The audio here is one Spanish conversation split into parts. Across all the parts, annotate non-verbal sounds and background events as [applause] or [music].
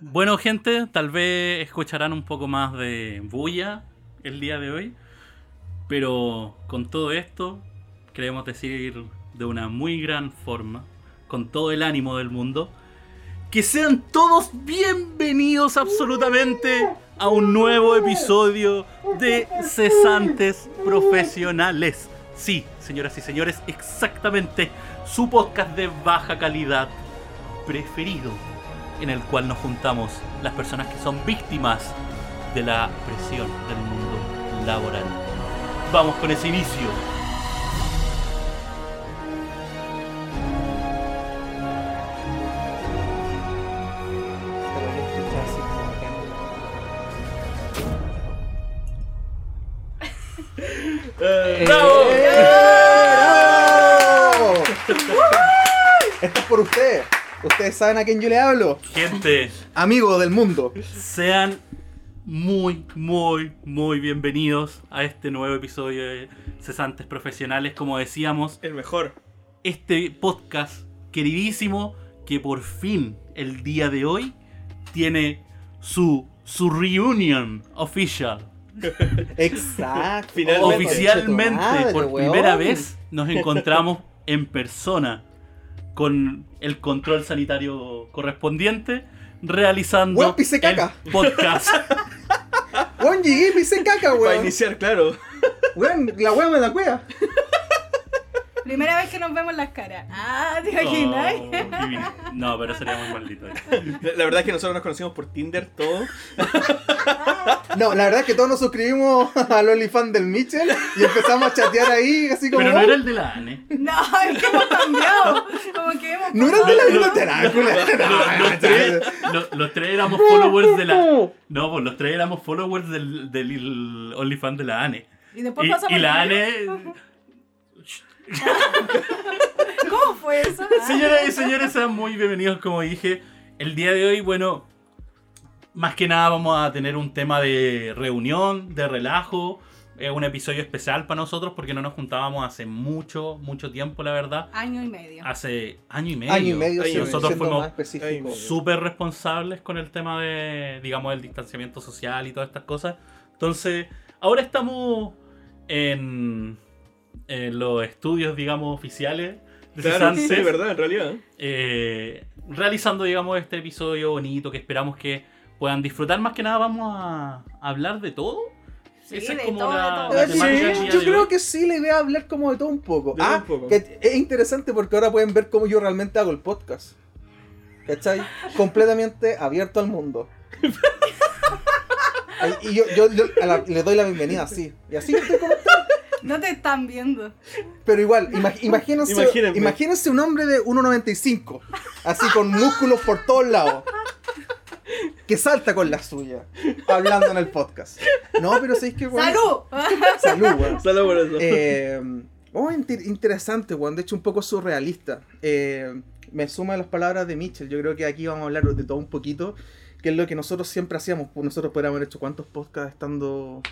Bueno, gente, tal vez escucharán un poco más de bulla el día de hoy. Pero con todo esto, queremos decir de una muy gran forma, con todo el ánimo del mundo, que sean todos bienvenidos absolutamente a un nuevo episodio de Cesantes Profesionales. Sí, señoras y señores, exactamente su podcast de baja calidad preferido, en el cual nos juntamos las personas que son víctimas de la presión del mundo laboral. Vamos con ese inicio. Saben a quién yo le hablo. Gente, Amigo del mundo. sean muy, muy, muy bienvenidos a este nuevo episodio de Cesantes Profesionales. Como decíamos, El mejor. este podcast queridísimo que por fin el día de hoy tiene su, su reunion official. [laughs] Exacto. Finalmente. Oficialmente, por primera vez, nos encontramos en persona con el control sanitario correspondiente, realizando Weón, pisé caca. el podcast. [laughs] Weón, llegué y pisé caca, Para weón. iniciar, claro. Weón, la weón me la cueva. Primera vez que nos vemos las caras. Ah, ¿te imaginas? Oh, no, pero sería muy maldito. La, la verdad es que nosotros nos conocimos por Tinder todo. [laughs] No, la verdad es que todos nos suscribimos al OnlyFans del Mitchell y empezamos a chatear ahí, así como. Pero no era el de la ANE. No, es que hemos cambiado. Como que hemos No era el de la biblioteca. Los tres, los, los tres éramos followers de la. No, pues los tres éramos followers del, del OnlyFans de la ANE. Y después Y, pasamos y la al ANE. [laughs] ¿Cómo fue eso? Señoras y señores, sean muy bienvenidos, como dije. El día de hoy, bueno, más que nada vamos a tener un tema de reunión, de relajo. Es un episodio especial para nosotros porque no nos juntábamos hace mucho, mucho tiempo, la verdad. Año y medio. Hace año y medio. Año y medio, sí. Nosotros fuimos súper responsables con el tema de, digamos, el distanciamiento social y todas estas cosas. Entonces, ahora estamos en, en los estudios, digamos, oficiales de Claro, sí, verdad, en realidad. eh, realizando, digamos, este episodio bonito que esperamos que puedan disfrutar. Más que nada vamos a hablar de todo. Sí, Esa es como todo, la, la. Sí, yo creo hoy. que sí, la idea es hablar como de todo un poco. De ah, un poco. que es interesante porque ahora pueden ver cómo yo realmente hago el podcast. ¿Cachai? Completamente abierto al mundo. [laughs] Y yo, yo- yo a la- le doy la bienvenida así. Y así estoy como estoy. No te están viendo. Pero igual, ima- [laughs] imagínense, Imagínenme. imagínense un hombre de 1.95. Así con músculos por todos lados. Que salta con la suya. Hablando en el podcast. No, pero ¿sabéis que weón? ¡Salud! [laughs] Salud, weón. Solo por eso. Eh, oh, inter- interesante, weón. De hecho, un poco surrealista. Eh, me suma a las palabras de Mitchell. Yo creo que aquí vamos a hablar de todo un poquito. Que es lo que nosotros siempre hacíamos. Pues nosotros podríamos haber hecho cuántos podcasts estando.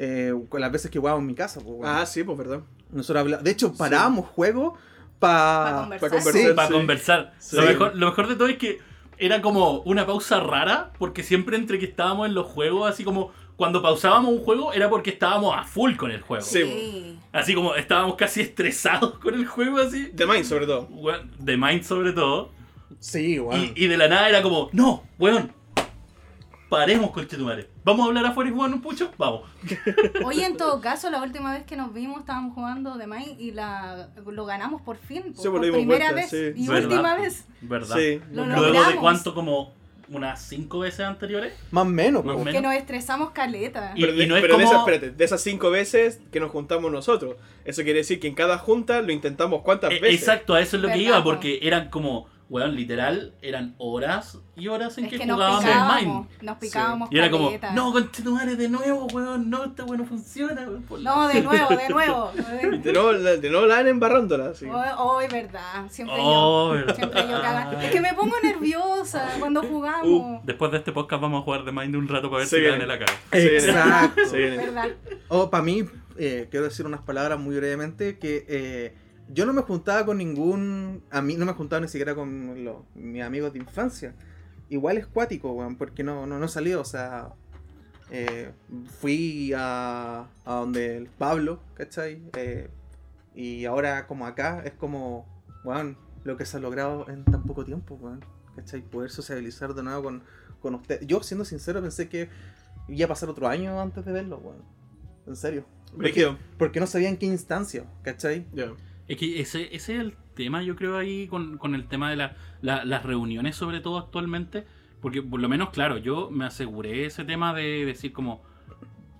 Eh, con las veces que jugábamos en mi casa. Pues. Ah, sí, pues verdad. Nosotros habla- De hecho, parábamos juegos Para para. conversar. pa' conversar. para Sí. conversar. Sí. Lo, mejor, lo mejor de todo es que era como una pausa rara, porque siempre entre que estábamos en los juegos, así como cuando pausábamos un juego, era porque estábamos a full con el juego. Sí. Así como estábamos casi estresados con el juego, así. The Mind, sobre todo. De Mind sobre todo. Sí, weón. Y, y de la nada era como, no, weón. Paremos con Chetumare. ¿Vamos a hablar afuera y jugar un pucho? Vamos. [laughs] Oye, en todo caso, la última vez que nos vimos estábamos jugando de May y la, lo ganamos por fin. Sí, por pues, primera vuelta, vez sí. y ¿Verdad? última vez. ¿Verdad? Sí. Lo Luego de logramos. cuánto, como unas cinco veces anteriores. Más o menos, Más menos. Que nos estresamos caleta. Y- Pero, de, no es pero de, como- esas, espérate, de esas cinco veces que nos juntamos nosotros. Eso quiere decir que en cada junta lo intentamos cuántas Eh, veces. Exacto, a eso es lo que ¿Verdad, iba, po? porque eran como, weón, literal, eran horas y horas en Es que, que nos jugábamos picábamos, Mind. nos picábamos Y era como, no, conchetumare de nuevo, weón, no, esta weón no funciona, weón. No, de nuevo, de [laughs] nuevo. Y de nuevo, la- de nuevo la han embarrándola. Sí. Hoy, hoy, verdad. Siempre Oh, yo. verdad. Siempre yo. Es que me pongo nerviosa cuando jugamos. Después de este podcast vamos a jugar de Mind un rato para ver Se si en la cara. Exacto. Viene. ¿Verdad? Oh, para mí, eh, quiero decir unas palabras muy brevemente que eh, yo no me juntaba con ningún... A mí no me juntaba ni siquiera con los- mis amigos de infancia. igual es cuático, weón, porque no, no, no salió, o sea, eh, fui a, a donde el Pablo, ¿cachai? Eh, y ahora como acá es como, weón, lo que se ha logrado en tan poco tiempo, weón, ¿cachai? Poder sociabilizar de nuevo con, con usted. Yo, siendo sincero, pensé que iba a pasar otro año antes de verlo, weón. En serio. Porque, porque no sabía en qué instancia, ¿cachai? Ya. Es que ese, ese es el tema, yo creo, ahí con, con el tema de la- la- las reuniones, sobre todo actualmente. Porque por lo menos, claro, yo me aseguré ese tema de decir como,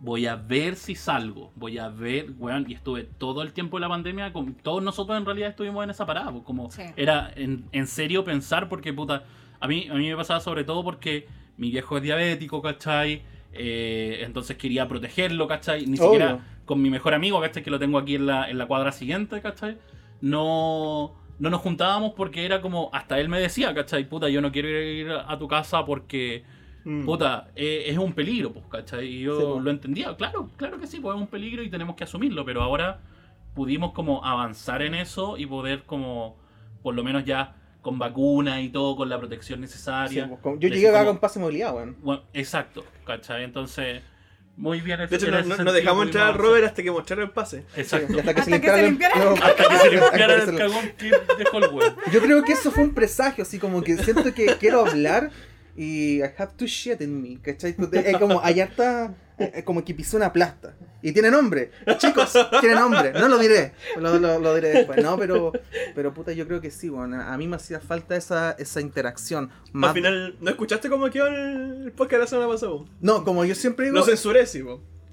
voy a ver si salgo, voy a ver, weón, y estuve todo el tiempo de la pandemia, con, todos nosotros en realidad estuvimos en esa parada, pues, como Sí. era en, en serio pensar, porque puta, a mí, a mí me pasaba sobre todo porque mi viejo es diabético, ¿cachai? Eh, entonces quería protegerlo, ¿cachai? Ni Obvio. siquiera con mi mejor amigo, ¿cachai? Que lo tengo aquí en la, en la cuadra siguiente, ¿cachai? No, no nos juntábamos porque era como, hasta él me decía, ¿cachai? Puta, yo no quiero ir a tu casa porque, Mm. puta, eh, es un peligro, pues, ¿cachai? Y yo Sí, pues. lo entendía, claro, claro que sí, pues es un peligro y tenemos que asumirlo, pero ahora pudimos como avanzar en eso y poder como, por lo menos ya con vacuna y todo, con la protección Sí, necesaria. pues, como- yo llegué acá como- con pase de movilidad, weón. bueno, exacto, ¿cachai? Entonces, muy bien. De hecho, no, dejamos entrar a. Robert hasta que mostrara el pase. Exacto. Sí, y hasta que se Hasta que se limpiara, el- limpiara. no, Hasta que se limpiara hasta que el se lo- cagón que dejó el huevo. Yo creo que eso fue un presagio, así como que siento que quiero hablar y I have to shit in me, ¿cachai? Es como, allá está, eh, como que pisó una plasta. Y tiene nombre, chicos, tiene nombre, no lo diré, lo, lo- lo diré después, no, pero, pero puta, yo creo que sí, bueno, a mí me hacía falta esa, esa interacción. Más, Al final, ¿no escuchaste cómo quedó el, podcast la semana pasada? no, como yo siempre digo, Lo censuré, sí.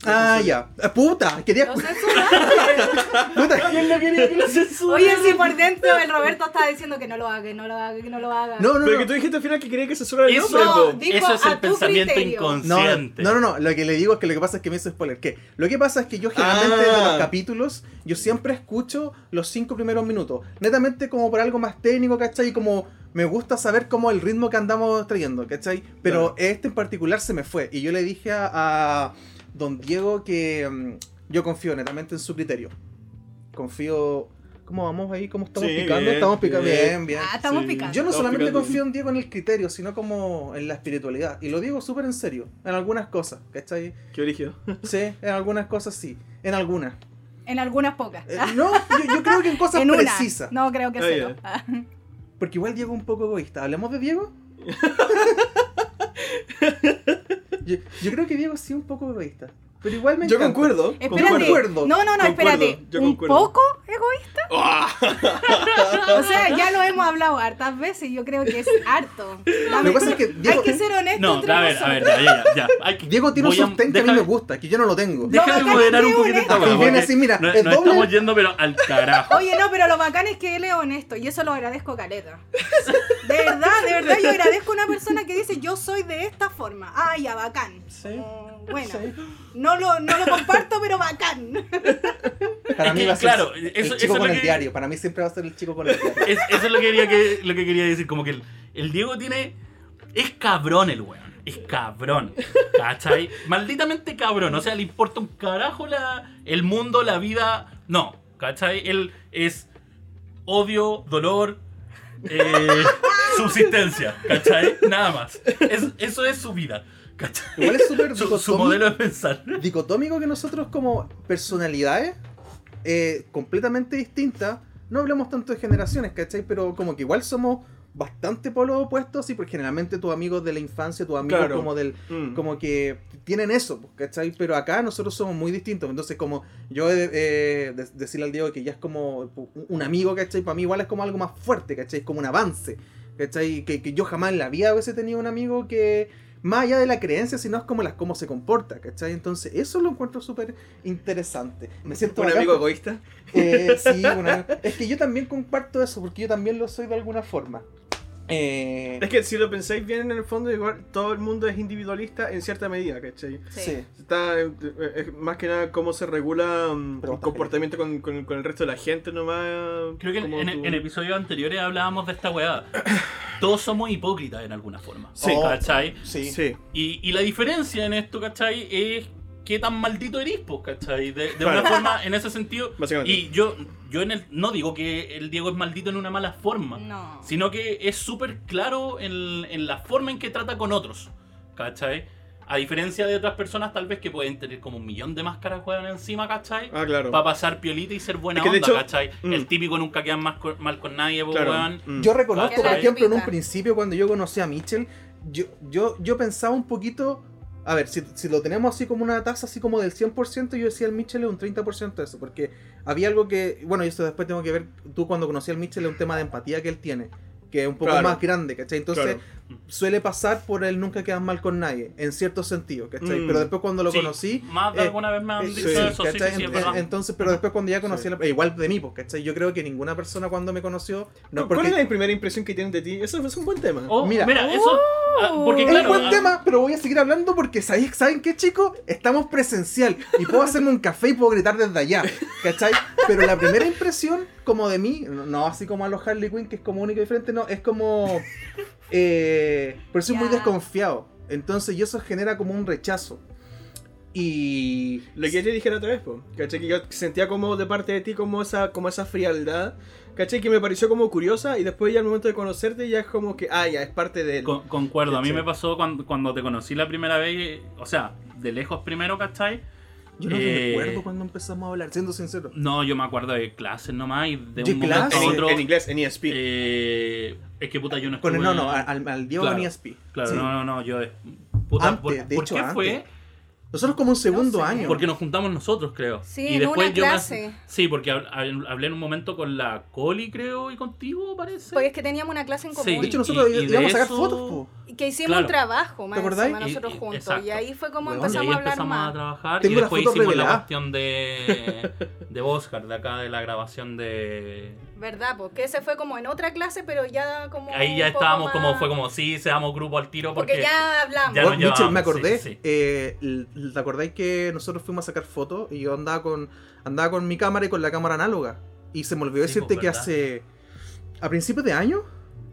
Ah, ya, Eh, puta, quería, Lo [laughs] puta, ¿Quién lo quería que lo? Oye, si por dentro el Roberto estaba diciendo que no lo haga, que no lo haga, que no lo haga. no, no, Pero no. que tú dijiste al final que quería que censurara el Eso- nombre, No, po. dijo Eso es el a tu pensamiento criterio. No, inconsciente. no, no, no, lo que le digo es que lo que pasa es que me hizo spoiler. ¿Qué? Lo que pasa es que yo generalmente Ah. de los capítulos, yo siempre escucho los cinco primeros minutos. Netamente como por algo más técnico, ¿cachai? Como me gusta saber cómo el ritmo que andamos trayendo, ¿cachai? Pero este en particular se me fue. Y yo le dije a, a don Diego que mm, yo confío netamente en su criterio. Confío... ¿Cómo vamos ahí? ¿Cómo estamos Sí, picando? bien, estamos picando bien. bien, bien. Ah, estamos Sí. picando. Yo no Estamos solamente picando. confío en Diego en el criterio, sino como en la espiritualidad. Y lo digo súper en serio, en algunas cosas, ¿cachai? Qué origen. Sí, en algunas cosas sí, en algunas. En algunas pocas. Eh, no, yo, yo creo que en cosas [laughs] en una. precisas. No, creo que Ah, [laughs] cero. Porque igual Diego es un poco egoísta. ¿Hablemos de Diego? [laughs] yo, yo creo que Diego sí es un poco egoísta. Pero igual me Yo encanta. concuerdo. Espérate. Concuerdo. No, no, no, espérate. yo ¿Un concuerdo. poco egoísta? [laughs] Ah, O sea, ya lo hemos hablado hartas veces. Yo creo que es harto. Lo que pasa es que Diego, Hay que ser honesto No, entre a ver, a ver, nosotros. ya, ya, ya. Hay que- Diego tiene un voy a- sostén que a mí me gusta, que yo no lo tengo. Déjame bacán moderar un poquito es esta Y viene así, mira, no- es nos doble- estamos yendo, pero al carajo. Oye, no, pero lo bacán es que él es honesto y eso lo agradezco caleta. [laughs] De verdad, de verdad, yo [laughs] agradezco a una persona que dice yo soy de esta forma. Ah, ya, bacán. Sí. Mm, Bueno, Sí. no lo, no lo comparto, pero bacán. Para mí va a ser claro, el eso- chico eso con lo el que- diario. Para mí siempre va a ser el chico con el diario. Es- eso es lo que, quería que, lo que quería decir. Como que el, el Diego tiene. Es cabrón el weón. Es cabrón. ¿Cachai? Malditamente cabrón. O sea, le importa un carajo la, el mundo, la vida. No. ¿Cachai? Él es odio, dolor, eh, [laughs] subsistencia. ¿Cachai? Nada más. Es- eso es su vida. ¿Cachai? Igual es súper Su, su modelo de pensar. dicotómico que nosotros como personalidades eh, completamente distintas, no hablemos tanto de generaciones, ¿cachai? Pero como que igual somos bastante polos opuestos y porque generalmente tus amigos de la infancia, tus amigos Claro. como del... Mm. Como que tienen eso, pues, ¿cachai? Pero acá nosotros somos muy distintos. Entonces, como yo eh, de- decirle al Diego que ya es como un amigo, ¿cachai? Para mí igual es como algo más fuerte, ¿cachai? Es como un avance, ¿cachai? Que, que yo jamás en la vida hubiese tenido un amigo que, más allá de la creencia, sino es como las cómo se comporta, ¿cachai? Entonces, eso lo encuentro súper interesante. Me siento Un bacán amigo egoísta. eh, sí, una- es que yo también comparto eso, porque yo también lo soy de alguna forma. Eh, Es que si lo pensáis bien, en el fondo, igual todo el mundo es individualista en cierta medida, ¿cachai? sí. Está eh, es más que nada cómo se regula Pero el comportamiento con, con- con el resto de la gente nomás. Creo que en, tú- episodios anteriores hablábamos de esta weá. [laughs] Todos somos hipócritas en alguna forma. Sí. ¿Cachai? Sí. Sí. Y, y la diferencia en esto, ¿cachai? Es qué tan maldito eres, pues, ¿cachai? De, de Claro. una forma, en ese sentido. [laughs] Básicamente. Y yo, yo en el, no digo que el Diego es maldito en una mala forma, No. sino que es súper claro en, en la forma en que trata con otros, ¿cachai? A diferencia de otras personas tal vez que pueden tener como un millón de máscaras juegan encima, ¿cachai? Ah, claro. Para pasar piolita y ser buena Es que de onda, hecho- ¿cachai? mm. El típico nunca quedan mal con, mal con nadie, Claro. weón. Mm. Yo reconozco, por ejemplo, en un principio cuando yo conocí a Mitchell, yo, yo, yo pensaba un poquito, a ver, si, si lo tenemos así como una tasa así como del 100%, yo decía el Mitchell es un 30% de eso, porque había algo que, bueno, y eso después tengo que ver, tú cuando conocí al Mitchell es un tema de empatía que él tiene, que es un poco Claro. más grande, ¿cachai? Entonces Claro. suele pasar por el nunca quedas mal con nadie, en cierto sentido, ¿cachai? Mm. Pero después cuando lo Sí, conocí... Más de eh, alguna vez me han eh, dicho sí, eso, sí, ¿cachai? sí, sí, es En- verdad. Entonces, pero después cuando ya conocí la- igual de mí, pues, ¿cachai? Yo creo que ninguna persona cuando me conoció, no ¿Cuál porque es la primera impresión que tienen de ti? Eso es un buen tema. Oh, Mira. mira, eso. ah, porque Es claro. un buen ah, tema, pero voy a seguir hablando porque ¿sabéis- ¿saben qué, chicos? Estamos presencial y puedo hacerme un café y puedo gritar desde allá, ¿cachai? Pero la primera impresión, como de mí, no, así como a los Harley Quinn, que es como único y diferente, no, es como. [laughs] Eh, pero soy muy Ya. desconfiado. Entonces, y eso genera como un rechazo. Y. Lo que yo te dije la otra vez, po. ¿Cachai? Que yo sentía como de parte de ti como esa, como esa frialdad. ¿Cachai? Que me pareció como curiosa y después ya al momento de conocerte ya es como que, ah, ya, es parte de él. Con- concuerdo, a mí me pasó cuando, cuando te conocí la primera vez, o sea, de lejos primero, ¿cachai? Yo no Eh, recuerdo cuando empezamos a hablar, siendo sincero. No, yo me acuerdo de clases nomás y de ¿De un momento a en, otro. en inglés, en ESP. eh, es que puta, yo no Con el- estuve- no, no, al, al Diego Claro. en ESP. Claro, Sí. no, no, no, yo. Puta, Antes, ¿por, de por hecho, qué antes. fue? Nosotros como un segundo No sé. año. Porque nos juntamos nosotros, creo. Sí, en una clase. sí, porque hab- hab- hablé en un momento con la Coli, creo, y contigo, parece. Porque es que teníamos una clase en Sí. común. De hecho, nosotros Y- íbamos a sacar fotos, po. Que hicimos Claro. un trabajo más ¿Te acordáis? encima nosotros Y- juntos. exacto. Y ahí fue como y empezamos a hablar empezamos a más. trabajar Tengo y después hicimos la cuestión de de Oscar, de acá de la grabación de ¿Verdad? Porque ese fue como en otra clase, pero ya como. ahí ya estábamos como fue como sí, seamos grupo al tiro porque, Porque ya hablamos. Ya nos Mitchell, me acordé. sí, sí. eh, ¿Te acordáis que nosotros fuimos a sacar fotos y yo andaba con, andaba con mi cámara y con la cámara análoga? Y se me olvidó Sí, decirte pues, que hace. a principios de año,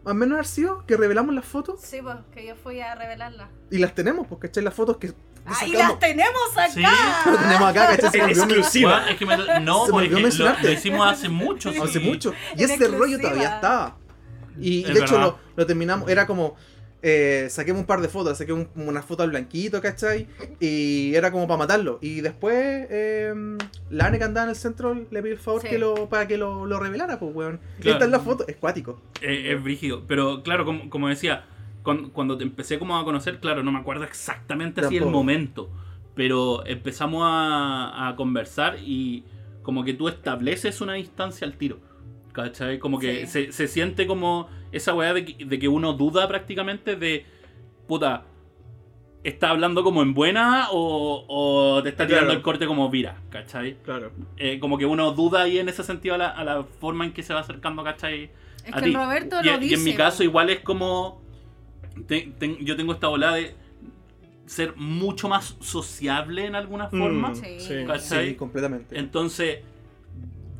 más o menos haber sido, que revelamos las fotos Sí, pues, que yo fui a revelarla. y las tenemos, pues, ¿cachai? Las fotos que. ¡Ahí las tenemos acá! Sí. Las tenemos acá, ¿cachai? Exclusiva. Bueno, es que me- no, Se me porque lo, hicimos hace mucho. sí. hace mucho. Y En ese rollo todavía estaba. Y, Es de hecho lo, lo terminamos, era como, eh, saqué un par de fotos, saqué un- una foto al blanquito, ¿cachai? Y era como para matarlo. Y después, eh, la Ane que andaba en el centro le pedí el favor Sí. que lo, para que lo, lo revelara, pues, weón. Y Claro. esta es la foto, es cuático. Eh, es brígido. Pero claro, como, como decía, con- cuando te empecé como a conocer, claro, no me acuerdo exactamente así el momento. Pero empezamos a, a conversar y como que tú estableces una distancia al tiro. ¿Cachai? Como que Sí. se, se siente como esa weá de que, de que uno duda prácticamente de, puta, ¿está hablando como en buena o, o te está tirando Claro. el corte como vira? ¿Cachai? Claro. Eh, como que uno duda ahí en ese sentido a la, a la forma en que se va acercando, ¿cachai? Es a que ti. el Roberto y, lo y dice. en mi caso igual es como te- ten- yo tengo esta bola de ser mucho más sociable en alguna forma Mm, Sí. sí. completamente. entonces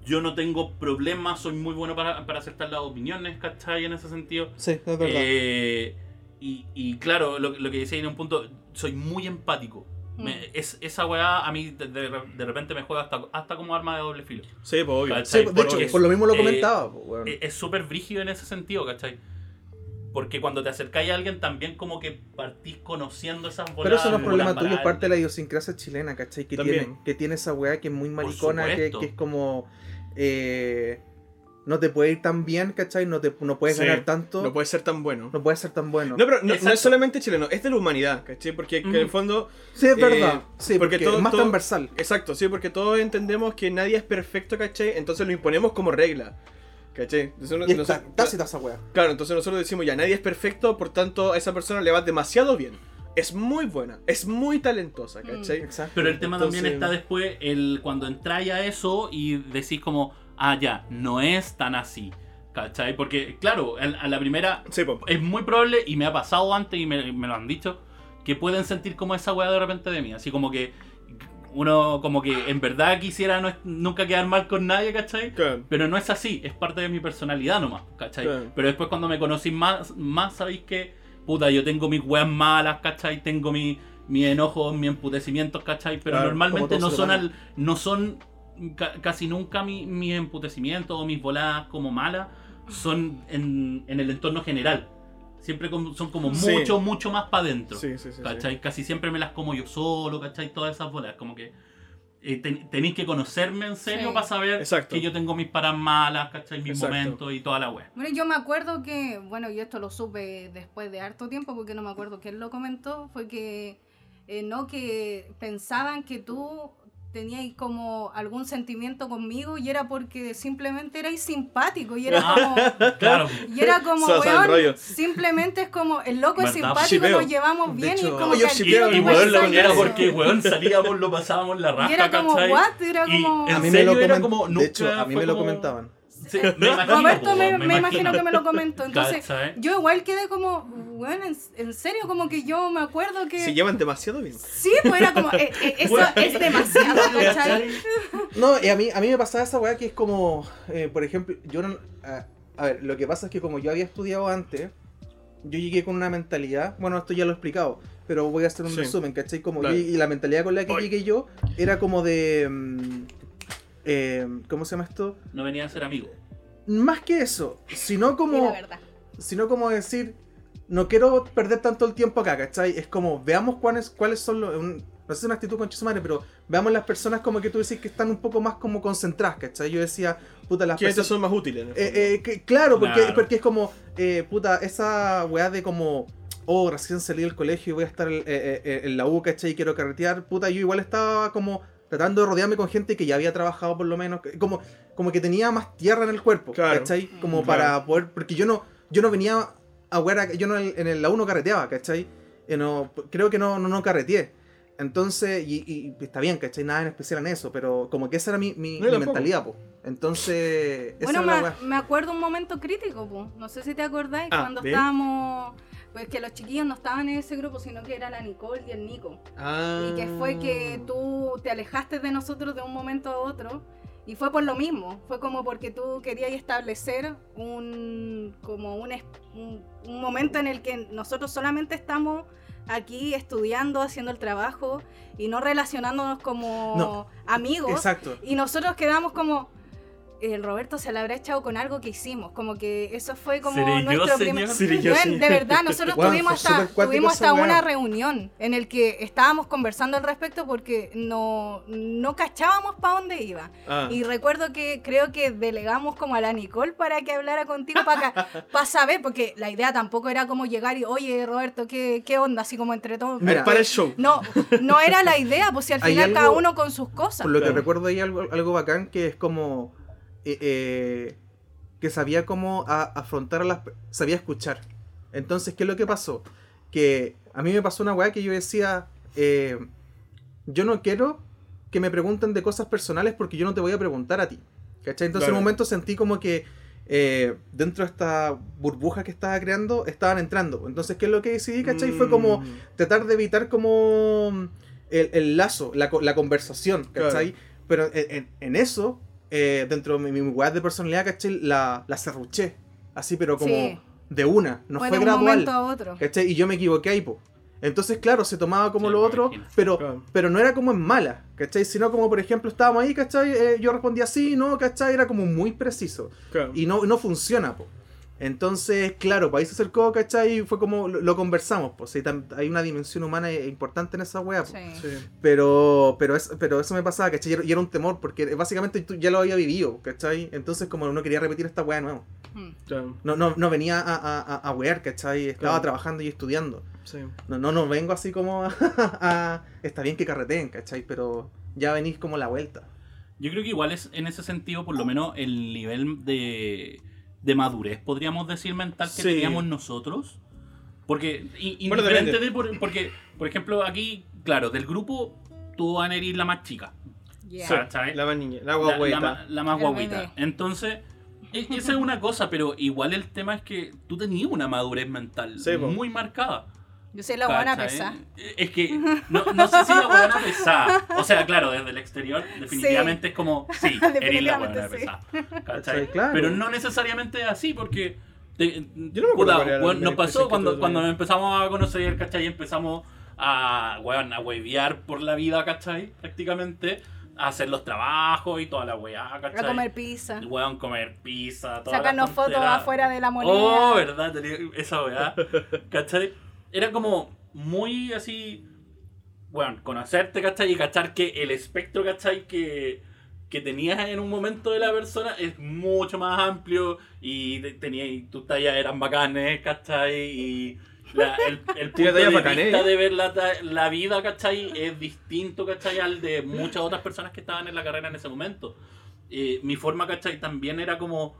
yo no tengo problemas soy muy bueno para, para aceptar las opiniones ¿cachai? en ese sentido Sí, es verdad. Eh, y, y claro lo, lo que decía en un punto soy muy empático Mm. Me- es, esa weá a mí de, de- de repente me juega hasta, hasta como arma de doble filo Sí, pues obvio. Sí, de hecho, porque por lo mismo lo eh, comentaba, pues, weón. es es súper brígido en ese sentido, ¿cachai? Porque cuando te acercáis a alguien también como que partís conociendo esas bolas. Pero eso no es problema tuyo, es parte de la idiosincrasia chilena, ¿cachai? Que También. tiene, que tiene esa weá que es muy maricona, que, que es como. eh, no te puede ir tan bien, ¿cachai? No, te, no puedes Sí, ganar tanto. No puede ser tan bueno. no puede ser tan bueno. No, pero no, no es solamente chileno, es de la humanidad, ¿cachai? Porque que en el fondo. sí, es eh, verdad. sí, porque porque, todo- es más todo- transversal. Exacto, sí, porque todos entendemos que nadie es perfecto, ¿cachai? Entonces lo imponemos como regla. ¿Cachai? Entonces, uno- Y está tácita esa weá. claro, entonces nosotros decimos ya, nadie es perfecto, por tanto a esa persona le va demasiado bien. Es muy buena, es muy talentosa, ¿cachai? Exacto. Pero el tema también Entonces- está después, el cuando entráis a eso y decís como, ah, ya, no es tan así. ¿Cachai? Porque, claro, a la primera Sí, es muy probable, y me ha pasado antes y me, me lo han dicho, que pueden sentir como esa weá de repente de mí. Así como que uno como que en verdad quisiera no nunca quedar mal con nadie, ¿cachai? Claro. Pero no es así, es parte de mi personalidad nomás, ¿cachai? Claro. Pero después cuando me conocí más, más sabéis que, puta, yo tengo mis weas malas, ¿cachai? Tengo mi, mis enojos, mis emputecimientos, ¿cachai? Pero Claro, normalmente no son, al, no son ca- casi nunca mi- mis emputecimientos o mis voladas como malas son en, en el entorno general. Siempre son como Sí. mucho, mucho más para adentro. Sí, sí, sí. sí. ¿Cachai? Casi siempre me las como yo solo, ¿cachai? Todas esas bolas. Como que eh, ten- tenéis que conocerme en serio Sí. para saber Exacto. que yo tengo mis paras malas, ¿cachai? Mis Exacto. momentos y toda la wea. Bueno, yo me acuerdo que, bueno, y esto lo supe después de harto tiempo porque no me acuerdo quién lo comentó, fue que, eh, no, que pensaban que tú tenías como algún sentimiento conmigo y era porque simplemente erais simpático y era Ah. como... [laughs] Claro. Y era como, weón, simplemente es como, el loco es ¿Verdad? simpático, nos llevamos De bien y hecho, es como yo que Y, Y weón, era porque, weón, salíamos, lo pasábamos la raja, Y era como, ¿cachai? what? Era Y como... en A mí me lo era comen- como, De nunca hecho, a mí fue me lo como- comentaban. Sí, me imagino, Roberto me, me me imagino que me lo comentó. Entonces, yo igual quedé como, bueno, en, en serio, como que yo me acuerdo que... Se llevan demasiado bien. Sí, pues era como, eh, eh, eso es demasiado, [laughs] ¿cachai? No, y a mí, a mí me pasaba esa weá que es como, eh, por ejemplo, yo no... A, a ver, lo que pasa es que como yo había estudiado antes, yo llegué con una mentalidad, bueno, esto ya lo he explicado, pero voy a hacer un Sí. resumen, ¿cachai? Como Claro. yo- y la mentalidad con la que Voy. llegué yo era como de... eh, ¿Cómo se llama esto? No venía a ser amigo. Más que eso, sino como... sino como decir, no quiero perder tanto el tiempo acá, ¿cachai? Es como, veamos cuáles, cuáles son los... un- no sé si es una actitud con madre, pero veamos las personas como que tú decís que están un poco más como concentradas, ¿cachai? Yo decía, puta, las personas... son más útiles. Eh, eh, que- claro, porque, Claro. porque es como, eh, puta, esa weá de como, oh, recién salí del colegio y voy a estar eh, eh, eh, en la U, ¿cachai? Y quiero carretear, puta, yo igual estaba como tratando de rodearme con gente que ya había trabajado por lo menos, como, como que tenía más tierra en el cuerpo, Claro. ¿cachai? Como Claro. para poder, porque yo no, yo no venía a wear, a- yo no en, en la U no carreteaba, ¿cachai? Eh, no, creo que no, no, no carreteé. Entonces, y, y está bien, ¿cachai? Nada en especial en eso, pero como que esa era mi, mi, No, mi mentalidad, po. Entonces, esa Bueno, era la me, weá. me acuerdo un momento crítico, po. no sé si te acordáis, Ah, cuando bien. estábamos, pues que los chiquillos no estaban en ese grupo, sino que era la Nicole y el Nico. Ah. Y que fue que tú te alejaste de nosotros de un momento a otro. Y fue por lo mismo, fue como porque tú querías establecer un, como un, un, un momento en el que nosotros solamente estamos aquí estudiando, haciendo el trabajo y no relacionándonos como No, amigos. Exacto. Y nosotros quedamos como, el Roberto se le habrá echado con algo que hicimos, como que eso fue como ¿Seré yo, nuestro señor? primer... ¿Seré yo, Bueno, señor? de verdad, nosotros tuvimos hasta, tuvimos hasta una reunión en el que estábamos conversando al respecto porque no, no cachábamos para dónde iba. Ah. Y recuerdo que creo que delegamos como a la Nicole para que hablara contigo para, [laughs] para saber, porque la idea tampoco era como llegar y, oye, Roberto, ¿qué, qué onda? Así como entre todos. Mira. para el show. No, no era la idea, pues si al Hay final algo- cada uno con sus cosas. Por lo que Claro. recuerdo hay algo, algo bacán que es como eh, eh, que sabía cómo a- afrontar a las sabía escuchar. Entonces, ¿qué es lo que pasó? Que a mí me pasó una weá que yo decía, eh, yo no quiero que me pregunten de cosas personales porque yo no te voy a preguntar a ti. ¿Cachai? Entonces en un momento sentí como que eh, dentro de esta burbuja que estaba creando estaban entrando. Entonces, ¿qué es lo que decidí? ¿Cachai? Fue como Mm. tratar de evitar como el, el lazo, la, co- la conversación, ¿cachai? Pero en, en- en eso, eh, dentro de mi, mi de personalidad, ¿cachai? La, la cerruché. Así, pero como Sí. de una. No fue fue, de un momento gradual. a otro. ¿Cachai? Y yo me equivoqué ahí, po. Entonces, claro, se tomaba como Sí, lo otro, pero, Claro. pero no era como en mala, ¿cachai? Sino como, por ejemplo, estábamos ahí, ¿cachai? Eh, yo respondía así, no, ¿cachai? Era como muy preciso. Claro. Y no, no funciona, po. Entonces, claro, pues ahí se acercó, ¿cachai? Y fue como lo, lo conversamos, pues. Hay una dimensión humana eh, importante en esa wea, po. Sí. Sí. Pero, pero, es- pero eso me pasaba, ¿cachai? Y era- un temor, porque básicamente tú ya lo había vivido, ¿cachai? Entonces, como no quería repetir esta wea de nuevo. Mm. Claro. No, no, no venía a, a, a, a wear, ¿cachai? Estaba Claro. trabajando y estudiando. Sí. No, no, no vengo así como a, [laughs] a- Está bien que carreteen, ¿cachai? Pero ya venís como la vuelta. Yo creo que igual es en ese sentido, por lo menos, el nivel de, de madurez, podríamos decir, mental que Sí. teníamos nosotros. Porque, y, Bueno, de por- porque, por ejemplo, aquí, claro, del grupo, tú vas a eres la más chica. Yeah. La más niña, la La, la ma- la más guaguita. Entonces, e- esa es una cosa, pero igual el tema es que tú tenías una madurez mental Sí, muy marcada. Yo soy la buena pesada. Es que no, no sé si la buena pesada. O sea, claro, desde el exterior, definitivamente es como, sí, [laughs] eres la buena sí. pesada. ¿cachai? Pero no necesariamente es así, porque. te- Yo no me acuerdo puta, cuál era la weón, nos pasó cuando, cuando empezamos a conocer, ¿cachai? Y empezamos a, weón, a huevear por la vida, ¿cachai? Prácticamente. a hacer los trabajos y toda la weá, A ¿cachai? comer pizza. Weón comer pizza, toda Sacarnos fotos afuera de la moneda. Oh, verdad, tenía esa weá. ¿Cachai? Era como muy así. Bueno, conocerte, ¿cachai? Y cachar que el espectro, ¿cachai? Que, que tenías en un momento de la persona es mucho más amplio. Y te- tenía, y tus tallas eran bacanes, ¿cachai? Y la- el, el [laughs] punto de bacanes, vista de ver la, la vida, ¿cachai? Es distinto, ¿cachai? Al de muchas otras personas que estaban en la carrera en ese momento. Eh, mi forma, ¿cachai? También era como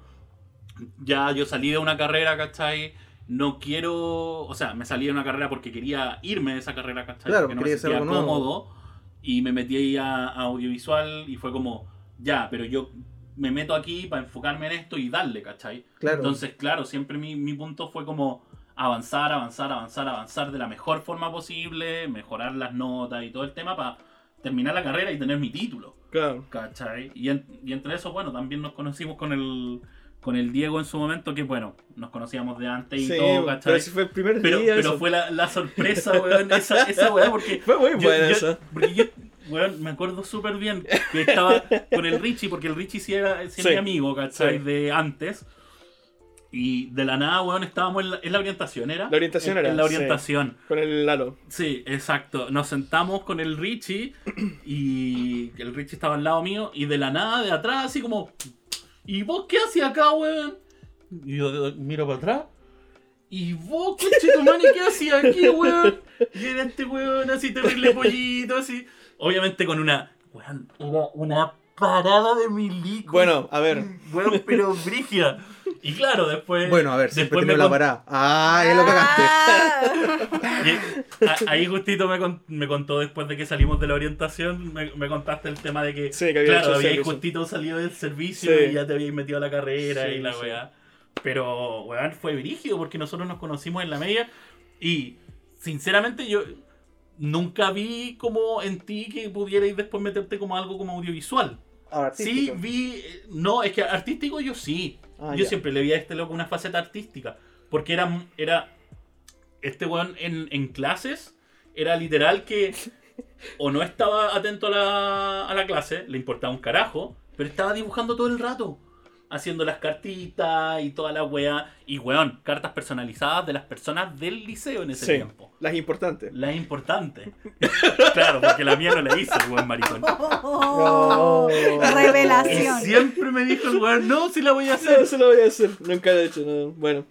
ya yo salí de una carrera, ¿cachai? No quiero, o sea, me salí de una carrera porque quería irme de esa carrera, ¿cachai? Claro, porque no me sentía cómodo y me metí ahí a, a audiovisual y fue como, ya, pero yo me meto aquí para enfocarme en esto y darle, ¿cachai? Claro. Entonces, claro, siempre mi, mi punto fue como avanzar, avanzar, avanzar, avanzar de la mejor forma posible, mejorar las notas y todo el tema para terminar la carrera y tener mi título. Claro. ¿Cachai? Y, en- y entre eso, bueno, también nos conocimos con el, con el Diego en su momento, que bueno, nos conocíamos de antes y Sí, todo, pero ¿cachai? ese fue el primer Pero, día. pero eso. fue la, la sorpresa, weón, esa, esa weá, porque [laughs] Fue muy buena yo- esa. porque yo, weón, me acuerdo súper bien que estaba con el Richie, porque el Richie sí era sí es Sí. mi amigo, ¿cachai? Sí. De antes. Y de la nada, weón, estábamos en la, en la orientación, ¿era? La orientación En- era, En la sí. orientación. Con el Lalo. Sí, exacto. Nos sentamos con el Richie y el Richie estaba al lado mío y de la nada, de atrás, así como... ¿Y vos qué hacías acá, weón? Y yo de- miro para atrás. ¿Y vos, conchetumani, qué hacías aquí, weón? Y era este weón así terrible pollito, así. Obviamente con una... Weón, era una parada de milico. Bueno, a ver. Weón, pero brigia. Y claro, después... Bueno, a ver, siempre después tiene me la parada. Ah, ya lo cagaste. Ah. [laughs] y a- ahí justito me, con- me contó después de que salimos de la orientación, me, me contaste el tema de que, Sí, que había claro, habíais justito salido del servicio Sí. y ya te habíais metido a la carrera Sí, y la sí. weá. Pero, weón, fue brígido porque nosotros nos conocimos en la media y, sinceramente, yo nunca vi como en ti que pudierais después meterte como algo como audiovisual. Sí, vi. eh, No, es que artístico yo sí. Ah, yo siempre le vi a este loco una faceta artística. Porque era. era este weón en, en clases era literal que. O no estaba atento a la, a la clase, le importaba un carajo, pero estaba dibujando todo el rato. Haciendo las cartitas y toda la wea. Y weón, cartas personalizadas de las personas del liceo en ese Sí. tiempo. Las importantes. La importante. [laughs] claro, porque la mía no la hizo el buen maricón. [laughs] Oh, No. Revelación. Y siempre me dijo el weón, no, si la voy a No, hacer. eso lo voy a hacer. Nunca lo he hecho. No. Bueno.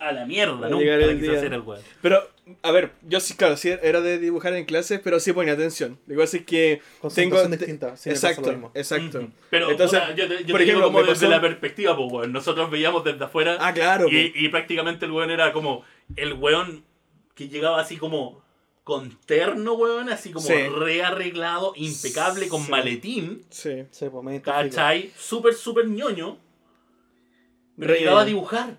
A la mierda, Va nunca la quise hacer el weón. Pero, a ver, yo sí, claro, sí era de dibujar en clases, pero sí ponía atención. Pasa es que tengo. Distinta, sí, exacto, mismo. exacto. Pero, Entonces, yo te, yo por te digo ejemplo, como desde pasó- la perspectiva, pues, weón. Nosotros veíamos desde afuera Ah, claro. y, y prácticamente el weón era como el weón que llegaba así como con terno, weón, así como Sí. rearreglado, impecable, con Sí. maletín, Sí. Sí, pues me. ¿cachai? Súper, súper ñoño, pero llegaba a dibujar.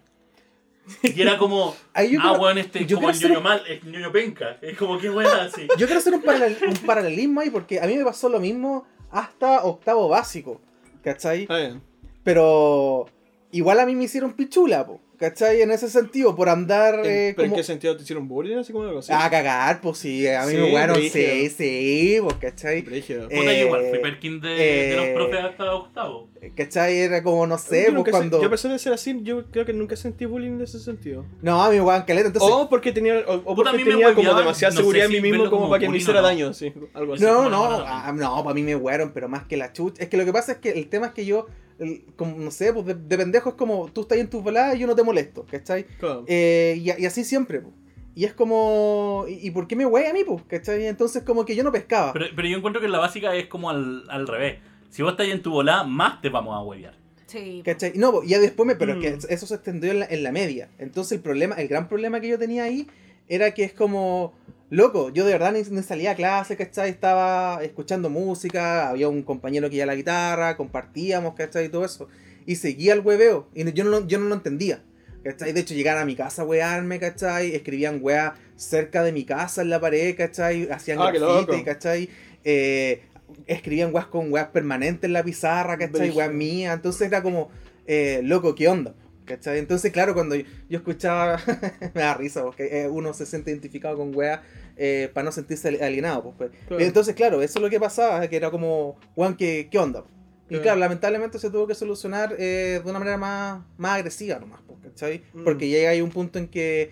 Y era como, [laughs] Ahí yo ah, creo- weón, este es yo como el quiero ñoño mal, el ñoño penca. Es como que weón así. [laughs] Yo quiero hacer un, paralel- un paralelismo ahí porque a mí me pasó lo mismo hasta octavo básico, ¿cachai? Ah, bien. Pero igual a mí me hicieron pichula, po, ¿cachai? En ese sentido, por andar ¿En- eh, ¿Pero como... en qué sentido te hicieron bullying? Así como algo así. A cagar, pues sí, a mí Sí, me jugaron, brígido. sí, sí, pues, ¿cachai? Brígido. Eh, Puta, yo igual fui Perkin de, de los eh, profes hasta octavo. ¿Cachai? Era como, no sé, yo, pues se- cuando... yo a pesar de ser así, yo creo que nunca sentí bullying en ese sentido. No, a mí me jugaban caleta, entonces... o porque tenía, o, porque tenía como demasiada no seguridad si en mí mismo como, como para que me hiciera no. daño, sí, algo así. No, no, ah, no, para mí me huearon, pero más que la chucha. Es que lo que pasa es que el tema es que yo, el- como, no sé, pues de, de pendejo es como tú estás en tus voladas y yo no te molesto, ¿cachai? Claro. Eh, y, y así siempre, pues. Y es como, ¿y, por qué me huea a mí, pues? ¿cachai? Entonces como que yo no pescaba. Pero, pero yo encuentro que en la básica es como al, al revés. Si vos estás en tu volada, más te vamos a huevear. Sí. ¿Cachai? No, ya después me, pero Mm. es que eso se extendió en la, en la media. Entonces el problema, el gran problema que yo tenía ahí era que es como, loco, yo de verdad ni, ni salía a clase, ¿cachai? Estaba escuchando música, había un compañero que iba a la guitarra, compartíamos, ¿cachai? Y todo eso. Y seguía el hueveo, y yo no, lo- yo no lo entendía. ¿Cachai? De hecho, llegar a mi casa a wearme, ¿cachai? Escribían weas cerca de mi casa en la pared, ¿cachai? Hacían Ah, graffiti. ¿cachai? Eh, escribían weas con weas permanentes en la pizarra, ¿cachai? Weas mías. Entonces era como, eh, loco, ¿qué onda? ¿Cachai? Entonces, claro, cuando yo, yo escuchaba, [laughs] me da risa, porque eh, uno se siente identificado con weas eh, para no sentirse ali- alienado. Pues, pues. Claro. Entonces, claro, eso es lo que pasaba, que era como, weón, ¿qué, qué onda? Y Claro. lamentablemente se tuvo que solucionar eh, de una manera más, más agresiva nomás, pues, ¿cachai? Mm. Porque llega ahí un punto en que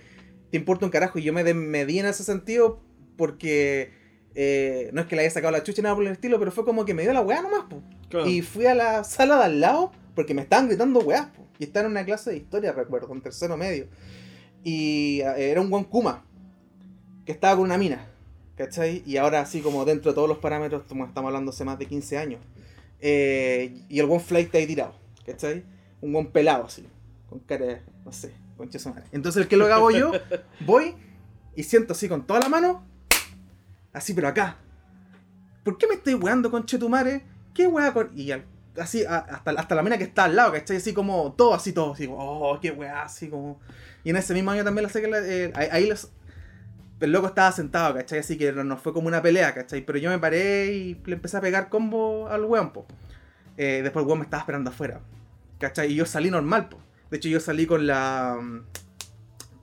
te importa un carajo y yo me desmedí en ese sentido porque eh, no es que le haya sacado la chucha ni nada por el estilo, pero fue como que me dio la weá nomás. Claro. Y fui a la sala de al lado porque me estaban gritando weás. po. Y estaba en una clase de historia, recuerdo, en tercero medio. Y eh, era un buen Kuma que estaba con una mina. ¿Cachai? Y ahora, así como dentro de todos los parámetros, como estamos hablando hace más de 15 años. eh, y el buen flight ahí tirado. ¿Cachai? Un buen pelado así. Con cara no sé, con madre. Entonces, el que lo hago yo, [laughs] voy y siento así con toda la mano. Así, pero acá. ¿Por qué me estoy weando con Chetumare? ¿Qué wea con.? Y así, hasta, hasta la mina que está al lado, ¿cachai? Así como todo, así todo, así como, oh, qué wea, así como. Y en ese mismo año también la sé que eh, ahí, los- el loco estaba sentado, ¿cachai? Así que no, fue como una pelea, ¿cachai? Pero yo me paré y le empecé a pegar combo al weón, po. Eh, después el weón me estaba esperando afuera, ¿cachai? Y yo salí normal, po. De hecho, yo salí con la.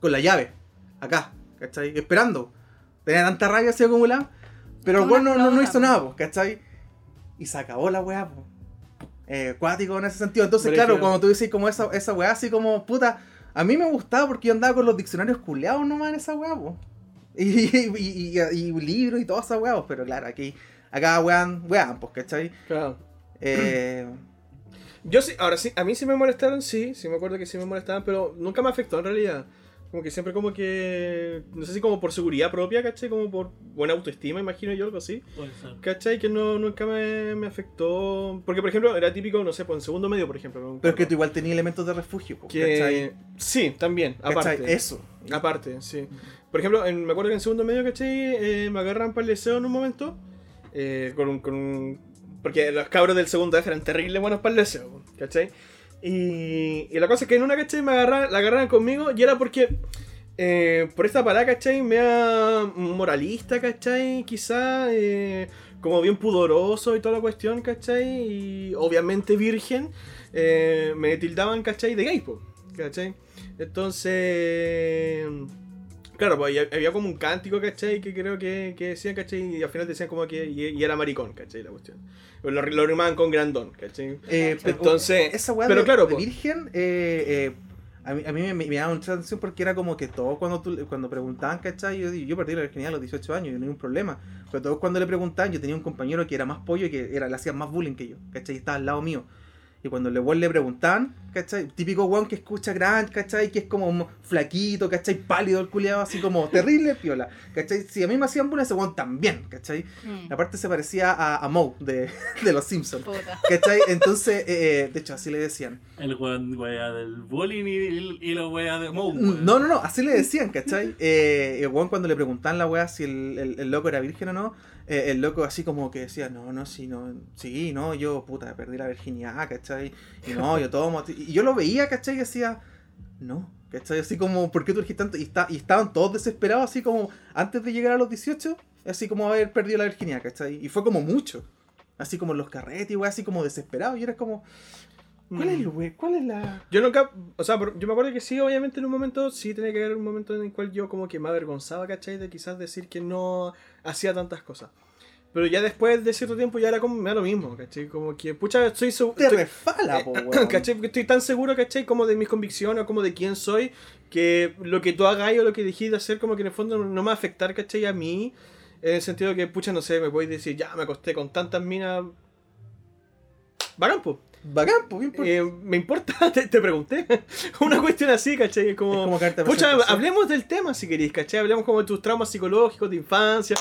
con la llave, acá, ¿cachai? Esperando. Tenía tanta rabia así acumulada. Pero el weón no, no, no hizo nada, po, ¿cachai? Y se acabó la weá, po. Eh, cuático en ese sentido. Entonces, claro, cuando tú dices como esa, esa weá, así como, puta, a mí me gustaba porque yo andaba con los diccionarios culeados nomás en esa weá, po. Y, [laughs] y, y, y- y libros y todas esas weas, pero claro, aquí, acá wean, wean, pues, ¿cachai? Claro. Eh, Yo sí, ahora sí, a mí sí me molestaron, sí, sí me acuerdo que sí me molestaban, pero nunca me afectó en realidad. Como que siempre como que, no sé si como por seguridad propia, ¿cachai? Como por buena autoestima, imagino yo, algo así. Puede ser. ¿Cachai? Que no, nunca me, me afectó. Porque, por ejemplo, era típico, no sé, pues en segundo medio, por ejemplo. pero es que tú igual tenías elementos de refugio, pues, que... ¿cachai? Sí, también, ¿Cachai? aparte. Eso. Aparte, sí. Por ejemplo, en- me acuerdo que en segundo medio, ¿cachai? Eh, me agarran para el deseo en un momento. eh, con, un, con un- Porque los cabros del segundo F eran terribles buenos para el deseo, ¿cachai? Y, y la cosa es que en una, ¿cachai? Me agarran, la agarraron conmigo y era porque. eh, por esta parada, ¿cachai? Mea moralista, ¿cachai? Quizá. eh, como bien pudoroso y toda la cuestión, ¿cachai? Y obviamente virgen. eh, me tildaban, ¿cachai? De gay, ¿cachai? Entonces. Claro, pues había como un cántico, ¿cachai? Que creo que, que decían, ¿cachai? Y al final decían como que y, y era maricón, ¿cachai? La cuestión. Lo, lo rimaban con grandón, ¿cachai? Eh, pero- Entonces, esa weá pero de, claro, de po. virgen, eh, eh, a mí, a mí me, me daba mucha atención porque era como que todos cuando, tú, cuando preguntaban, ¿cachai? Yo, yo perdí la virginidad a los 18 años y no hay ningún problema. Pero todos cuando le preguntaban, yo tenía un compañero que era más pollo y que era, le hacían más bullying que yo, ¿cachai? Y estaba al lado mío. Y cuando le, le preguntaban, ¿cachai? Típico weón que escucha grande, ¿cachai? Que es como flaquito, ¿cachai? Pálido el culiado, así como terrible piola, ¿cachai? Si a mí me hacían bullying, ese weón también, ¿cachai? Mm. Aparte se parecía a, a Moe de, [laughs] de los Simpsons. Puta. ¿Cachai? Entonces, eh, eh, de hecho, así le decían. El weón wea del bullying y, y, y la wea de Moe. weón. No, no, no, así le decían, ¿cachai? Eh, el weón cuando le preguntaban la weá si el, el- el loco era virgen o no, eh, el loco así como que decía, no, no, sí, no, sí, no, yo, puta, perdí la virginidad, ¿cachai? Y no, yo tomo. Y yo lo veía, ¿cachai? Y decía, no, ¿cachai? Así como, ¿por qué tú tanto? Y, está, y estaban todos desesperados, así como, antes de llegar a los 18, así como haber perdido la virginidad, ¿cachai? Y fue como mucho. Así como los carretes, weá, así como desesperados. Y era como, ¿cuál es, el we- ¿Cuál es la...? Yo nunca, o sea, yo me acuerdo que sí, obviamente en un momento, sí tenía que haber un momento en el cual yo como que me avergonzaba, ¿cachai? De quizás decir que no hacía tantas cosas. Pero ya después de cierto tiempo ya era como, me da lo mismo, ¿cachai? Como que, pucha, estoy seguro... Te refala, po, [clears throat] weón. ¿Cachai? Porque estoy tan seguro, ¿cachai? Como de mis convicciones o como de quién soy, que lo que tú hagas o lo que dejes de hacer, como que en el fondo no me va a afectar, ¿cachai? A mí, en el sentido que, pucha, no sé, me podéis decir, ya me acosté con tantas minas. Po. Bacán, por- Eh, me importa, [laughs] te, te pregunté. [laughs] Una cuestión así, ¿cachai? Como. Es como carta Pucha, hablemos del tema si queréis, ¿cachai? Hablemos como de tus traumas psicológicos de infancia.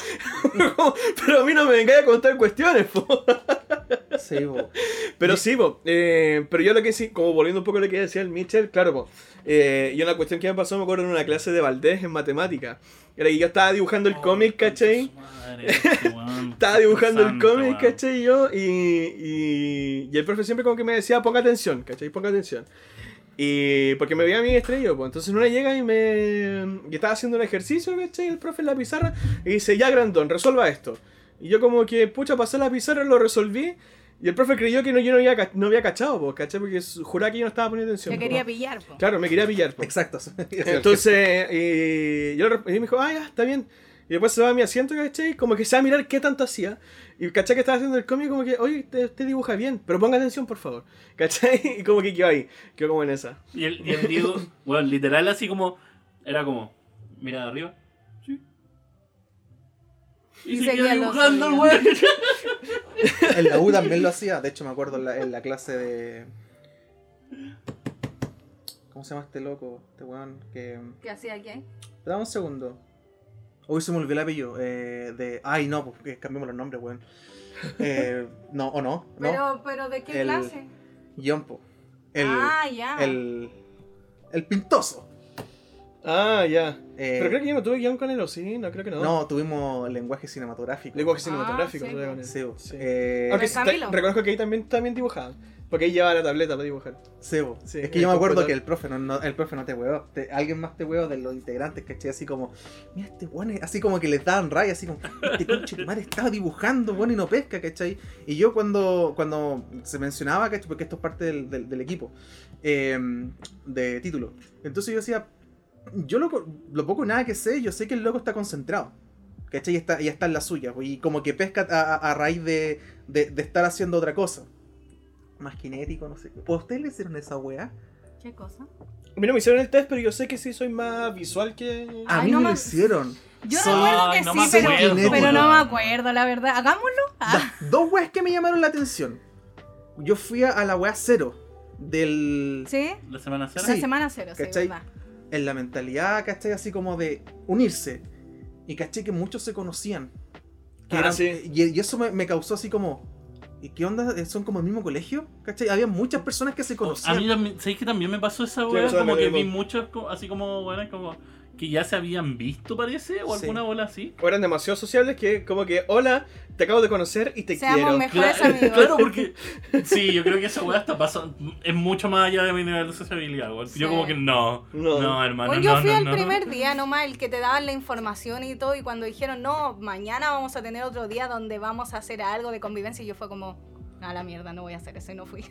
[laughs] Pero a mí no me vengáis a contar cuestiones, po. Sí. [laughs] Pero sí, eh, pero yo lo que sí, como volviendo un poco a lo que decía el Mitchell, claro, po, eh, y una cuestión que me pasó, me acuerdo en una clase de Valdés en matemática. Era que yo estaba dibujando el Oh, cómic, ¿cachai? madre, este. [laughs] Estaba dibujando el cómic. ¿cachai? Yo, y, y, y el profe siempre como que me decía, ponga atención, ¿cachai? Ponga atención. Y porque me veía a mí estrello, pues entonces una llega y me. Y estaba haciendo un ejercicio, ¿cachai? El profe en la pizarra y dice, ya grandón, resuelva esto. Y yo como que, pucha, pasé la pizarra, lo resolví. Y el profe creyó que no, yo no había, ca- no había cachado, po, ¿cachai? Porque juraba que yo no estaba poniendo atención. Te po. quería pillar, po. Claro, me quería pillar. po. Exacto. [laughs] Entonces, y yo y me dijo, ah, ya, está bien. Y después se va a mi asiento, ¿cachai? Como que se va a mirar qué tanto hacía. Y ¿cachai? Que estaba haciendo el cómic, como que, oye, usted, usted dibuja bien, pero ponga atención, por favor. ¿cachai? [laughs] Y como que quedó ahí, quedó como en esa. Y el, y el Diego, bueno, literal así como. Era como. Mira de arriba. Y, Y seguía dibujando, suyo. [laughs] weón. En la U también lo hacía. De hecho, me acuerdo en la, en la clase de. ¿Cómo se llama este loco? Este weón que. ¿Qué hacía aquí? Dame un segundo. Uy, se me olvidó el apellido. Eh, de... Ay, no, porque cambiamos los nombres, weón. Eh, no, o no. no. Pero, pero ¿de qué El- clase? Yompo. El, ah, ya. el. El pintoso. Ah, ya. Eh, Pero creo que yo no tuve guion con él, ¿o sí? No, creo que no. no. tuvimos lenguaje cinematográfico. Lenguaje Ah, cinematográfico sí, con él. Sí, Sí. eh, te- reconozco que ahí también, también dibujaba. Porque ahí llevaba la tableta para dibujar. Sí, bo. Sí, es que yo me acuerdo que el profe no, no- el profe no te huevo. alguien más te huevo de los integrantes, ¿cachai? Así como, mira este weón, es-", así como que les daban raya, así como, este conche tu madre estaba dibujando, bueno, y no pesca, ¿cachai? Y yo cuando, cuando se mencionaba, ¿cachai? Porque esto es parte del, del- del equipo, eh, de título. Entonces yo decía, yo lo, lo poco nada que sé, yo sé que el loco está concentrado. ¿Cachai? Y está, y está en la suya. pues, Y como que pesca a, a- a raíz de, de- de estar haciendo otra cosa. Más kinético, no sé. ¿Pues ustedes le hicieron esa weá? ¿Qué cosa? A mí no me hicieron el test, pero yo sé que sí soy más visual que. A Ay, mí no me lo hicieron. Yo Soy- recuerdo que no sí, pero, pero no me acuerdo, la verdad. Hagámoslo. Ah, dos weas que me llamaron la atención. Yo fui a, a la wea cero. Del. ¿Sí? La semana cero. Sí. La semana cero, sí, ¿Cachai? verdad. En la mentalidad, ¿cachai? Así como de unirse. Y caché que muchos se conocían. Que Ah, eran- sí. y, y eso me, me causó así como. ¿Y qué onda? ¿Son como el mismo colegio? ¿Cachai? Había muchas personas que se A conocían. mí también, ¿sabéis que también me pasó esa weá? como que vi muchos, así como, bueno, como que ya se habían visto, parece, o Sí. alguna bola así. O eran demasiado sociables que, como que, hola, te acabo de conocer y te Seamos quiero. mejores Claro, amigos. claro, porque sí, yo creo que esa weá está pasando, es mucho más allá de mi nivel de sociabilidad, weón. Sí. Yo como que no, No. no, hermano, Bueno, yo no, fui no, el no. primer día nomás, el que te daban la información y todo, y cuando dijeron, no, mañana vamos a tener otro día donde vamos a hacer algo de convivencia, y yo fue como, a la mierda, no voy a hacer eso, y no fui.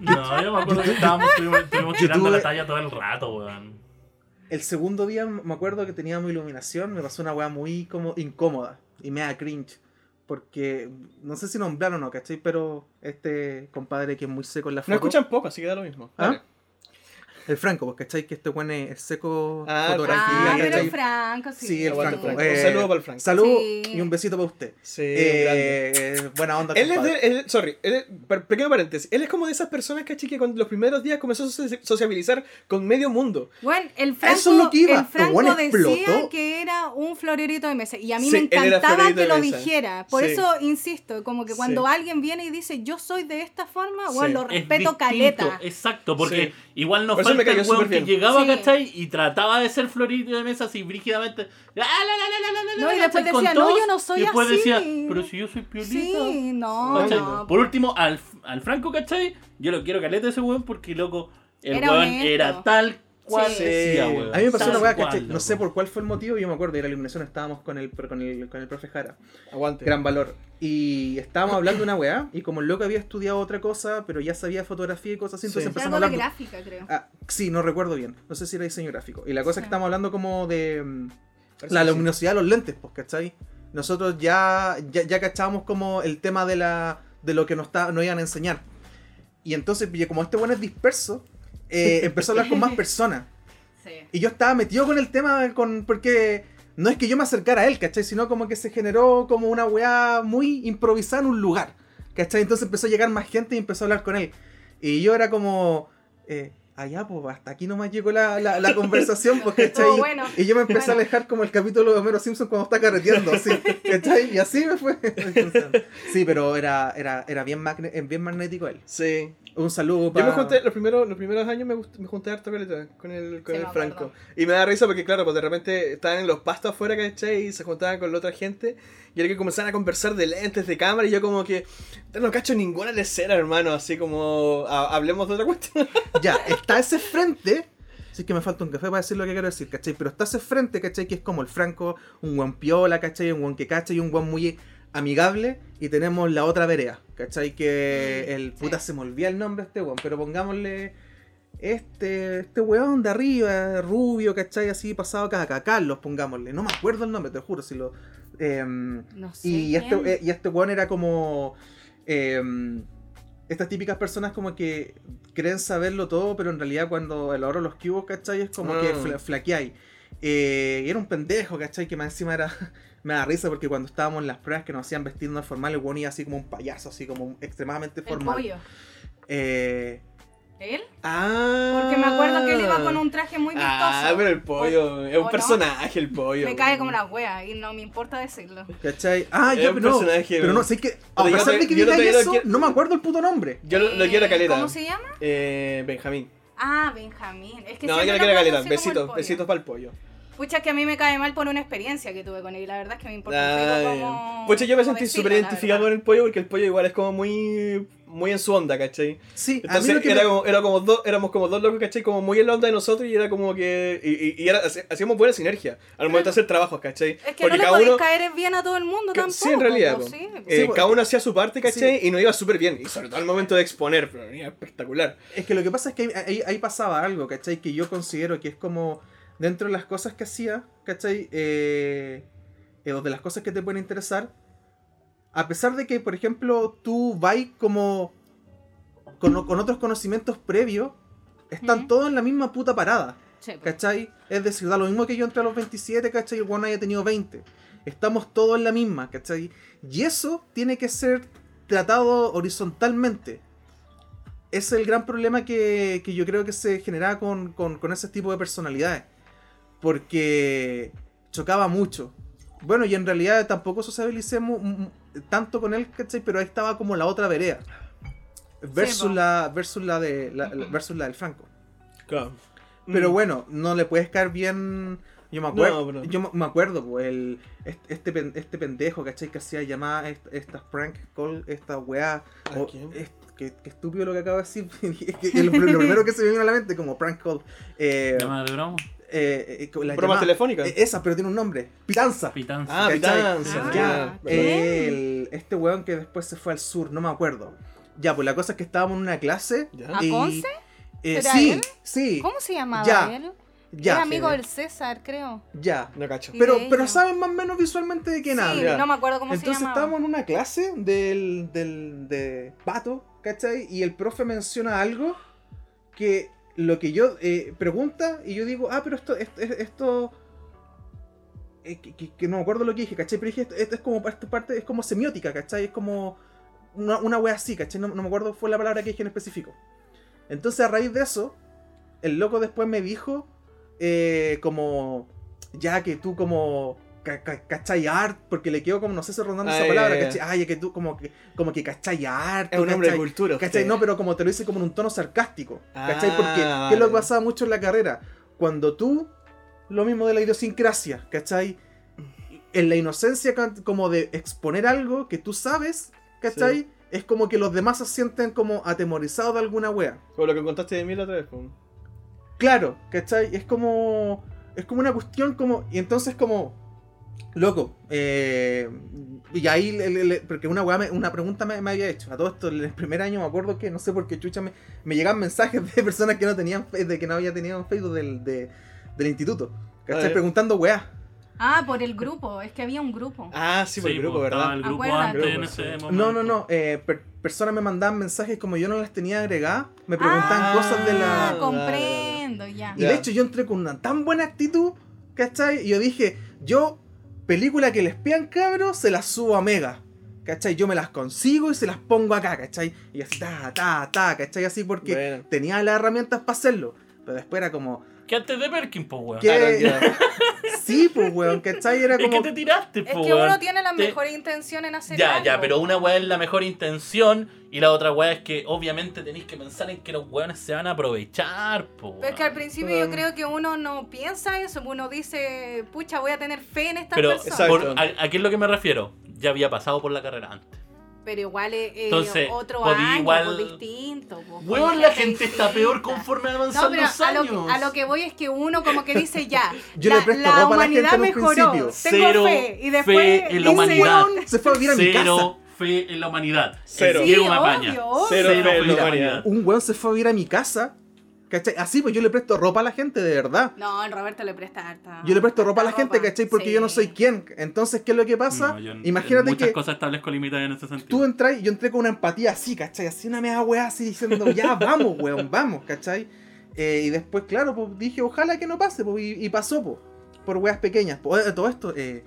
No, yo me acuerdo que estábamos, estuvimos, tirando tuve- la talla todo el rato, weón. El segundo día me acuerdo que teníamos iluminación. Me pasó una wea muy como incómoda. Y me da cringe. Porque no sé si nombraron o no, ¿cachai? Pero este compadre que es muy seco en la foto. No escuchan poco, así que da lo mismo. ¿Ah? El Franco, pues, ¿cachai? Que este weón es es seco Ah, fotografía, Ah, pero el Franco, sí. Sí, el Franco. Franco. Un saludo para el Franco. Salud Sí. y un besito para usted. Sí, Eh, eh, buena onda, Él es compadre. de, él- sorry, él es- pequeño paréntesis. Él es como de esas personas, ¿cachai? Que con los primeros días comenzó a soci- sociabilizar con medio mundo. Bueno, el Franco, Eso es lo que iba. el Franco decía explotó. que era un florerito de mesa. Y a mí Sí, me encantaba que lo dijera. Por Sí. eso insisto, como que cuando Sí. alguien viene y dice yo soy de esta forma, Sí. bueno, lo Es respeto distinto, caleta. Exacto, porque Sí. igual nos Por eso me cayó súper que bien. llegaba, Sí. ¿cachai? Y trataba de ser florito de mesa así brígidamente. ¡Ah, la, la, la, la, la, la, No, y después decía, no, yo no soy Y después así. decía, pero si yo soy piolita. Sí, no, ¿cachai? no. Por último, al, al Franco, ¿cachai? Yo lo quiero caleta ese weón porque, loco, el Era weón honesto. era tal cual Sí. decía, weón. A mí me pasó una weá, ¿cachai? No sé por cuál fue el motivo, yo me acuerdo, de la iluminación estábamos con el, con el, con el profe Jara. Aguante. Gran valor. Y estábamos hablando de una weá, y como el loco había estudiado otra cosa, pero ya sabía fotografía y cosas así, entonces Sí. empezamos Algo a de hablar. gráfica, creo. Ah, sí, no recuerdo bien. No sé si era diseño gráfico. Y la cosa es que estamos hablando como de mm, la luminosidad de los lentes, pues, ¿cachai? Nosotros ya, ya, ya cachábamos como el tema de la de lo que nos, está, nos iban a enseñar. Y entonces, como este bueno es disperso, eh, empezó a hablar con más personas. [laughs] Sí. Y yo estaba metido con el tema con porque no es que yo me acercara a él, ¿cachai? Sino como que se generó como una weá muy improvisada en un lugar, ¿cachai? Entonces empezó a llegar más gente y empezó a hablar con él. Y yo era como, eh, allá, pues hasta aquí nomás llegó la, la, la [laughs] conversación, pues, ¿cachai? Estuvo bueno. Y yo me empecé Bueno. a alejar como el capítulo de Homero Simpson cuando está carreteando, así, ¿cachai? Y así me fue. [laughs] Entonces, sí, pero era, era, era bien, magne- bien magnético él. Sí. Un saludo Yo para... me junté, los primeros, los primeros años me, gust- me junté harto caleta con el, con Sí, el Franco. acuerdo. Y me da risa porque, claro, pues de repente estaban en los pastos afuera, ¿cachai? Y se juntaban con la otra gente. Y era que comenzaban a conversar de lentes, de cámara. Y yo, como que, no cacho ninguna lecera, hermano. Así como, ha- hablemos de otra cuestión. [laughs] Ya, está ese frente. Sí que me falta un café para decir lo que quiero decir, ¿cachai? Pero está ese frente, ¿cachai? Que es como el Franco, un buen piola, ¿cachai? Un buen que cacha y un buen muy amigable y tenemos la otra vereda, ¿cachai? Que Mm, el puta sí. se me olvida el nombre de este weón, pero pongámosle este, este weón de arriba, rubio, ¿cachai? Así pasado acá, Carlos, pongámosle. No me acuerdo el nombre, te juro, si lo... em, No sé. y, este, eh, y este weón era como. em, estas típicas personas como que creen saberlo todo, pero en realidad cuando el oro los cubos, ¿cachai? Es como que Mm. fla- flaqueáis. Eh, y era un pendejo, ¿cachai? Que más encima era. [laughs] me da risa porque cuando estábamos en las pruebas que nos hacían vestirnos formal, el weón iba así como un payaso, así como extremadamente El formal. pollo. Eh, ¿Él? Ah. Porque me acuerdo que él iba con un traje muy vistoso. Ah, pero el pollo. Es ¿O un no? personaje el pollo. Me cae como la wea y no me importa decirlo. ¿cachai? Ah, Es no. personaje, Pero no, sé que. A Pero yo pesar te- de que yo te- eso, quiero- no me acuerdo el puto nombre. Yo lo, lo quiero Eh, caleta. ¿Cómo se llama? Eh, Benjamín. Ah, Benjamín. Es que no, yo lo quiero conozco caleta. el Besitos, besitos para el pollo. Pucha, que a mí me cae mal por una experiencia que tuve con él. La verdad es que me importa Ah, como... Pucha, yo me como sentí súper identificado con el pollo porque el pollo igual es como muy muy en su onda, ¿cachai? Sí, a mí Entonces lo que era me- como, era como dos, éramos como dos locos, ¿cachai? Como muy en la onda de nosotros y era como que. Y, y- y era, hacíamos buena sinergia al momento de hacer trabajos, ¿cachai? Es que no le podéis caer bien a todo el mundo tampoco. sí, en realidad. po. sí. Eh, Sí, cada uno hacía su parte, ¿cachai? Sí. Y nos iba súper bien. Y sobre todo al momento de exponer, pero venía espectacular. Es que lo que pasa es que ahí, ahí- ahí pasaba algo, ¿cachai? Que yo considero que es como dentro de las cosas que hacía, ¿cachai? Eh, eh, o de las cosas que te pueden interesar, a pesar de que, por ejemplo, tú vas como con, con otros conocimientos previos, están todos en la misma puta parada, Sí, pues. ¿cachai? Es decir, da lo mismo que yo entré a los 27, ¿cachai? Y el one haya tenido 20. Estamos todos en la misma, ¿cachai? Y eso tiene que ser tratado horizontalmente. Es el gran problema que, que yo creo que se generaba con, con, con ese tipo de personalidades. Porque chocaba mucho. Bueno, y en realidad tampoco mu- tanto con él, ¿cachai? Pero ahí estaba como la otra vereda. Versus, la, versus, la, de, la, versus la del Franco. Claro. Pero Mm. bueno, no le puedes caer bien. Yo me acuerdo, No, pero- yo me- acuerdo, pues, el, este, este, pen- pendejo, ¿cachai? Que hacía llamadas, est- estas prank call, esta weá. ¿A o- quién? es- qué, qué estúpido lo que acabo de decir. [laughs] Lo, lo primero que se me vino a la mente, como prank call. Eh, Llamada de broma. Eh, eh, con la Broma llamada- telefónica. eh, esa, pero tiene un nombre. Pitanza. Pitanza. Ah. Pitanza. Ah, Ya, el- este weón que después se fue al sur, no me acuerdo. Ya, pues la cosa es que estábamos en una clase. Ya. ¿A y- eh, ¿Era sí, él? sí. ¿Cómo se llamaba Ya, él? Ya. Era amigo del César, creo. Ya. No cacho. Pero, pero saben más o menos visualmente de quién sí, ya. no me acuerdo cómo Entonces se llamaba. estábamos en una clase del, del de Pato, ¿cachai? Y el profe menciona algo que lo que yo eh, pregunta y yo digo, ah, pero esto, esto, esto eh, que, no me acuerdo lo que dije, ¿cachai? Pero dije, esto, esto es como parte, es como semiótica, ¿cachai? Es como una, una wea así, ¿cachai? No, no me acuerdo fue la palabra que dije en específico. Entonces a raíz de eso, el loco después me dijo, eh, como, ya que tú como, ¿cachai? Art, porque le quedo como, no sé si rondando esa Ah, palabra. ¿cachai? Ay, que tú como que, como que ¿cachai? Art, Es un hombre de cultura. ¿Cachai? No, pero como te lo dice como en un tono sarcástico. ¿Cachai? Ah, Porque, ¿qué es lo que vale. pasaba mucho en la carrera? Cuando tú, lo mismo de la idiosincrasia, ¿cachai? En la inocencia como de exponer algo que tú sabes, ¿cachai? Sí. Es como que los demás se sienten como atemorizados de alguna wea. Como lo que contaste de mí la otra vez. Claro, ¿cachai? Es como. Es como una cuestión como. Y entonces como. Loco. eh, y ahí, le- le- le- porque una weá me- una pregunta me, me había hecho. A todo esto, en el primer año me acuerdo que no sé por qué chucha me, me llegaban mensajes de personas que no tenían de que no había tenido Facebook del, de- del instituto. ¿Cachai? Preguntando weá. Ah, por el grupo. Es que había un grupo. Ah, sí, por el grupo, pues, ¿verdad? el grupo Acuérdate. antes en Grupo, ese sí. momento. No, no, no. eh, per- personas me mandaban mensajes como yo no las tenía agregadas. Me preguntaban Ah, cosas de la. Ah, comprendo, ya. Y Ya. de hecho yo entré con una tan buena actitud, ¿cachai? Y yo dije, yo, película que les pidan cabros, se las subo a Mega. ¿Cachai? Yo me las consigo y se las pongo acá, ¿cachai? Y así, ta, ta, ta, ¿cachai? Así porque Bueno. tenía las herramientas para hacerlo. Pero después era como, Que antes de Perkin, pues, weón. ¿Qué? [laughs] Sí, pues, weón, ¿cachai? Era Es que como... te tiraste, Es pues, que uno tiene la Te- mejor intención en hacer Ya, algo. ya, pero una weá es la mejor intención y la otra weá es que obviamente tenéis que pensar en que los weones se van a aprovechar, po, Pero es que al principio yo creo que uno no piensa eso, uno dice, pucha, voy a tener fe en estas Pero personas. Exacto. por- a, ¿a qué es lo que me refiero? Ya había pasado por la carrera antes. Pero igual es eh, Entonces, otro año, igual- pues, distinto. pues, Weón, con la gente está distinta. peor conforme avanzan No, pero los a lo, años. que, a lo que voy es que uno como que dice ya, [laughs] Yo la, le presto la ropa a la gente humanidad en un mejoró, tengo Cero fe, y después fe en la humanidad. Se fue a vivir a mi casa. Cero fe en la humanidad. Cero. Sí, Mapaña. obvio, obvio. Cero Cero fe en la fe humanidad. Un weón se fue a vivir a mi casa. ¿Cachai? Así pues yo le presto ropa a la gente, de verdad. No, el Roberto le presta harta. Yo le presto ropa a la harta gente, ropa. ¿cachai? Porque Sí. yo no soy quien. Entonces, ¿qué es lo que pasa? No, yo en- Imagínate muchas que cosas establezco límites en ese sentido. tú entras, yo entré con una empatía así, ¿cachai? Así una mega weá así diciendo, ya [laughs] vamos, weón, vamos, ¿cachai? Eh, y después, claro, pues dije, ojalá que no pase, pues, y, y pasó, pues, por weas pequeñas. Pues, eh, todo esto, eh,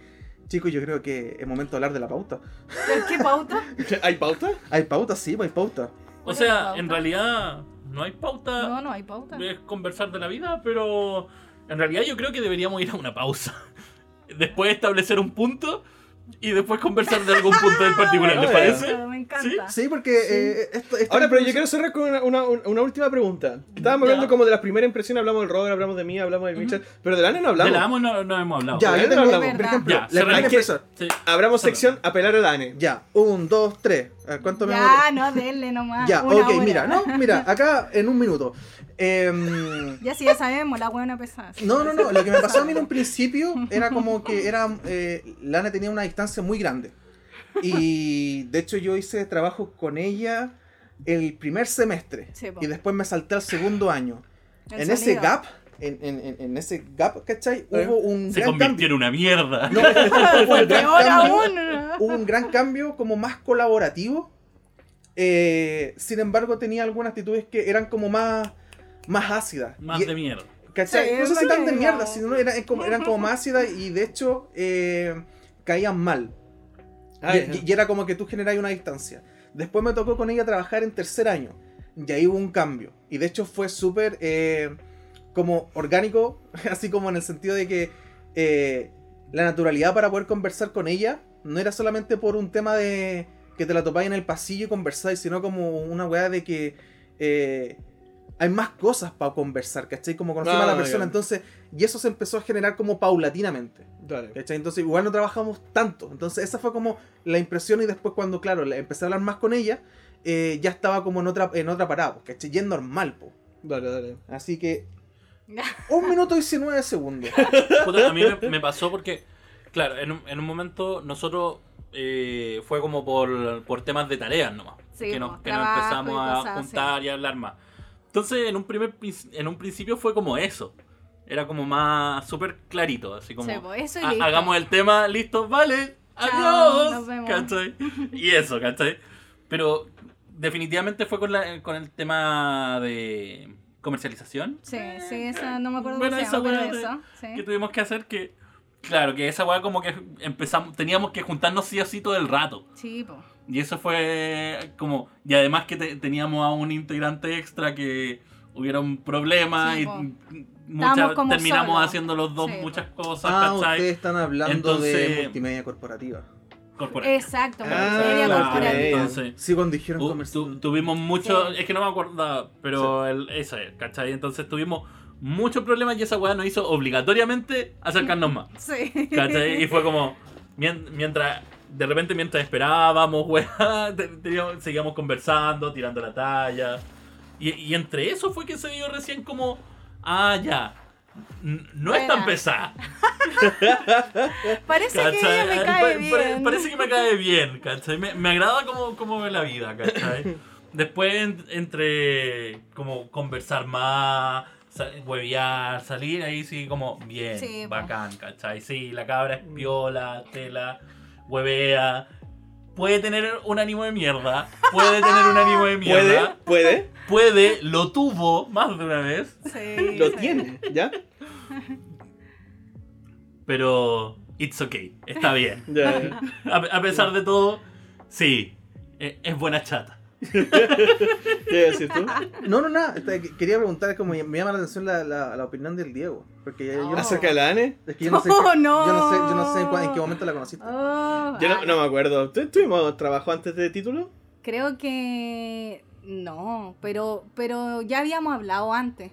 chicos, yo creo que es momento de hablar de la pauta. ¿Pero ¿Qué pauta? [laughs] ¿Hay pauta? Hay pauta, sí, pues hay pauta. o ¿Cuál es la sea, pauta? en realidad no hay pauta. No, no hay pauta. es conversar de la vida, pero en realidad yo creo que deberíamos ir a una pausa. [laughs] Después establecer un punto y después conversar de algún punto en particular, ¿les Ah, parece? Me encanta. Sí, porque eh, esto, esto- Ahora, pero yo quiero cerrar con una, una- una última pregunta. Estábamos Ya. hablando como de las primeras impresiones, hablamos del Robert, hablamos de mí, hablamos del Mitchell, pero del Anne no De hablamos. la amo no, no hemos hablado. Ya, ¿de yo tengo, hablamos? por ejemplo, Ya, la impresión. Sí. Abramos sección apelar al Anne. Ya, un, dos, tres. A ver, ¿Cuánto me Ya, no, denle nomás. Ya, una ok, hora. mira, no, mira, acá en un minuto. Em, Ya sí, ya sabemos, la buena pesada. no, no, no, lo que me pasó a mí en un [laughs] principio era como que era, eh, Lana tenía una distancia muy grande. Y de hecho yo hice trabajo con ella el primer semestre. Sí, y después me salté al segundo año. El en ese gap, en, en- en- en ese gap, ¿cachai? Eh, Hubo un Se gran convirtió cambio. en una mierda. No, [laughs] hubo un gran cambio. aún. hubo un gran cambio como más colaborativo. Eh, sin embargo, tenía algunas actitudes que eran como más, más ácidas. Más Y- de mierda. ¿cachai? Sí, no sé si tan de mierda, sino eran, como, eran como más ácidas y de hecho eh, caían mal. Ah, y, y era como que tú generas una distancia. Después me tocó con ella trabajar en tercer año. Y ahí hubo un cambio. Y de hecho fue súper eh, como orgánico, [laughs] así como en el sentido de que eh, la naturalidad para poder conversar con ella no era solamente por un tema de que te la topáis en el pasillo y conversáis, sino como una weá de que eh, hay más cosas para conversar, ¿cachai? Como conocer a Ah, la persona. ya. Entonces, y eso se empezó a generar como paulatinamente. Dale. ¿Cachai? Entonces igual no trabajamos tanto. Entonces esa fue como la impresión y después cuando, claro, le empecé a hablar más con ella, eh, ya estaba como en otra, en otra parada, pues, ¿cachai? Y es normal, po. Dale, dale. Así que... [laughs] Un minuto y 19 segundos. Puta, a mí me, me pasó porque, claro, en un, en un momento nosotros eh, fue como por, por temas de tareas nomás. Sí, que nos, que nos empezamos a juntar y a hablar más. Entonces, en un, primer, en un principio fue como eso. Era como más súper clarito, así como... Sí, po, eso y "Ha- listo. hagamos el tema, listo, vale, Chao, adiós. nos vemos. ¿cachai? [laughs] Y eso, ¿cachai? Pero definitivamente fue con, la, con el tema de comercialización Sí, sí, esa no me acuerdo Bueno, esa llama, de- eso. Sí. que tuvimos que hacer que... Claro, que esa weá como que empezamos, teníamos que juntarnos sí o sí todo el rato. Sí, po. Y eso fue como... Y además que te- teníamos a un integrante extra que hubiera un problema Sí, y como terminamos haciendo los dos Sí, muchas cosas, Ah, ¿cachai? ustedes están hablando de multimedia corporativa. Corporativa. Exacto, Ah, multimedia claro, corporativa. entonces... Sí, cuando dijeron tu- tuvimos mucho, Sí. es que no me acuerdo, pero el, eso es, ¿cachai? Entonces tuvimos muchos problemas y esa weá nos hizo obligatoriamente acercarnos más, Sí. ¿cachai? Y fue como, mien- mientras, de repente mientras esperábamos, [laughs] weá, te- teníamos- seguíamos conversando, tirando la talla. Y, y entre eso fue que se dio recién como, ah, ya, no es tan pesada. [laughs] Parece que me Pa- cae pare- bien. Parece que me cae bien, ¿cachai? Me, me agrada como, como ve la vida, ¿cachai? [laughs] Después en- entre como conversar más, sa- huevear, salir, ahí sí como bien, Sí, bacán, ¿cachai? Sí, la cabra es piola, tela, huevea. Puede tener un ánimo de mierda, puede tener un ánimo de ¿Puede? mierda, ¿Puede? puede, lo tuvo más de una vez, Sí, [laughs] Lo sí. tiene, ¿ya? pero it's okay, está bien. A, a pesar de todo, sí, e- es buena chata. [laughs] ¿Qué decir tú? No, no, nada. este, que- Quería preguntar, como me llama la atención la, la, la opinión del Diego. Porque yo, no- ¿Acerca de la Anne? es que yo no sé, Oh, [laughs] no. yo no sé, yo no sé en, en qué momento la conociste. Oh, Yo no, no me acuerdo. ¿Tu- ¿Tuvimos trabajo antes de título? Creo que no, pero, pero ya habíamos hablado antes.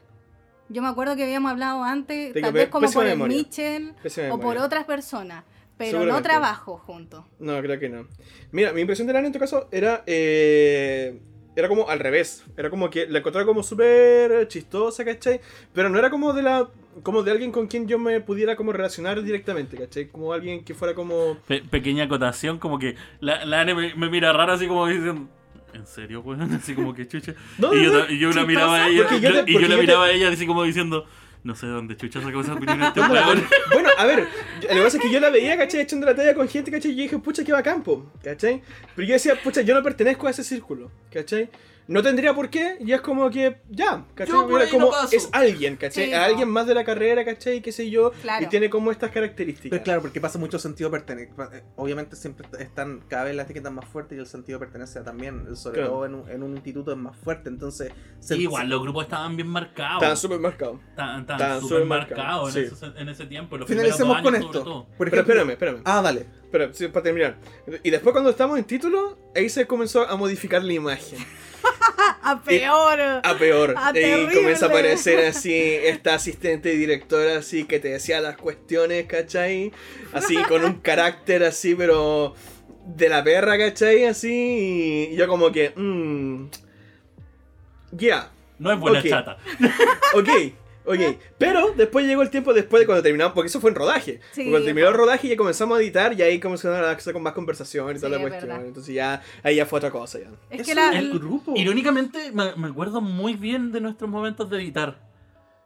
Yo me acuerdo que habíamos hablado antes, Tengo tal vez como por el. Mitchell Pésima o por otras personas. Pero no trabajo juntos. No, creo que no. Mira, mi impresión de Lana en tu caso era. eh, era como al revés. Era como que la encontraba como súper chistosa, ¿cachai? Pero no era como de la. como de alguien con quien yo me pudiera como relacionar directamente, ¿cachai? Como alguien que fuera como. Pe- pequeña acotación, como que la, la me, me mira raro así como diciendo. ¿En serio, weón? [laughs] Así como que chucha. No, y, yo, no, y yo la miraba a ella. porque yo y yo la te- miraba a ella así como diciendo. No sé de dónde chucha sacó esa opinión este weón. Bueno, a ver, yo- lo que pasa es que yo la veía, ¿cachai? Echando la talla con gente, ¿cachai? Y yo dije, pucha, que va a campo, ¿cachai? Pero yo decía, pucha, yo no pertenezco a ese círculo, ¿cachai? No tendría por qué, y es como que, ya, ¿cachai? Yo por Era ahí como, no paso. es alguien, ¿cachai? Sí, no. alguien más de la carrera, ¿cachai? Qué sé yo, Claro. y tiene como estas características. Pero claro, porque pasa mucho sentido pertenecer. Obviamente siempre están, cada vez las etiquetas más fuertes y el sentido de pertenencia también, sobre Claro. todo en un, en un instituto es más fuerte, entonces... se- Igual los grupos estaban bien marcados. Estaban súper marcados. Estaban, súper marcados, en, sí. ese, en ese tiempo. Los Finalicemos con esto. Pero espérame, espérame. Ah, dale. Espera, sí, para terminar. Y después cuando estamos en título, ahí se comenzó a modificar la imagen. [laughs] A peor. A peor. Y terrible. comienza a aparecer [laughs] así esta asistente y directora así que te decía las cuestiones, ¿cachai? Así con un carácter así, pero de la perra, ¿cachai? Así. Y yo como que... Mmm, ya. No es buena Ok. chata. [laughs] Ok. Ok, pero después llegó el tiempo después de cuando terminamos, porque eso fue en rodaje. Sí, cuando terminó el rodaje ya comenzamos a editar y ahí comenzó a hacer con más conversación y toda Sí, la es cuestión. verdad. Entonces ya, ahí ya fue otra cosa ya. Es Es que la. el el- grupo. Irónicamente, me, me acuerdo muy bien de nuestros momentos de editar.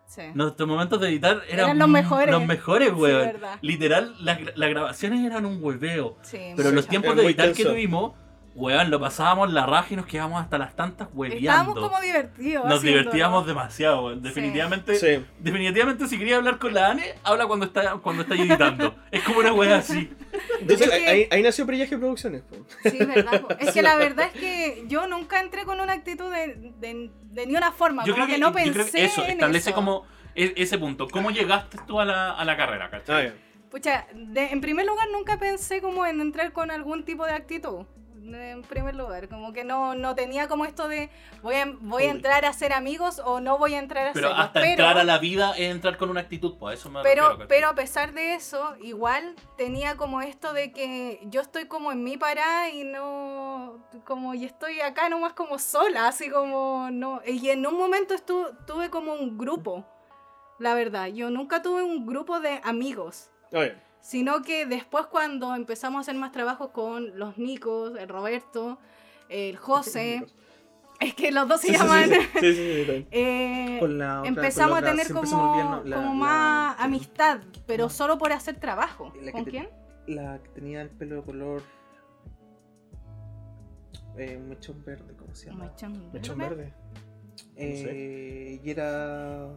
sí. Nuestros momentos de editar eran, Eran los mejores. Los mejores, weón. verdad. Literal, las, gra- las grabaciones eran un hueveo. Sí, Pero mucho. los tiempos de editar que tuvimos, weón, lo pasábamos la raja y nos quedábamos hasta las tantas Estábamos hueveando. como divertidos. Nos haciéndolo. divertíamos demasiado, weón. Definitivamente, Sí. definitivamente si quería hablar con la Ane, habla cuando está, cuando está editando. es como una wea así. Entonces Es que- ahí, ahí nació Prillaje Producciones. po. Sí, verdad. po. Es que la verdad es que yo nunca entré con una actitud de, de, de ni una forma. Yo como creo que, no yo pensé creo que eso, en establece eso. como e- ese punto. ¿Cómo llegaste tú a la, a la carrera, Ah, cachai? ya. Pucha, de- en primer lugar nunca pensé como en entrar con algún tipo de actitud. En primer lugar, como que no, no tenía como esto de voy a, voy a entrar a ser amigos o no voy a entrar a Pero serlo. hasta entrar a la vida es entrar con una actitud, pues eso me pero, refiero, pero a pesar de eso, igual tenía como esto de que yo estoy como en mi parada y no, como, y estoy acá nomás como sola, así como, no, y en un momento estu- tuve como un grupo, la verdad, yo nunca tuve un grupo de amigos, ya. Sino que después cuando empezamos a hacer más trabajos con los Nicos, el Roberto, el [laughs] José, es que los dos se llaman... sí, sí, sí, sí, [laughs] sí. Eh, Con la otra- empezamos a tener como, olvida, ¿no? La- como la- más amistad, pero solo por hacer trabajo. ¿Con te- quién? La que tenía el pelo de color. Eh, mechón verde, ¿cómo se llama? Mechón Mechón verde. verde. Eh, y era.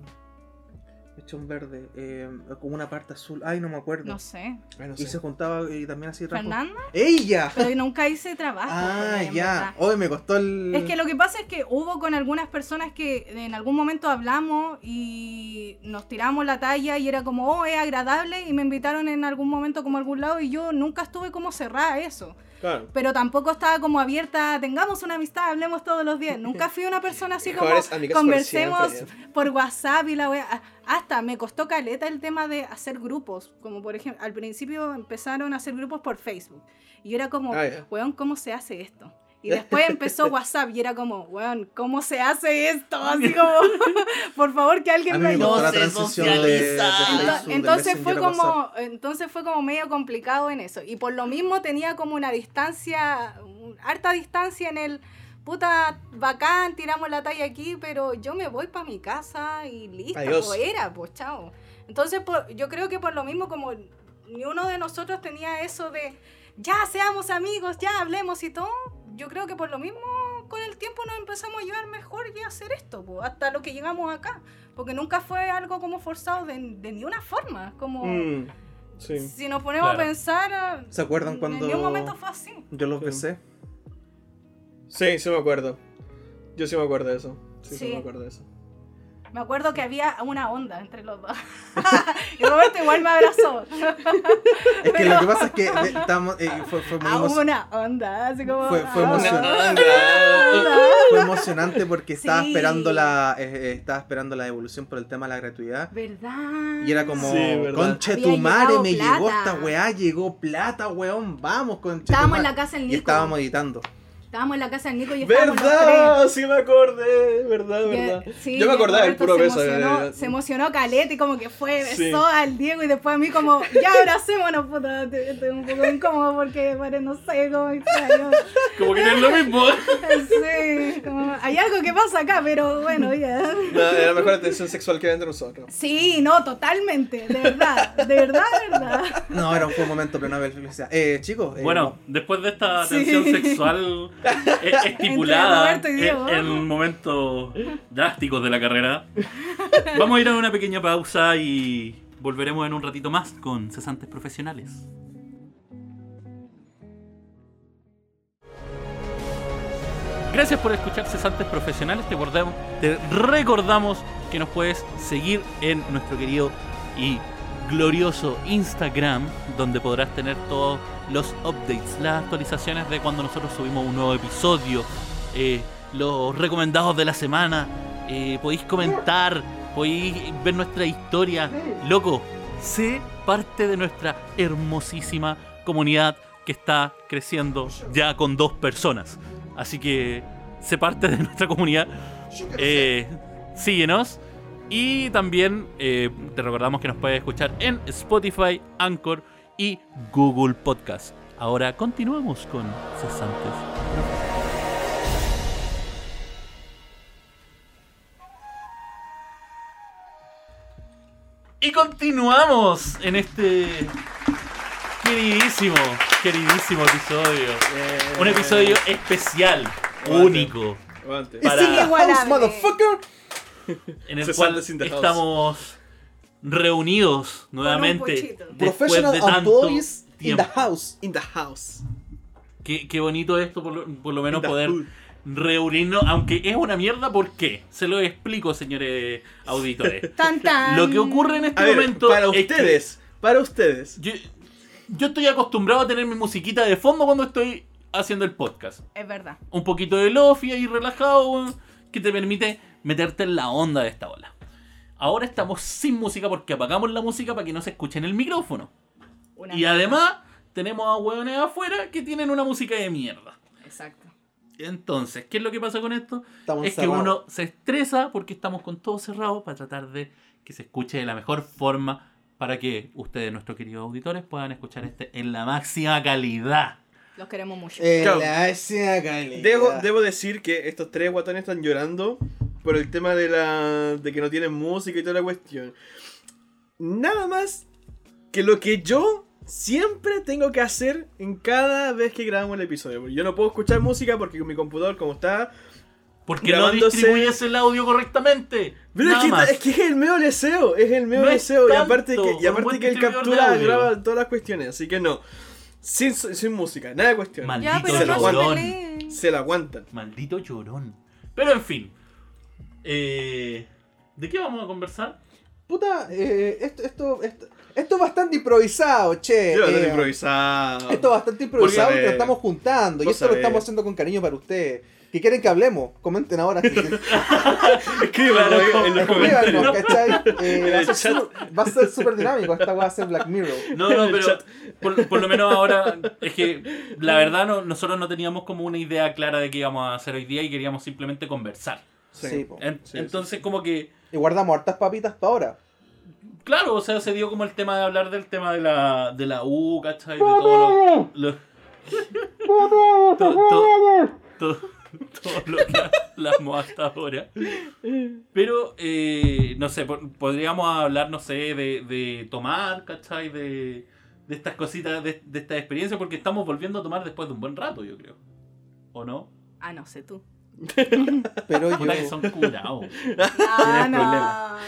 Mechón verde, eh, con una parte azul. Ay, no me acuerdo. No sé. No Y sé. se juntaba y también hacía trabajo. ¿Fernanda? ¡Ella! Pero nunca hice trabajo. Ah, ya. verdad. Hoy me costó el. Es que lo que pasa es que hubo con algunas personas que en algún momento hablamos y nos tiramos la talla y era como, oh, es agradable y me invitaron en algún momento como a algún lado y yo nunca estuve como cerrada a eso. Claro. Pero tampoco estaba como abierta, tengamos una amistad, hablemos todos los días. Nunca fui una persona así [laughs] como, por conversemos siempre. por WhatsApp y la wea. Hasta me costó caleta el tema de hacer grupos. Como por ejemplo, al principio empezaron a hacer grupos por Facebook. Y yo era como, Ah, ya. weón, ¿cómo se hace esto? Y después empezó [laughs] WhatsApp y era como, weón, ¿cómo se hace esto? Así como, [laughs] por favor, que alguien A mí me ayude. la se transición de, de socializa. Facebook, Ento- de Entonces fue como WhatsApp. entonces fue como medio complicado en eso y por lo mismo tenía como una distancia harta distancia en el puta bacán tiramos la talla aquí pero yo me voy para mi casa y listo Adiós. pues era pues chao entonces por- yo creo que por lo mismo como ni uno de nosotros tenía eso de ya seamos amigos ya hablemos y todo yo creo que por lo mismo con el tiempo nos empezamos a llevar mejor y a hacer esto pues, hasta lo que llegamos acá porque nunca fue algo como forzado de, de ni una forma como Mm, sí. si nos ponemos Claro. a pensar ¿Se acuerdan en cuando ningún momento fue así yo los Sí. besé? Sí, sí me acuerdo. Yo sí me acuerdo de eso. Sí, sí, Sí. me acuerdo de eso. Me acuerdo que había una onda entre los dos. [laughs] y Roberto igual me abrazó. [laughs] Es que lo que pasa es que de- estábamos, eh, fue, fue muy A emo- una onda, así como. Fue- fue ah, emocionante. fue emocionante porque estaba Sí. esperando la eh, eh, estaba esperando la devolución por el tema de la gratuidad. ¿Verdad? Y era como, Sí, conche tu madre, me llegó plata. esta weá, llegó plata, weón, vamos, conche Estábamos en la casa Y Nico. estábamos editando. Estábamos en la casa del Nico y estábamos los tres. ¿Verdad? Sí me acordé, ¿verdad? Y, ¿Verdad? sí, Yo me acordaba del puro se beso. Emocionó, eh, se emocionó Caleta y como que fue, besó Sí. al Diego y después a mí como, ya abracémonos, puta. Estoy un poco incómodo porque pare, no sé cómo extraño. [laughs] Como que no es lo mismo. Sí, como, hay algo que pasa acá, pero bueno, ya. No, era la mejor atención sexual que de nosotros. Sí, no, totalmente, de verdad, de verdad, de verdad. No, era un buen momento pleno de felicidad. Eh, chicos, eh, Bueno, después de esta Sí. tensión sexual estipulada en, momentos drásticos de la carrera, vamos a ir a una pequeña pausa y volveremos en un ratito más con cesantes profesionales. Gracias por escuchar Cesantes Profesionales. Te, recordamos- te recordamos que nos puedes seguir en nuestro querido y glorioso Instagram, donde podrás tener todos los updates, las actualizaciones de cuando nosotros subimos un nuevo episodio, eh, los recomendados de la semana. eh, podéis comentar, podéis ver nuestra historia. Loco, sé parte de nuestra hermosísima comunidad que está creciendo ya con dos personas. Así que sé parte de nuestra comunidad. Eh, síguenos. Y también eh, te recordamos que nos puedes escuchar en Spotify, Anchor y Google Podcast. Ahora continuamos con Cesantes. Y continuamos en este queridísimo, queridísimo episodio. Un episodio especial, único, Aguante. Para- house, motherfucker. [laughs] en el Se cual estamos reunidos nuevamente después Professional de tanto employees in the tiempo. house. In the house. Qué, qué bonito esto, por lo, por lo menos poder hood. reunirnos, aunque es una mierda, ¿por qué? Se lo explico, señores auditores. [laughs] Tan, tan. Lo que ocurre en este A ver, momento para es que ustedes, para ustedes. yo, yo estoy acostumbrado a tener mi musiquita de fondo cuando estoy haciendo el podcast. Es verdad. Un poquito de lofi ahí relajado, que te permite meterte en la onda de esta ola. Ahora estamos sin música porque apagamos la música para que no se escuche en el micrófono. Una Y mierda. además tenemos a hueones afuera que tienen una música de mierda. Exacto. Entonces, ¿qué es lo que pasa con esto? Estamos es que encerrados. uno se estresa porque estamos con todo cerrado para tratar de que se escuche de la mejor forma para que ustedes, nuestros queridos auditores, puedan escuchar este en la máxima calidad. Los queremos mucho. Claro. la escena calidad. Debo, debo decir que estos tres guatones están llorando por el tema de la de que no tienen música y toda la cuestión. Nada más que lo que yo siempre tengo que hacer en cada vez que grabamos el episodio. Yo no puedo escuchar música porque con mi computador como está... Porque Grabándose- no distribuyes el audio correctamente. Pero es Nada que, más. es que es el medio deseo, es el medio No es deseo. Y aparte que, y aparte que él captura, graba todas las cuestiones. Así que no. Sin, sin música, nada de cuestión. Mal- ya, Maldito no se llorón. peleen. Se la aguantan. Maldito llorón. Pero en fin. Eh, ¿De qué vamos a conversar? Puta, eh, esto, esto, esto, esto es bastante improvisado, che. Yo eh, improvisado. Esto es bastante improvisado Porque- lo estamos juntando. Y esto lo estamos haciendo con cariño para ustedes. ¿Qué quieren que hablemos? Comenten ahora. [laughs] Escríbanlo en los comentarios. Escríbanos, ¿cachai? Eh, En va, a ser súper dinámico. Esta va a ser Black Mirror. No, no, pero por, por lo menos ahora es que la verdad no, nosotros no teníamos como una idea clara de qué íbamos a hacer hoy día y queríamos simplemente conversar. Sí. En- Sí, entonces como que, Y guardamos hartas papitas para ahora. claro, o sea, se dio como el tema de hablar del tema de la, de la U, ¿cachai? De todo lo, lo- to- to- to- todo lo que hablamos hasta ahora. Pero, eh, no sé, po- podríamos hablar, no sé, de, de tomar, ¿cachai? De, de estas cositas, de, de estas experiencias, porque estamos volviendo a tomar después de un buen rato, yo creo. ¿O no? Ah, no sé tú. [laughs] Pero Puta que yo. son curados. No, no, problema.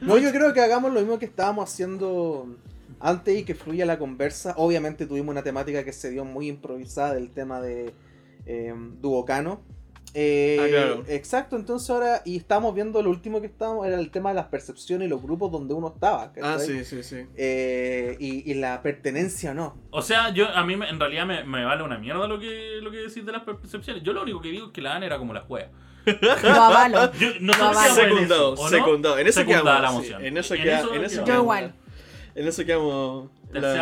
no. No, yo creo que hagamos lo mismo que estábamos haciendo antes y que fluya la conversa. Obviamente tuvimos una temática que se dio muy improvisada del tema de eh, Duocano. Eh, Ah, claro. Exacto, entonces ahora, y estábamos viendo lo último que estábamos, era el tema de las percepciones y los grupos donde uno estaba. Ah, ¿cachai? sí, sí, sí. Eh, y, y la pertenencia o no. O sea, yo a mí me- en realidad me, me vale una mierda lo que, lo que decís de las percepciones. Yo lo único que digo es que la Ana era como la juega. [laughs] Lo avalo. Yo, no vamos en Secundado, eso, ¿o no? secundado. En eso Secundada quedamos. la sí. En eso En queda- eso en eso quedamos. Yo igual. En eso quedamos. La-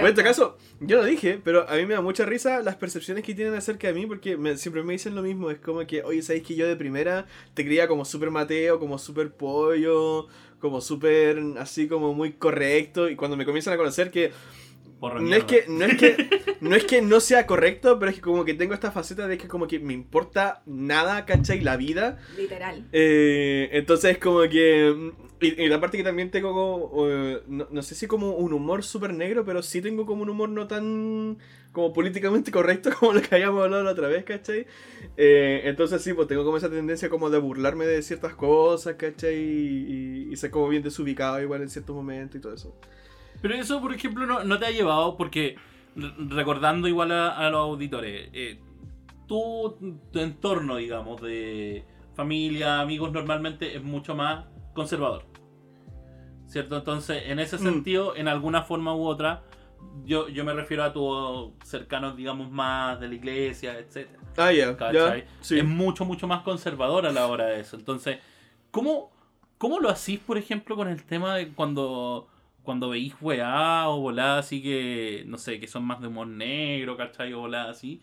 en este caso, yo lo dije, pero a mí me da mucha risa las percepciones que tienen acerca de mí porque me- siempre me dicen lo mismo. Es como que, oye, ¿sabéis que yo de primera te creía como súper Mateo, como súper pollo, como súper así como muy correcto? Y cuando me comienzan a conocer que Porro no es que, no es que [laughs] no es que no sea correcto, pero es que como que tengo esta faceta de que como que me importa nada, ¿cachai? La vida. Literal. Eh, entonces como que... mm, Y, y la parte que también tengo como... no, no sé si como un humor súper negro, pero sí tengo como un humor no tan como políticamente correcto [laughs] como lo que habíamos hablado la otra vez, ¿cachai? Eh, entonces sí, pues tengo como esa tendencia como de burlarme de ciertas cosas, ¿cachai? Y, y ser como bien desubicado igual en ciertos momentos y todo eso. Pero eso, por ejemplo, no, no te ha llevado porque, re- recordando igual a, a los auditores, eh, tu, tu entorno, digamos, de familia, amigos, normalmente es mucho más conservador. ¿Cierto? Entonces, en ese Mm. sentido, en alguna forma u otra, yo, yo me refiero a tus cercanos, digamos, más de la iglesia, etc. Ah, ya, ya. Sí. Es mucho, mucho más conservador a la hora de eso. Entonces, ¿cómo, cómo lo hacís, por ejemplo, con el tema de cuando, cuando veís weá o volá así que, no sé, que son más de humor negro, ¿cachai? O volá así.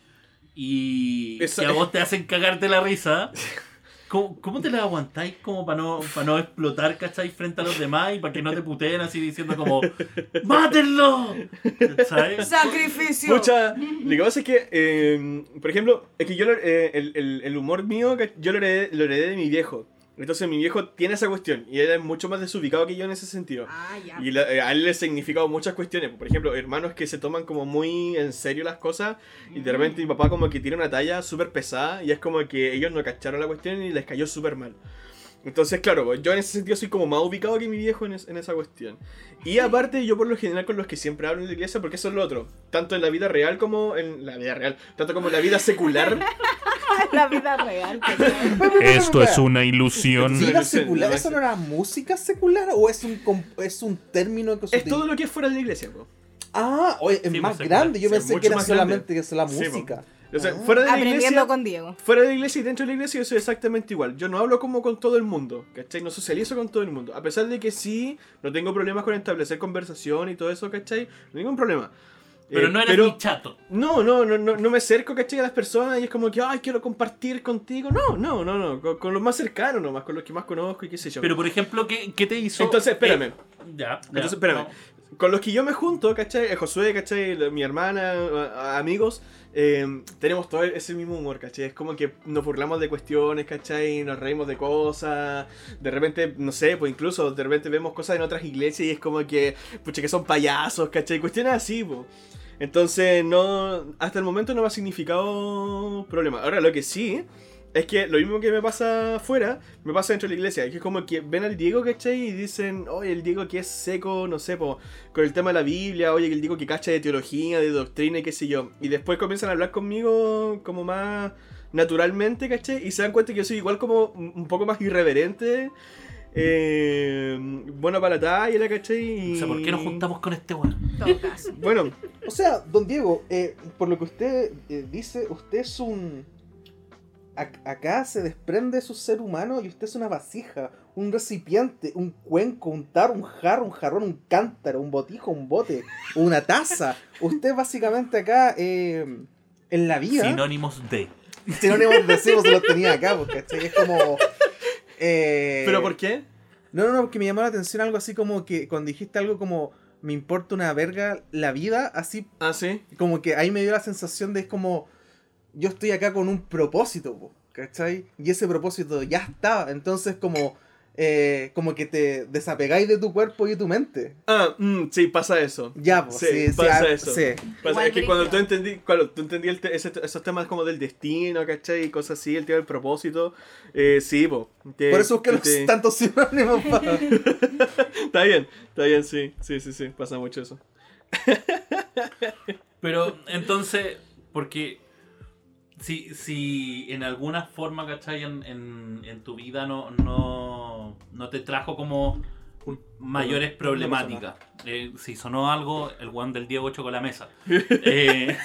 Y Eso- que a vos te hacen cagarte la risa. [laughs] ¿Cómo, cómo te la aguantáis como para no, para no explotar, ¿cachai? Frente a los demás y para que no te puteen así diciendo como ¡Mátenlo! ¿Cachai? Sacrificio. Pucha, lo que pasa es que, eh, por ejemplo, es que yo, lo- eh, el, el- el humor mío, yo lo heredé, lo heredé de mi viejo. Entonces mi viejo tiene esa cuestión y él es mucho más desubicado que yo en ese sentido. Ah, ya. Y la- eh, a él le ha significado muchas cuestiones. Por ejemplo, hermanos que se toman como muy en serio las cosas y de repente mi papá como que tira una talla súper pesada y es como que ellos no cacharon la cuestión y les cayó súper mal. Entonces, claro, yo en ese sentido soy como más ubicado que mi viejo en, es- en esa cuestión. Y aparte, yo por lo general con los que siempre hablo en la iglesia, porque eso es lo otro, tanto en la vida real como en la vida real, tanto como en la vida secular. [laughs] [laughs] La vida real. Esto es una ilusión. ¿Vida Sí, secular? ¿Eso no era música secular o es un, es un término que se es todo lo que es fuera de la iglesia, po. Ah, oye, es Sí, más pues, grande. Yo sí, pensé que era más grande. solamente que es la Sí, música. O sea, Ah. fuera de la iglesia. con Diego. Fuera de la iglesia y dentro de la iglesia yo soy exactamente igual. Yo no hablo como con todo el mundo, ¿cachai? No socializo con todo el mundo. A pesar de que sí, no tengo problemas con establecer conversación y todo eso, ¿cachai? No hay ningún problema. Pero Eh, no eres ni chato. No, no, no, no, no me acerco, ¿cachai? A las personas y es como que, ay, quiero compartir contigo. No, no, no, no. Con, con los más cercanos nomás, con los que más conozco y qué sé yo. Pero, por ejemplo, ¿qué, qué te hizo? Entonces, espérame. Eh, ya, ya, Entonces, espérame. no. Con los que yo me junto, ¿cachai? El Josué, ¿cachai? Mi hermana, amigos, eh, tenemos todo ese mismo humor, ¿cachai? Es como que nos burlamos de cuestiones, ¿cachai? Nos reímos de cosas. De repente, no sé, pues incluso de repente vemos cosas en otras iglesias y es como que, pucha, que son payasos, ¿cachai? Cuestiones así, pues. Entonces, no. Hasta el momento no me ha significado problema. Ahora, lo que sí. Es que lo mismo que me pasa afuera, me pasa dentro de la iglesia. Que es como que ven al Diego, ¿cachai? Y dicen, oye, el Diego que es seco, no sé, po, con el tema de la Biblia, oye, el Diego que cacha de teología, de doctrina y qué sé yo. Y después comienzan a hablar conmigo como más naturalmente, ¿cachai? Y se dan cuenta que yo soy igual como un poco más irreverente. Eh, bueno para la talla, ¿cachai? Y... O sea, ¿por qué nos juntamos con este weón? Caso. Bueno, O sea, don Diego, eh, por lo que usted eh, dice, usted es un... ac- Acá se desprende su ser humano y usted es una vasija, un recipiente, un cuenco, un tarro, un jarro, un jarrón, un cántaro, un botijo, un bote, una taza. Usted básicamente acá, eh, en la vida... Sinónimos de. sinónimos de sí, se los tenía acá, porque es como... eh, ¿pero por qué? No, no, no, porque me llamó la atención algo así como que cuando dijiste algo como me importa una verga la vida, así Ah, sí. como que ahí me dio la sensación de es como yo estoy acá con un propósito, po, ¿cachai? Y ese propósito ya está, entonces como eh, como que te desapegáis de tu cuerpo y de tu mente. Ah, mm, sí, pasa eso. Ya, pues, Sí, sí, sí, pasa ah, eso. sí. Pasa es que cuando tú entendí, cuando tú entendí el te- ese- esos temas como del destino, ¿cachai? Y cosas así, el tema del propósito, eh, sí, po. te- Por eso busqué los te- [laughs] tantos sinónimos. pa- [laughs] Está bien, está bien, sí, sí, sí, sí, pasa mucho eso. [laughs] Pero entonces, porque si, si en alguna forma, ¿cachai? En, en, en tu vida no, no, no te trajo como mayores problemáticas. Eh, si sonó algo, el one del Diego chocó la mesa. [laughs] Eh,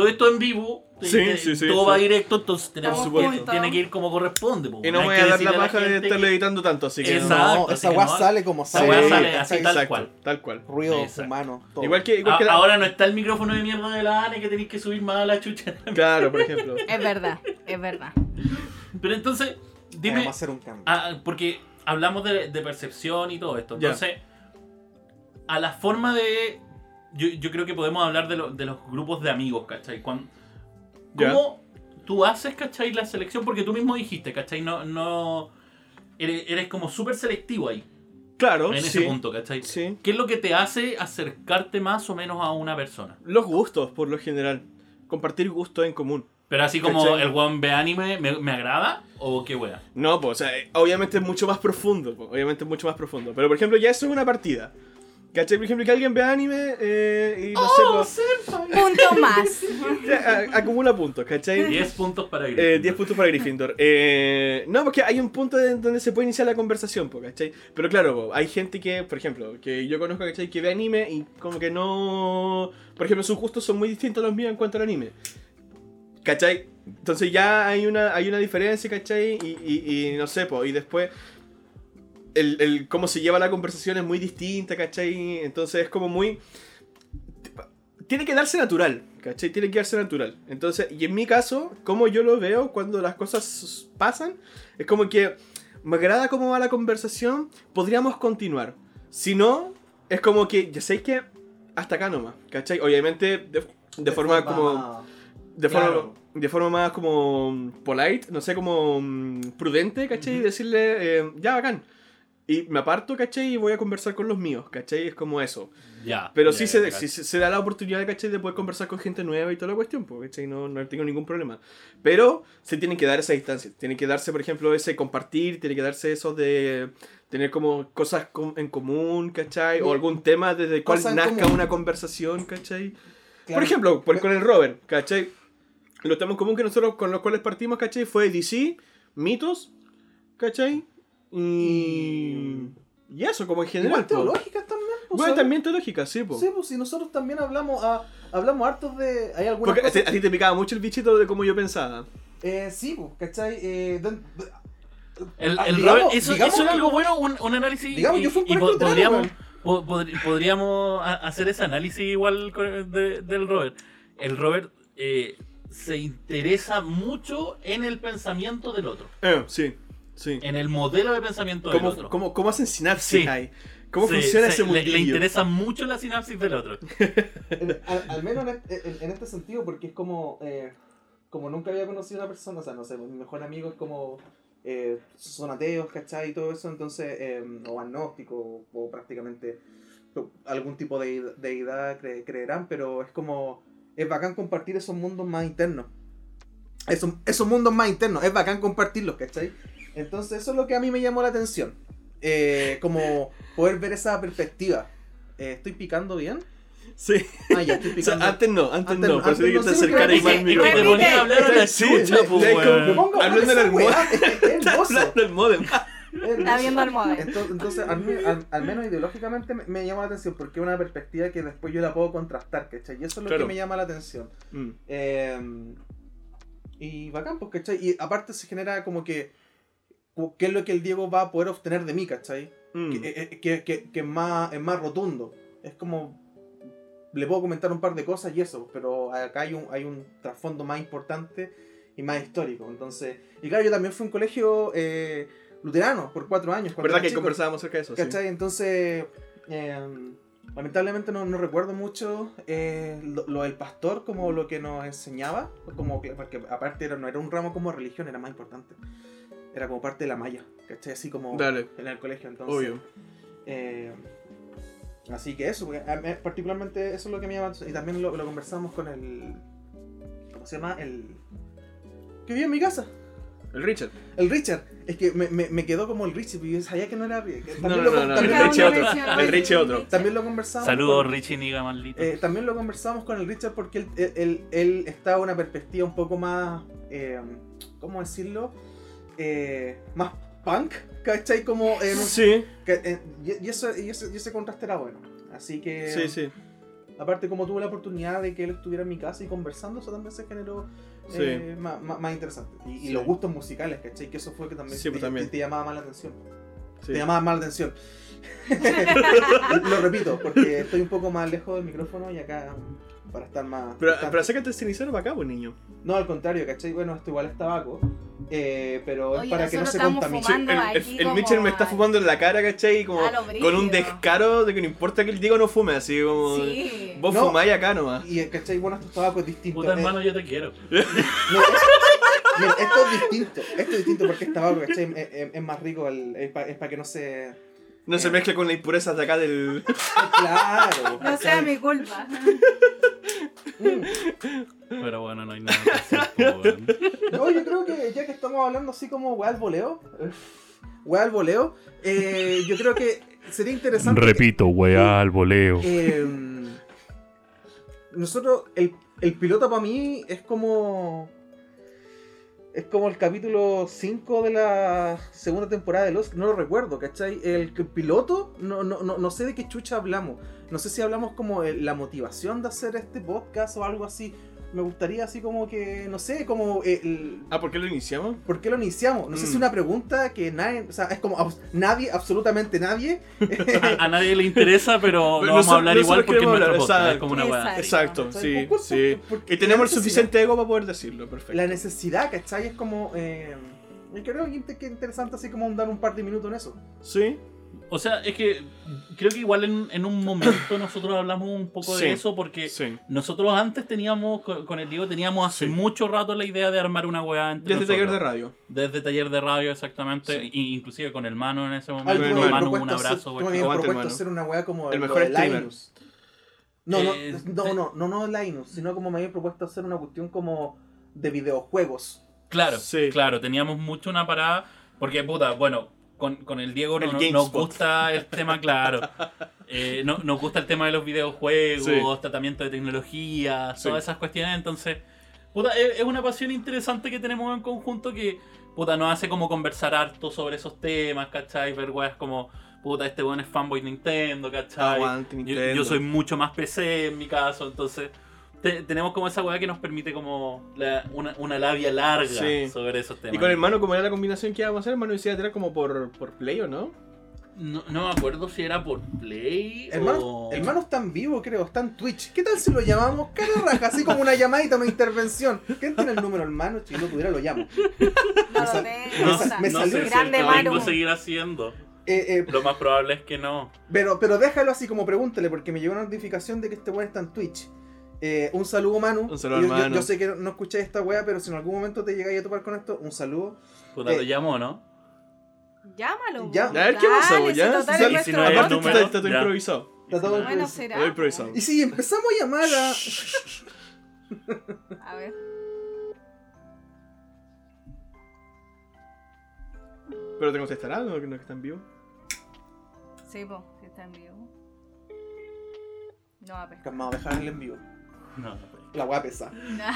todo esto en vivo, Sí, eh, sí, sí, todo sí. va directo, entonces tenemos que, tiene que ir como corresponde. po. Y no voy a dar la paja de que- editando tanto, así que. Exacto. no, esa weá no- sale como esa sale. sale así ¿cachai? tal exacto, cual. Tal cual. Ruido Exacto. humano, todo. Igual que, igual A- que la- Ahora no está el micrófono de mierda de la Ane que tenéis que subir más a la chucha. Claro, por ejemplo. [laughs] Es verdad, es verdad. Pero entonces, dime, Vamos a hacer un cambio. ah, porque hablamos de, de percepción y todo esto. Ya. Entonces, a la forma de. Yo, yo creo que podemos hablar de, lo- de los grupos de amigos, ¿cachai? Cuan- Ya. ¿Cómo tú haces, ¿cachai? La selección, porque tú mismo dijiste, ¿cachai? No. no eres, eres como súper selectivo ahí, Claro, en sí. ese punto, ¿cachai? Sí. ¿Qué es lo que te hace acercarte más o menos a una persona? Los gustos, por lo general. Compartir gustos en común. Pero así como ¿Cachai? el one ve anime, ¿me, me agrada? ¿O qué wea? No, pues, o sea, obviamente es mucho más profundo. Obviamente es mucho más profundo. Pero, por ejemplo, ya eso es una partida. ¿Cachai? Por ejemplo, que alguien vea anime eh, y no Oh, sé, [laughs] Punto más. pues, [laughs] ya, a- acumula puntos, ¿cachai? 10 puntos para Eh, Gryffindor. 10 puntos para Gryffindor. Eh, no, porque hay un punto de- donde se puede iniciar la conversación, po, ¿cachai? Pero claro, po, hay gente que, por ejemplo, que yo conozco, ¿cachai? Que ve anime y como que no... Por ejemplo, sus gustos son muy distintos a los míos en cuanto al anime. ¿Cachai? Entonces ya hay una, hay una diferencia, ¿cachai? Y, y, y no sé, po, y después... El, el cómo se lleva la conversación es muy distinta, ¿cachai? Entonces es como muy tiene que darse natural, ¿cachai? Tiene que darse natural. Entonces, y en mi caso, como yo lo veo cuando las cosas pasan, es como que me agrada cómo va la conversación, podríamos continuar. Si no, es como que, ya sé que hasta acá nomás, ¿cachai? Obviamente, de, de forma como... De forma, Claro. de forma más como polite, no sé, como mm, prudente, ¿cachai? Y decirle, eh, ya, bacán. Y me aparto, ¿cachai? Y voy a conversar con los míos, ¿cachai? Es como eso. Ya. Pero ya, sí, ya, se, ya. sí se, se da la oportunidad, ¿cachai? De poder conversar con gente nueva y toda la cuestión, pues, ¿cachai? No, no tengo ningún problema. Pero se tienen que dar esa distancia. Tiene que darse, por ejemplo, ese compartir, tiene que darse eso de tener como cosas en común, ¿cachai? O algún tema desde el cual nazca común. una conversación, ¿cachai? Claro. Por ejemplo, por- con el Robert, ¿cachai? Los temas en común que nosotros con los cuales partimos, ¿cachai? Fue DC, mitos, ¿cachai? Y... Y eso, como en general. Igual teológicas también. pues, Bueno, ¿sabes? también teológica, sí, po. Sí, pues si nosotros también hablamos a, hablamos hartos de. Hay algunas Porque a cosas. ti- a ti te picaba mucho el bichito de cómo yo pensaba. Eh, sí, pues, ¿cachai? Eh, don- El, el digamos- Robert- eso, digamos eso es algo bueno, un, un análisis. Digamos, y, yo fui un y po- podríamos, po- podríamos hacer ese análisis igual con- de- del Robert. El Robert eh, se interesa mucho en el pensamiento del otro, Eh, sí, sí. en el modelo de pensamiento del ¿Cómo, otro. cómo, cómo hacen sinapsis Sí. ahí? ¿Cómo Sí, funciona se- ese mundillo? le interesa mucho la sinapsis del otro. [laughs] En- al, al menos en este, en- en este sentido, porque es como. eh, como nunca había conocido a una persona, o sea, no sé, mi mejor amigo es como. eh, son ateos, ¿cachai? Y todo eso, entonces. eh, o agnóstico, o prácticamente. algún tipo de deidad cre- creerán, pero es como. Es bacán compartir esos mundos más internos. Esos, esos mundos más internos, es bacán compartirlos, ¿cachai? Entonces, eso es lo que a mí me llamó la atención. Eh, como poder ver esa perspectiva. Eh, ¿Estoy picando bien? Sí. Ah, ya estoy [laughs] O sea, picando. antes no, antes, Antes- no, antes que no te porque- más al micrófono. te ponía a hablar a la chucha, hablar Hablando de en el esa weá, mod- es- [laughs] es hermoso. Hablando del modem. Es Está viendo el modelo. Entonces, entonces, al, me- al- al menos ideológicamente me, me llama la atención porque es una perspectiva que después yo la puedo contrastar, ¿cachai? Y eso es lo Claro. que me llama la atención. Mm. Eh, y bacán, pues, ¿cachai? Y aparte se genera como que, ¿qué es lo que el Diego va a poder obtener de mí, ¿cachai? Mm. Que, eh, que, que- que es, más, es más rotundo. Es como, le puedo comentar un par de cosas y eso, pero acá hay un, hay un trasfondo más importante y más histórico. Entonces, y claro, yo también fui a un colegio eh, luterano por cuatro años. ¿Verdad que chico. conversábamos acerca de eso? Sí. ¿Cachai? Entonces, eh, lamentablemente no, no recuerdo mucho eh, lo, lo del pastor como lo que nos enseñaba, como que, porque aparte era, no era un ramo como religión, era más importante. Era como parte de la malla, ¿cachai? Así como Dale. en el colegio, entonces. Obvio. eh, así que eso, mí particularmente eso es lo que me llama. Y también lo, lo conversamos con el. ¿Cómo se llama? El. Que vive en mi casa. El Richard. El Richard. Es que me, me, me quedó como el Richard, y yo sabía que no era. que No, También, no, lo, no, no, también el Richie otro. mencionó El Richie otro. Richie. también lo conversamos. Saludos, con- Richie Niga maldito. Eh, también lo conversamos con el Richard porque él, él, él, él está en una perspectiva un poco más, eh, ¿cómo decirlo? Eh, más punk, ¿cachai? Como en un- Sí, que, eh, y, y eso, y, ese, y ese contraste era bueno. Así que, sí, sí. aparte como tuve la oportunidad de que él estuviera en mi casa y conversando, eso también se generó eh, más, más- más interesante. Y, Sí. los gustos musicales, ¿cachai? Que eso fue que también, Sí, te, pues, también. te- te llamaba más la atención. sí. Te llamaba más la atención. [laughs] [laughs] Lo repito, porque estoy un poco más lejos del micrófono y acá para estar más... Pero, distante. pero acércate el cenicero para acá, pues niño. No, al contrario, ¿cachai? Bueno, esto igual es tabaco, eh, pero es Oye, para que no se contamine. fumando. el, el- Mitchell me está fumando en la cara, ¿cachai? Como con un descaro de que no importa que el Diego no fume, así como. Sí. Vos No. fumáis acá nomás. Y, ¿cachai? Bueno, estos tabacos es distinto. Puta eh, hermano, yo te quiero. [laughs] no, es- mira, esto es distinto. Esto es distinto porque es tabaco, ¿cachai? Es, es- es más rico, el- es para que no se... No se mezcle con las impurezas de acá del. [laughs] Claro. No sea mi culpa. Mm. Pero bueno, no hay nada que hacer. po, weón. No, yo creo que ya que estamos hablando así como weá al voleo, weá al voleo, eh, yo creo que sería interesante. Repito, weá al voleo. Eh, nosotros, el, el piloto para mí es como. Es como el capítulo 5 de la segunda temporada de Lost, no lo recuerdo, ¿cachai? El, piloto, no, no, no, no sé de qué chucha hablamos. No sé si hablamos como la motivación de hacer este podcast o algo así. Me gustaría así como que, no sé, como el, Ah, ¿por qué lo iniciamos? ¿Por qué lo iniciamos? No sé si es Mm. una pregunta que nadie, o sea, es como abs- nadie, absolutamente nadie. [laughs] A, a nadie le interesa, pero [laughs] Pero no vamos a hablar igual nosotros porque es nuestro hablar, podcast. Es exacto. como una. Exacto, ¿cachai? sí, ¿Por- por- sí. por- por- Y tenemos el la necesidad- suficiente ego para poder decirlo, perfecto. La necesidad, ¿cachai? Es como. Eh, yo creo que que es interesante así como dar un par de minutos en eso. Sí, O sea, es que creo que igual en, en un momento [coughs] nosotros hablamos un poco Sí. de eso porque sí. nosotros antes teníamos, con, con el Diego teníamos hace Sí. mucho rato la idea de armar una weá entre Desde taller de radio. Desde taller de radio, exactamente. Sí. y inclusive con el Mano en ese Ay, momento. habías Manu, un propuesto hacer- abrazo. tú me propuesto hacer una weá como El mejor de. No, no, Eh, no, te- no, no, no Linus, sino como me había propuesto hacer una cuestión como de videojuegos. Claro, Sí. claro, teníamos mucho una parada. Porque, puta, bueno, con, con el Diego El no- nos gusta el tema, claro. Eh, no- nos gusta el tema de los videojuegos, Sí. tratamiento de tecnología, Sí. todas esas cuestiones. Entonces, puta, es, una pasión interesante que tenemos en conjunto que, puta, nos hace como conversar harto sobre esos temas, ¿cachai? Ver weas como, puta, este weón es fanboy Nintendo, ¿cachai? Aguante, Yo, yo soy mucho más PC en mi caso, entonces te- tenemos como esa weá que nos permite como la- una, una labia larga Sí. sobre esos temas. Y con el mano, como era la combinación que íbamos a hacer, el mano decía tirar como por, por play o no? No, no me acuerdo si era por Play Hermano, o... hermano está en vivo, creo, está en Twitch. ¿Qué tal si lo llamamos? Cara raja, así como una llamadita, una intervención. ¿Quién tiene el número, hermano? Si lo pudiera, lo llamo. [laughs] No sal- lo tengo. No, me sa- me no salió sé si grande que seguir haciendo. Eh, eh, Lo más probable es que no. Pero, pero déjalo así como pregúntale, porque me llegó una notificación de que este weón está en Twitch. Eh, un saludo, Manu. Un saludo, yo, yo- hermano. yo sé que no escucháis esta wea, pero si en algún momento te llegáis a topar con esto, un saludo. Puta, Eh, lo llamo, ¿no? Llámalo. Ya. a ver, ¿qué pasa, Dale, Ya, si no es el Aparte, número, está, está todo ya. improvisado. Está todo Bueno, improvisado. será. Todo improvisado. Y si empezamos a llamar a. [laughs] A ver. Pero te contestará, ¿no? Que no que está en vivo. Sí, po, si está en vivo. No va a pescar. Calmado, dejar el en vivo. No, no pesca. La wea pesa.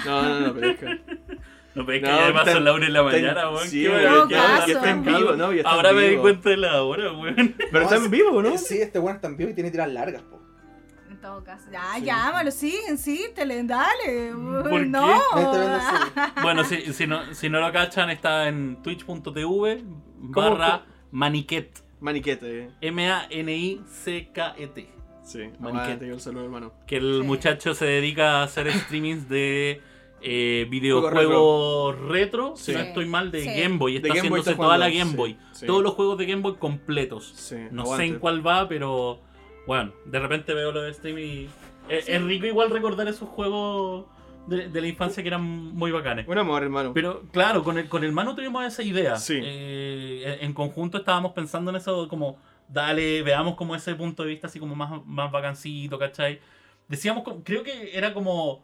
No, no, no, pero es que. No ya pasó está- la una de la mañana, weón. Sí, weón, ya- está en vivo, ¿no? Ahora me di cuenta de la hora, weón. Pero está en vivo, ¿no? Eh, Sí, este weón está en vivo y tiene tiras largas, po. En todo caso. Ya, Sí. llámalo, sí, insístele, dale. ¿Por no. [laughs] Bueno, si, si, no, si no lo cachan, está en twitch.tv barra maniquet. Maniquete. M-A-N-I-C-K-E-T. Sí, yo un saludo, hermano. Que el Sí. muchacho se dedica a hacer streamings de eh, videojuegos retro, si Sí. no estoy mal, de Sí. Game Boy. Está Game Boy haciéndose está toda la Game Boy. sí. Todos los juegos de Game Boy completos. Sí, No aguante. sé en cuál va, pero bueno, de repente veo lo de stream y es, es rico igual recordar esos juegos de, de la infancia que eran muy bacanes. Un amor, hermano. Pero claro, con el, con el mano tuvimos esa idea. Sí. Eh, en conjunto estábamos pensando en eso como, dale, veamos como ese punto de vista así como más, más vacancito, ¿cachai? Decíamos, como- creo que era como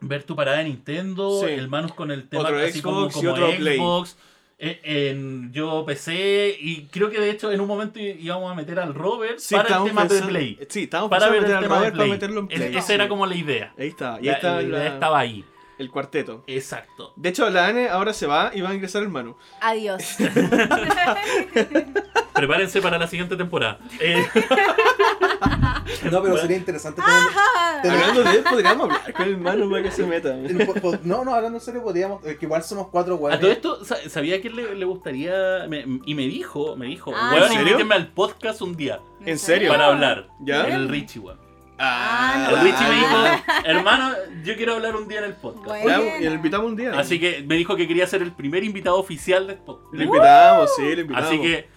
ver tu parada de Nintendo, Sí. el Manus con el tema Otro así como, Xbox y como otro Play. Xbox. eh, En yo PC y creo que de hecho en un momento íbamos a meter al Robert Sí, para el tema pensando- de Play. Sí, estábamos Para ver el al tema de Robert para meterlo en Es- Play. esa era como la idea. Ahí está, y La, está la idea la- estaba ahí. el cuarteto. Exacto. De hecho, la Ane ahora se va y va a ingresar el Manu. Adiós. [laughs] [laughs] Prepárense para la siguiente temporada. Eh, [laughs] No, pero sería interesante tener, tener- Hablando de él, podríamos hablar con el Manu para que se meta. [laughs] po- po- no, no, hablando en serio, podríamos. eh, que igual somos cuatro a weones. todo esto, sa- ¿sabía que le, le gustaría? me- y me dijo, me dijo, Ah, weón, ¿en serio? invítenme al podcast un día ¿En serio? para hablar. ¿Ya? El Richie, weón. Ah, El no. Richie me dijo, Ah. hermano, yo quiero hablar un día en el podcast. Bueno. Ya, y lo invitamos un día. Así que me dijo que quería ser el primer invitado oficial del podcast. Lo invitamos, sí, lo invitamos. Así que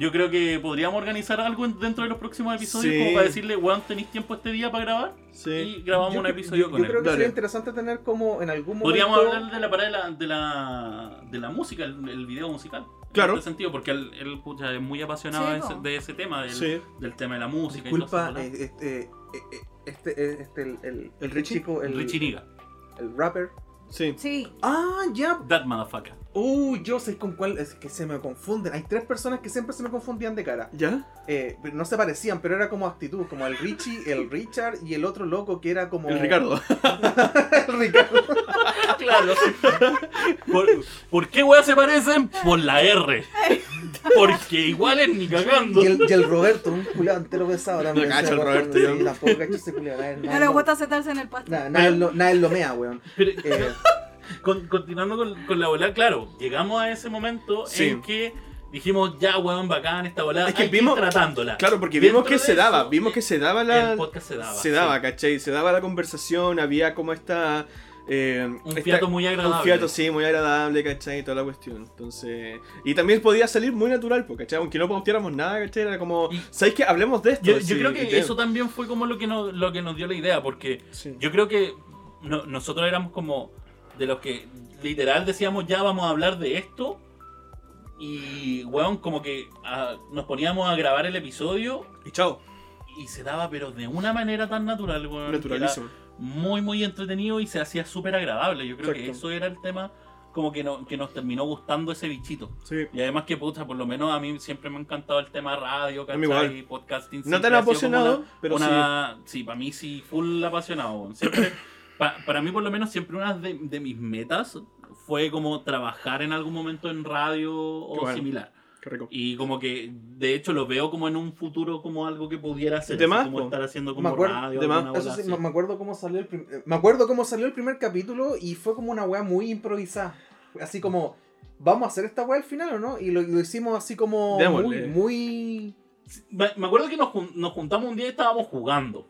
yo creo que podríamos organizar algo en- dentro de los próximos episodios Sí. como para decirle, weón, ¿tenéis tiempo este día para grabar? Sí. Y grabamos Yo un episodio yo, con yo él. creo que Dale. sería interesante tener como en algún momento. Podríamos hablar de la parada de la, de la, de la música, el, el video musical. Claro. En este sentido, porque él, él, pucha, es muy apasionado Sí, de, ese, de ese tema, del, Sí. del tema de la música Disculpa, y todo eh, este, eh, eh, este, este, el, el, ¿El Richie? chico, el, Richie Niga. el rapper. Sí. Sí. Ah, ya. That motherfucker. Uh, yo sé con cuál. Es que se me confunden. Hay tres personas que siempre se me confundían de cara. ¿Ya? Eh, pero no se parecían, pero era como actitud. Como el Richie, el Richard y el otro loco que era como. El Ricardo. [laughs] el Ricardo. [laughs] Claro. ¿Por, por qué weas se parecen? Por la R. Porque igual es ni cagando. Y el, y el Roberto, un culiado entero pesado también. No cacho el Roberto, sí, tampoco cacho ese le lo- gusta sentarse en el pasto. nada, nada, lo- lo mea, weón. Pero, Eh, con- continuando con, con la volada, claro, llegamos a ese momento Sí. en que dijimos, ya, weón, bacán esta volada, Es que hay que ir vimos- tratándola. Claro, porque Dentro vimos que se eso, daba, vimos que se daba la... El podcast se daba. se daba, sí. ¿cachai? Se daba la conversación, había como esta... eh, Un esta- fiato muy agradable. Un fiato, sí, muy agradable, ¿cachai? Y toda la cuestión. Entonces... Y también podía salir muy natural, pues, ¿cachai? Aunque no pauteáramos nada, ¿cachai? Era como... ¿Sabéis qué? Hablemos de esto. Yo, yo sí, creo que te- eso también fue como lo que nos, lo que nos dio la idea, porque Sí. yo creo que no- nosotros éramos como de los que literal decíamos ya vamos a hablar de esto y weón como que ah, nos poníamos a grabar el episodio Y chao. y se daba pero de una manera tan natural, weón. Naturalísimo. Muy muy entretenido y se hacía súper agradable. Yo creo que Exacto. eso era el tema como que, no- que nos terminó gustando ese bichito. Sí. Y además que puta, por lo menos a mí siempre me ha encantado el tema radio, A ¿cachai? Podcasting. No tan apasionado, una- pero una- sí. para mí sí, full apasionado. Siempre, pa- para mí por lo menos siempre una de, de mis metas fue como trabajar en algún momento en radio o bueno. similar. Qué rico. Y como que, de hecho, lo veo como en un futuro como algo que pudiera hacer. De así más, como po. estar haciendo Me como acuerdo- radio. de más. Eso sí, me me acuerdo cómo salió el prim- me acuerdo cómo salió el primer capítulo y fue como una weá muy improvisada. Así como, ¿vamos a hacer esta weá al final o no? Y lo, lo hicimos así como muy, Démosle. muy... Me me acuerdo que nos, nos juntamos un día y estábamos jugando.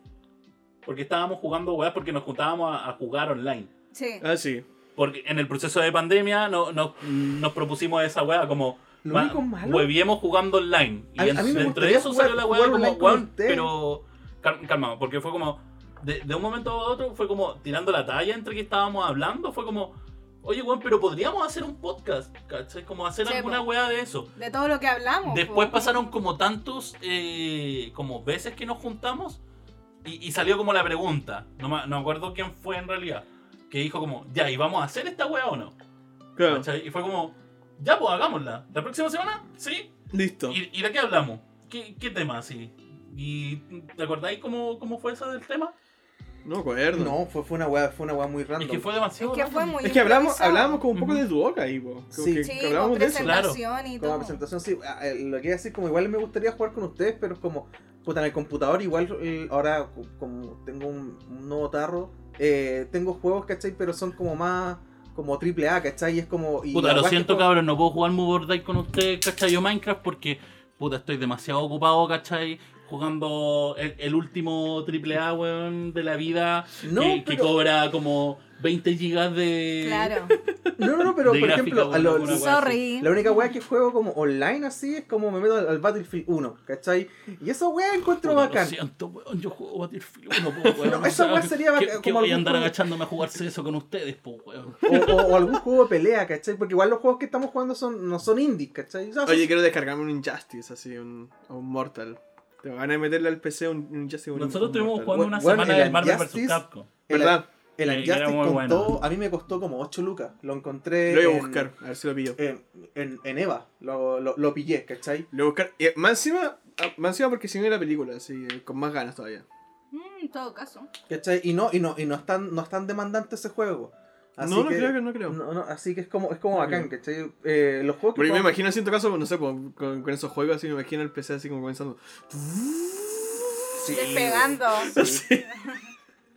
Porque estábamos jugando, weá, porque nos juntábamos a- a jugar online. Sí. Ah, sí. Porque en el proceso de pandemia no, no- nos propusimos esa weá como. Lo "Va, único malo- hueviemos jugando online. Y A- en- a mí me entre eso jugar- salió la weá como, weón, pero. cal- Calmado, porque fue como. De, de un momento a otro fue como tirando la talla entre que estábamos hablando. Fue como. Oye, weón, pero podríamos hacer un podcast. ¿Cachai? Como hacer Sí, alguna weá de eso. De todo lo que hablamos. Después po. pasaron como tantos, eh, como veces que nos juntamos y, y salió como la pregunta. No me, no me acuerdo quién fue en realidad. Que dijo como, ya, ¿y vamos a hacer esta weá o no? Claro. ¿Cachai? Y fue como, ya, pues hagámosla. ¿La próxima semana? Sí. Listo. ¿Y, y de qué hablamos? ¿Qué, qué tema así? ¿Y te acordáis cómo, cómo fue eso del tema? No me acuerdo. No, fue, fue una weá, fue una weá muy random. Es que fue demasiado. Es que fue muy Es que hablamos, hablábamos como un poco de Duoca ahí, po. Como Sí. que, Sí, que con hablábamos de eso. presentación y Como todo. presentación, sí. Ah, eh, Lo que iba a decir, como igual me gustaría jugar con ustedes, pero es como, puta, en el computador igual eh, ahora co- como tengo un, un nuevo tarro, eh, tengo juegos, ¿cachai? Pero son como más, como triple A, ¿cachai? Y es como... Y Puta, lo siento, como- cabrón, no puedo jugar Move or con ustedes, ¿cachai? Yo Minecraft porque, puta, estoy demasiado ocupado, ¿cachai? Jugando el, el último triple A, weón, de la vida, No, que, cobra como 20 gigas de... Claro. [laughs] No, no, no, pero de por ejemplo, a lo- weá Sorry. la única weá que juego como online así es como me meto al, al Battlefield 1, ¿cachai? Y esa weá encuentro Puta, bacán. Lo siento, weón, yo juego Battlefield 1, po, [laughs] weón. No, esa weá sería que- bacán, Que como voy a andar juego- agachándome a jugarse eso con ustedes, po, weón. [laughs] O, o- o algún juego de pelea, ¿cachai? Porque igual los juegos que estamos jugando son, no son indies, ¿cachai? O sea, Oye, quiero descargarme un Injustice, así, un, un Mortal. Te van a meterle al PC un, un Injustice. Nosotros un estuvimos Mortal. jugando una Bueno, semana el de Marvel vs. Capcom. ¿Verdad? El Que- que era Unjustice muy costó, bueno. a mí me costó como 8 lucas. Lo encontré Lo voy a en- buscar, a ver si lo pillo. En, en, en Eva. Lo, lo, lo pillé, ¿cachai? Lo voy a buscar. Eh, más encima, ah, más encima porque si no la película, así, eh, con más ganas todavía. Mm, en todo caso. ¿Cachai? Y no, y no, y no es tan, no es tan demandante ese juego. Así no, no que, creo que no creo. no, no, así que es como, es como No bacán. ¿cachai? Eh, los juegos que Pero yo me imagino así en tu caso, no sé, pues, con, con esos juegos así, me imagino el PC así como comenzando. Sí, Despegando. [laughs] sí.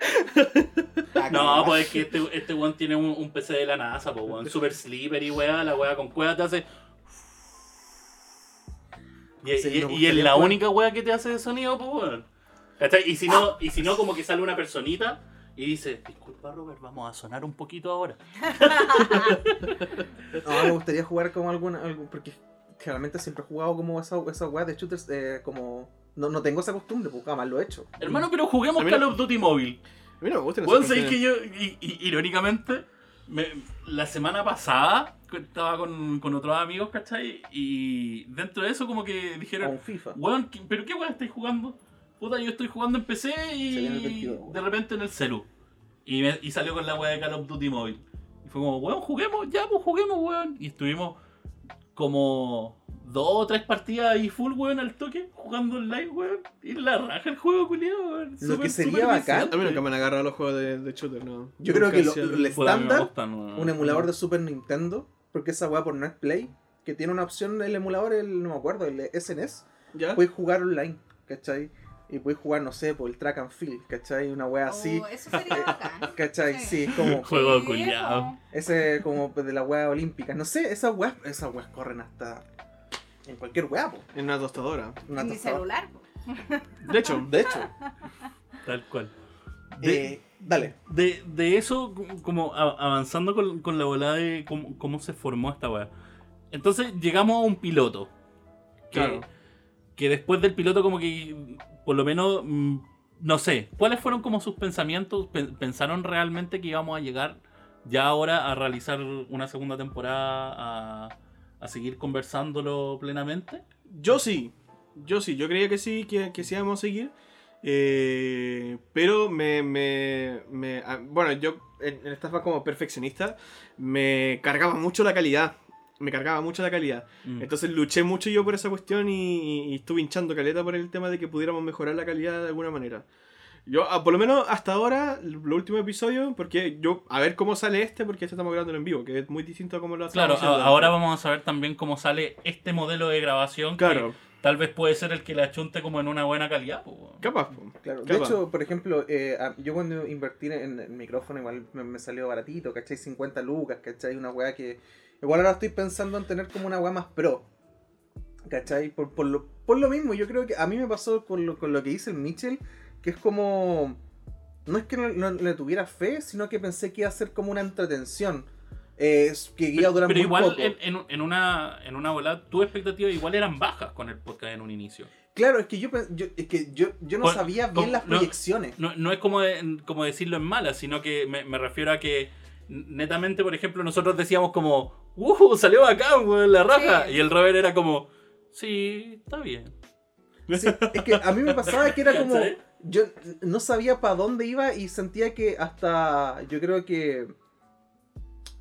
[laughs] No, [laughs] pues es que este, este weón tiene un, un PC de la NASA, pues weón. Super slippery, weá. La weá con cueva te hace. Y, Sí, y- y es la única weá que te hace de sonido, pues weón. Y si no, y si no, como que sale una personita y dice, disculpa Robert, vamos a sonar un poquito ahora. [laughs] No, me gustaría jugar como alguna. algo- porque generalmente siempre he jugado como esa, esa weá de shooters. eh, como. No, no tengo esa costumbre, pues jamás lo he hecho. Hermano, pero juguemos Call of Duty móvil. A mí no me gustan Weón, esas sabéis que yo, y- y- irónicamente, me- la semana pasada estaba con, con otros amigos, ¿cachai? Y dentro de eso como que dijeron, FIFA. weón, ¿qué- ¿pero qué weón estáis jugando? Puta, yo estoy jugando en PC y 22, weón. de repente en el celu. Y, me- y salió con la weá de Call of Duty móvil. Y fue como, weón, juguemos, ya pues juguemos, weón. Y estuvimos como dos o tres partidas ahí full, weón, al toque, jugando online, weón. Y la raja el juego, culiado, weón. Lo que sería bacán-. A mí nunca me han agarrado los juegos de, de shooter, no. Yo creo que lo- el estándar, un emulador de Super Nintendo, porque esa weá por Net Play, que tiene una opción el emulador, el, no me acuerdo, el SNES, ¿Ya? puedes jugar online, ¿cachai? Y puedes jugar, no sé, por el track and field, ¿cachai? Una weá así, Oh, eso sería [laughs] bacán. ¿cachai? Sí. Sí, como [laughs] Juego culiado. ese como de la weá olímpica, no sé, esas weas, esas weas corren hasta en cualquier weá, po. En una tostadora. Una En mi celular. po. De hecho, De hecho, Tal cual. De, eh, dale. de, de eso, como avanzando con, con la volada de cómo, cómo se formó esta weá. Entonces llegamos a un piloto. Que, Claro. que después del piloto, como que, por lo menos, mm, no sé, ¿cuáles fueron como sus pensamientos? Pen- ¿Pensaron realmente que íbamos a llegar ya ahora a realizar una segunda temporada, a, a seguir conversándolo plenamente? Yo sí, yo sí, yo creía que sí, que, que sí íbamos a seguir. eh, pero me, me, me- ah, Bueno, yo en, en esta fase como perfeccionista me cargaba mucho la calidad. Me cargaba mucho la calidad. Mm. Entonces luché mucho yo por esa cuestión y, y estuve hinchando caleta por el tema de que pudiéramos mejorar la calidad de alguna manera. Yo, ah, por lo menos hasta ahora, los últimos episodios, porque yo, a ver cómo sale este, porque este estamos grabando en vivo, que es muy distinto a cómo lo Claro, haciendo a- ahora vamos a saber también cómo sale este modelo de grabación. que Claro, tal vez puede ser el que la achunte como en una buena calidad. pues, weón. capaz. po. Claro, de hecho, por ejemplo, eh, yo cuando invertí en el micrófono igual me, me salió baratito, ¿cachai? 50 lucas, ¿cachai? Una weá que... Igual ahora estoy pensando en tener como una weá más pro, ¿cachai? Por, por, lo, por lo mismo, yo creo que a mí me pasó con lo, con lo que dice el Mitchell, que es como... No es que no, no le tuviera fe, sino que pensé que iba a ser como una entretención. eh, que iba a durar Pero muy igual poco. en, en- en una, en una volada, tus expectativas igual eran bajas con el podcast en un inicio. Claro, es que yo, es que yo, yo no Con- sabía con- bien las no- proyecciones. No, no es como, de- como decirlo en mala, sino que me, me refiero a que netamente, por ejemplo, nosotros decíamos como, ¡Uh! Salió bacán, weón, la raja. Sí. Y el Robert era como, sí, está bien. Sí, es que a mí me pasaba que era [laughs] como. Yo no sabía para dónde iba y sentía que hasta. Yo creo que.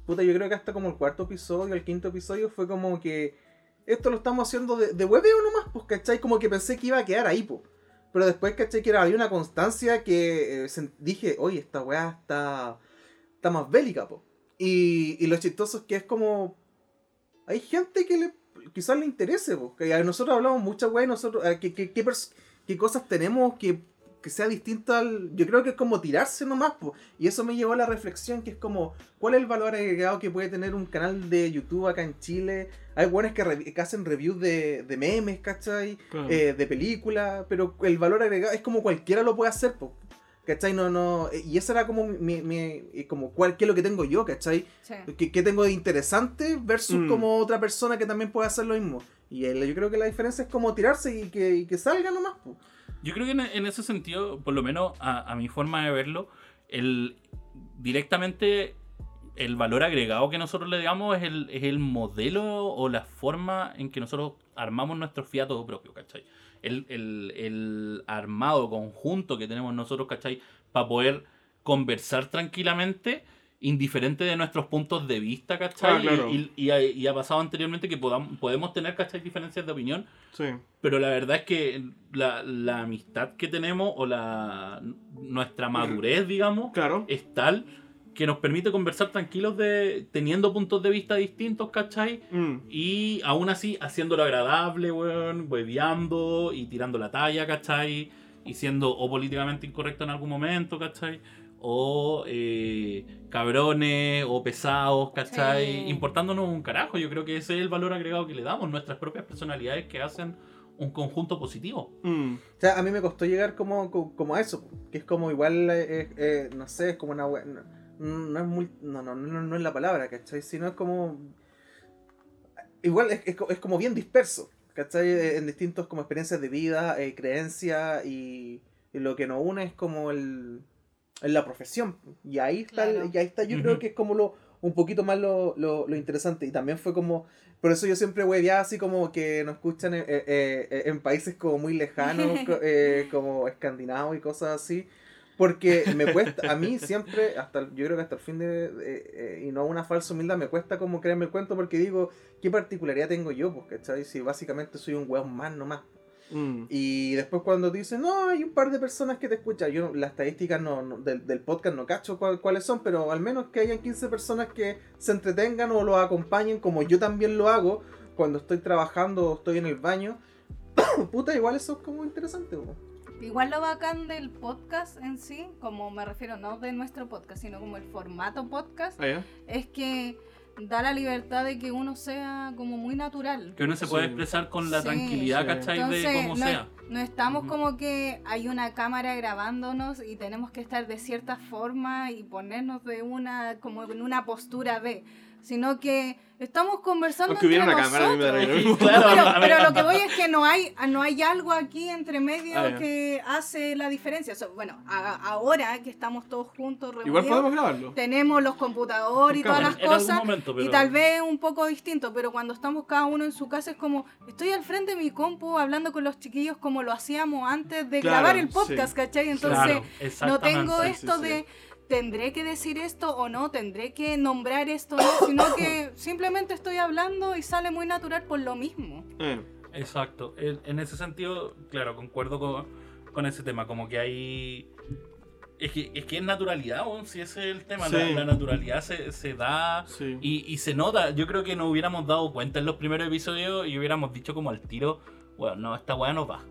Puta, yo creo que hasta como el cuarto episodio, el quinto episodio fue como que. Esto lo estamos haciendo de, de hueveo nomás, pues, ¿cachai? Como que pensé que iba a quedar ahí, pues. Pero después, ¿cachai? Que era, había una constancia que eh, dije, oye, esta weá está. Está más bélica, pues. Y, y lo chistoso es que es como. Hay gente que le quizás le interese, po, que a nosotros hablamos muchas weas, nosotros, eh, ¿qué, qué, qué, pers- qué cosas tenemos que, que sea distinto al. Yo creo que es como tirarse nomás, po. y eso me llevó a la reflexión que es como, ¿cuál es el valor agregado que puede tener un canal de YouTube acá en Chile? Hay buenos que, que hacen reviews de, de memes, ¿cachai? Claro. Eh, de películas, pero el valor agregado es como cualquiera lo puede hacer, po. ¿Cachai? No, no, eh, y esa era como mi, mi- eh, como cuál, qué es lo que tengo yo, ¿cachai? Sí. ¿Qué, qué tengo de interesante versus Mm. como otra persona que también puede hacer lo mismo? Y el- yo creo que la diferencia es como tirarse y que, y que salga nomás. po. Yo creo que en, ese sentido, por lo menos a, a mi forma de verlo, el directamente el valor agregado que nosotros le damos es el, es el modelo o la forma en que nosotros armamos nuestro fiato propio, ¿cachai? El, el- el armado conjunto que tenemos nosotros, ¿cachai? Para poder conversar tranquilamente, indiferente de nuestros puntos de vista, ¿cachai? Ah, claro. y, y- y ha, y ha pasado anteriormente que podamos, podemos tener, ¿cachai? Diferencias de opinión, Sí. pero la verdad es que la, la amistad que tenemos o la nuestra madurez, digamos, Claro. es tal que nos permite conversar tranquilos de teniendo puntos de vista distintos, ¿cachai? Mm. Y aún así haciéndolo agradable, weón, hueveando y tirando la talla, ¿cachai? Y siendo o políticamente incorrecto en algún momento, ¿cachai? O eh, cabrones o pesados, ¿cachai? Sí. Importándonos un carajo. Yo creo que ese es el valor agregado que le damos, nuestras propias personalidades que hacen un conjunto positivo. Mm. O sea, a mí me costó llegar como, co- como a eso, que es como igual, eh, eh, no sé, es como una... No, no es muy... No, no, no, no es la palabra, ¿cachai? Sino es como... Igual es, es co- es como bien disperso, ¿cachai? Eh, En distintos como experiencias de vida, eh, creencias y, y lo que nos une es como el... En la profesión. Y ahí está, Claro. y ahí está yo creo que es como lo un poquito más lo, lo, lo interesante. Y también fue como... Por eso yo siempre hueveaba así como que nos escuchan en, eh, eh, en países como muy lejanos, [laughs] eh, como escandinavos y cosas así. Porque me cuesta, a mí siempre, hasta yo creo que hasta el fin de, de- eh, y no una falsa humildad, me cuesta como creerme el cuento porque digo, ¿qué particularidad tengo yo? Pues, ¿cachai? Si básicamente soy un weón más nomás. Mm. Y después cuando dicen, no, hay un par de personas que te escuchan, yo no- las estadísticas no, no- del, del podcast no cacho cuál- cuáles son, pero al menos que hayan 15 personas que se entretengan o los acompañen como yo también lo hago cuando estoy trabajando o estoy en el baño. [coughs] Puta, igual eso es como interesante. po. Igual lo bacán del podcast en sí, como me refiero no de nuestro podcast, sino como el formato podcast, Ah, es que da la libertad de que uno sea como muy natural. Que uno se puede Sí. expresar con la Sí. tranquilidad, Sí. ¿cachai? de cómo no, sea. no estamos como que hay una cámara grabándonos y tenemos que estar de cierta forma y ponernos de una, como en una postura de, sino que estamos conversando Aunque hubiera entre cámara, nosotros. mismo. Claro, pero, pero lo que voy es que no hay, no hay algo aquí entre medio Ah, que hace la diferencia. O sea, bueno, a- ahora que estamos todos juntos reunidos, Igual podemos grabarlo. tenemos los computadores y todas cámara. las En cosas. momento, pero... Y tal vez un poco distinto, pero cuando estamos cada uno en su casa es como, estoy al frente de mi compu hablando con los chiquillos como lo hacíamos antes de Claro, grabar el podcast, sí. ¿cachai? Entonces, Claro, no tengo sí, esto sí, sí. de, tendré que decir esto o no, tendré que nombrar esto o no, [coughs] sino que simplemente estoy hablando y sale muy natural por lo mismo. Eh. Exacto. En, ese sentido, claro, concuerdo con, con ese tema. Como que hay. Es que es, que es naturalidad, si ese es el tema. La, Sí. la naturalidad se, se da Sí. y, y se nota. Yo creo que nos hubiéramos dado cuenta en los primeros episodios y hubiéramos dicho como al tiro, bueno, no, esta weá no va.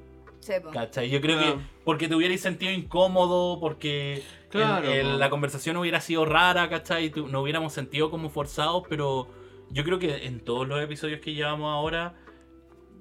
Sepo. ¿Cachai? Yo creo Claro. que porque te hubierais sentido incómodo, porque Claro, el- el- la conversación hubiera sido rara, ¿cachai? Nos hubiéramos sentido como forzados, pero yo creo que en todos los episodios que llevamos ahora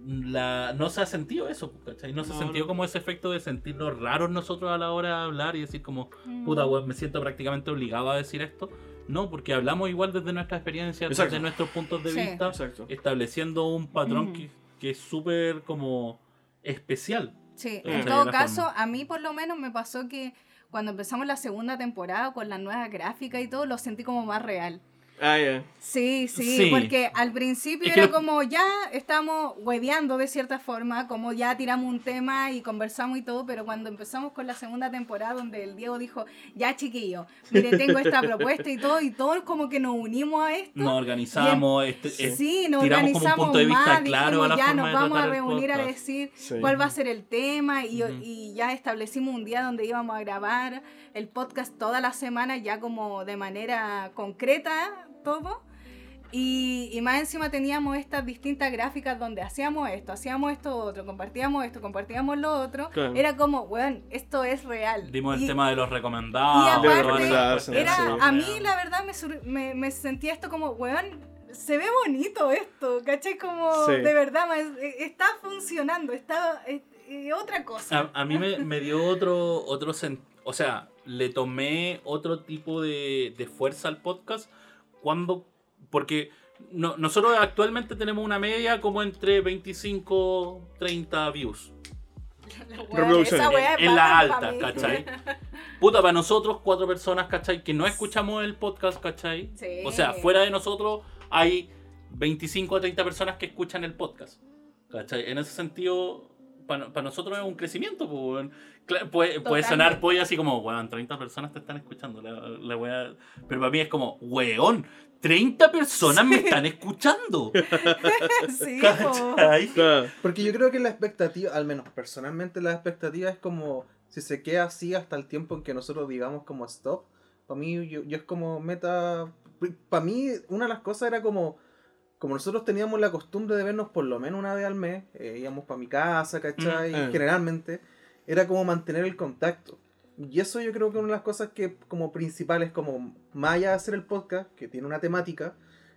la, no se ha sentido eso, ¿cachai? No se ha No, sentido no. como ese efecto de sentirnos raros nosotros a la hora de hablar y decir como, Mm. puta, weón, me siento prácticamente obligado a decir esto. No, porque hablamos igual desde nuestra experiencia, Exacto. desde nuestros puntos de Sí. vista, Exacto. estableciendo un patrón Ujú. que, que es súper como especial. Sí, en todo caso, forma. a mí por lo menos me pasó que cuando empezamos la segunda temporada con la nueva gráfica y todo, lo sentí como más real. Ah. Sí, sí, Sí. porque al principio Es que era lo- como ya estamos hueveando de cierta forma, como ya tiramos un tema y conversamos y todo, pero cuando empezamos con la segunda temporada donde el Diego dijo, ya chiquillo, mire, tengo esta [laughs] propuesta y todo, y todos como que nos unimos a esto. Nos organizamos, este, Sí. es- Sí, nos tiramos como un organizamos punto de vista más, claro dijimos, a la ya forma nos de vamos a reunir a decir Sí. cuál va a ser el tema y, y ya establecimos un día donde íbamos a grabar el podcast toda la semana ya como de manera concreta todo. Y, y más encima teníamos estas distintas gráficas donde hacíamos esto, hacíamos esto otro, compartíamos esto, compartíamos lo otro. Claro. Era como, weón, esto es real. dimos el tema de los recomendados. y aparte, todas esas Sí, era, a mí la verdad me, sur- me, me sentía esto como, weón, se ve bonito esto, ¿cachai? Como Sí. de verdad, eh, está funcionando, está eh, eh, otra cosa. A, a mí me, me dio otro, otro sen- o sea, le tomé otro tipo de, de fuerza al podcast cuando, porque no- nosotros actualmente tenemos una media como entre 25, 30 views. [laughs] Esa es en la alta. ¿cachai? [laughs] Puta, para nosotros, cuatro personas, ¿cachai? Que no escuchamos el podcast, ¿cachai? Sí. O sea, fuera de nosotros hay 25 a 30 personas que escuchan el podcast. ¿Cachai? En ese sentido, para nosotros es un crecimiento. pues, puede, puede sonar pollo así como, weón, 30 personas te están escuchando. La, la wea- Pero para mí es como, weón, 30 personas me están escuchando. [laughs] sí, po. ¿Cachai? Claro. Porque yo creo que la expectativa, al menos personalmente, la expectativa es como si se queda así hasta el tiempo en que nosotros digamos como stop. Para mí, yo, yo es como meta. Para mí, una de las cosas era como. Como nosotros teníamos la costumbre de vernos por lo menos una vez al mes, eh, íbamos para mi casa, ¿cachai? Mm, eh. Generalmente, era como mantener el contacto. Y eso yo creo que una de las cosas que como principales, como más allá de hacer el podcast, que tiene una temática,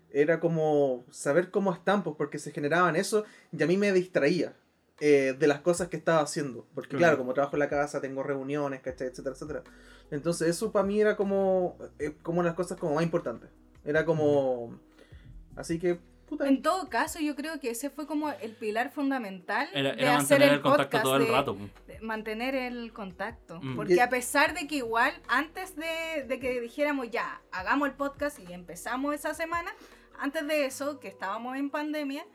era como saber cómo están, pues porque se generaban eso y a mí me distraía eh, de las cosas que estaba haciendo. Porque Claro. claro, como trabajo en la casa, tengo reuniones, ¿cachai? Etcétera, etcétera. Entonces eso para mí era como, eh, como una de las cosas como más importantes. Era como... Así que, puta. En todo caso, yo creo que ese fue como el pilar fundamental Era, de hacer mantener el, el contacto podcast, todo el de- rato. de mantener el contacto. Mm. Porque Y- a pesar de que igual, antes de, de que dijéramos ya, hagamos el podcast y empezamos esa semana, antes de eso, que estábamos en pandemia,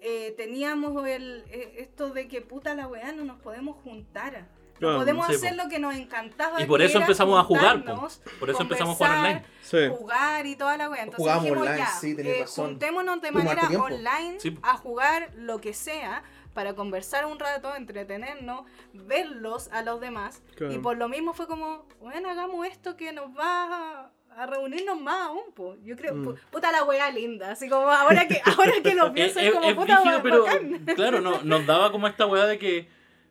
eh, teníamos el, eh, esto de que puta la weá, no nos podemos juntar. Claro, podemos sí, hacer po. lo que nos encantaba. Y por eso empezamos a jugar, po. Por eso empezamos a jugar online. Sí. jugar y toda la wea. Entonces Jugábamos dijimos online, ya, sí, tenés eh, razón. juntémonos de manera online Sí. a jugar lo que sea para conversar un rato, entretenernos, verlos a los demás. Claro. Y por lo mismo fue como, bueno, hagamos esto que nos va a, a reunirnos más aún, po. Yo creo, Mm. pu- puta la wea linda, así como ahora que, ahora que lo [laughs] pienso, es, es- como es puta brígido, pero bacán. claro, no, nos daba como esta weá de que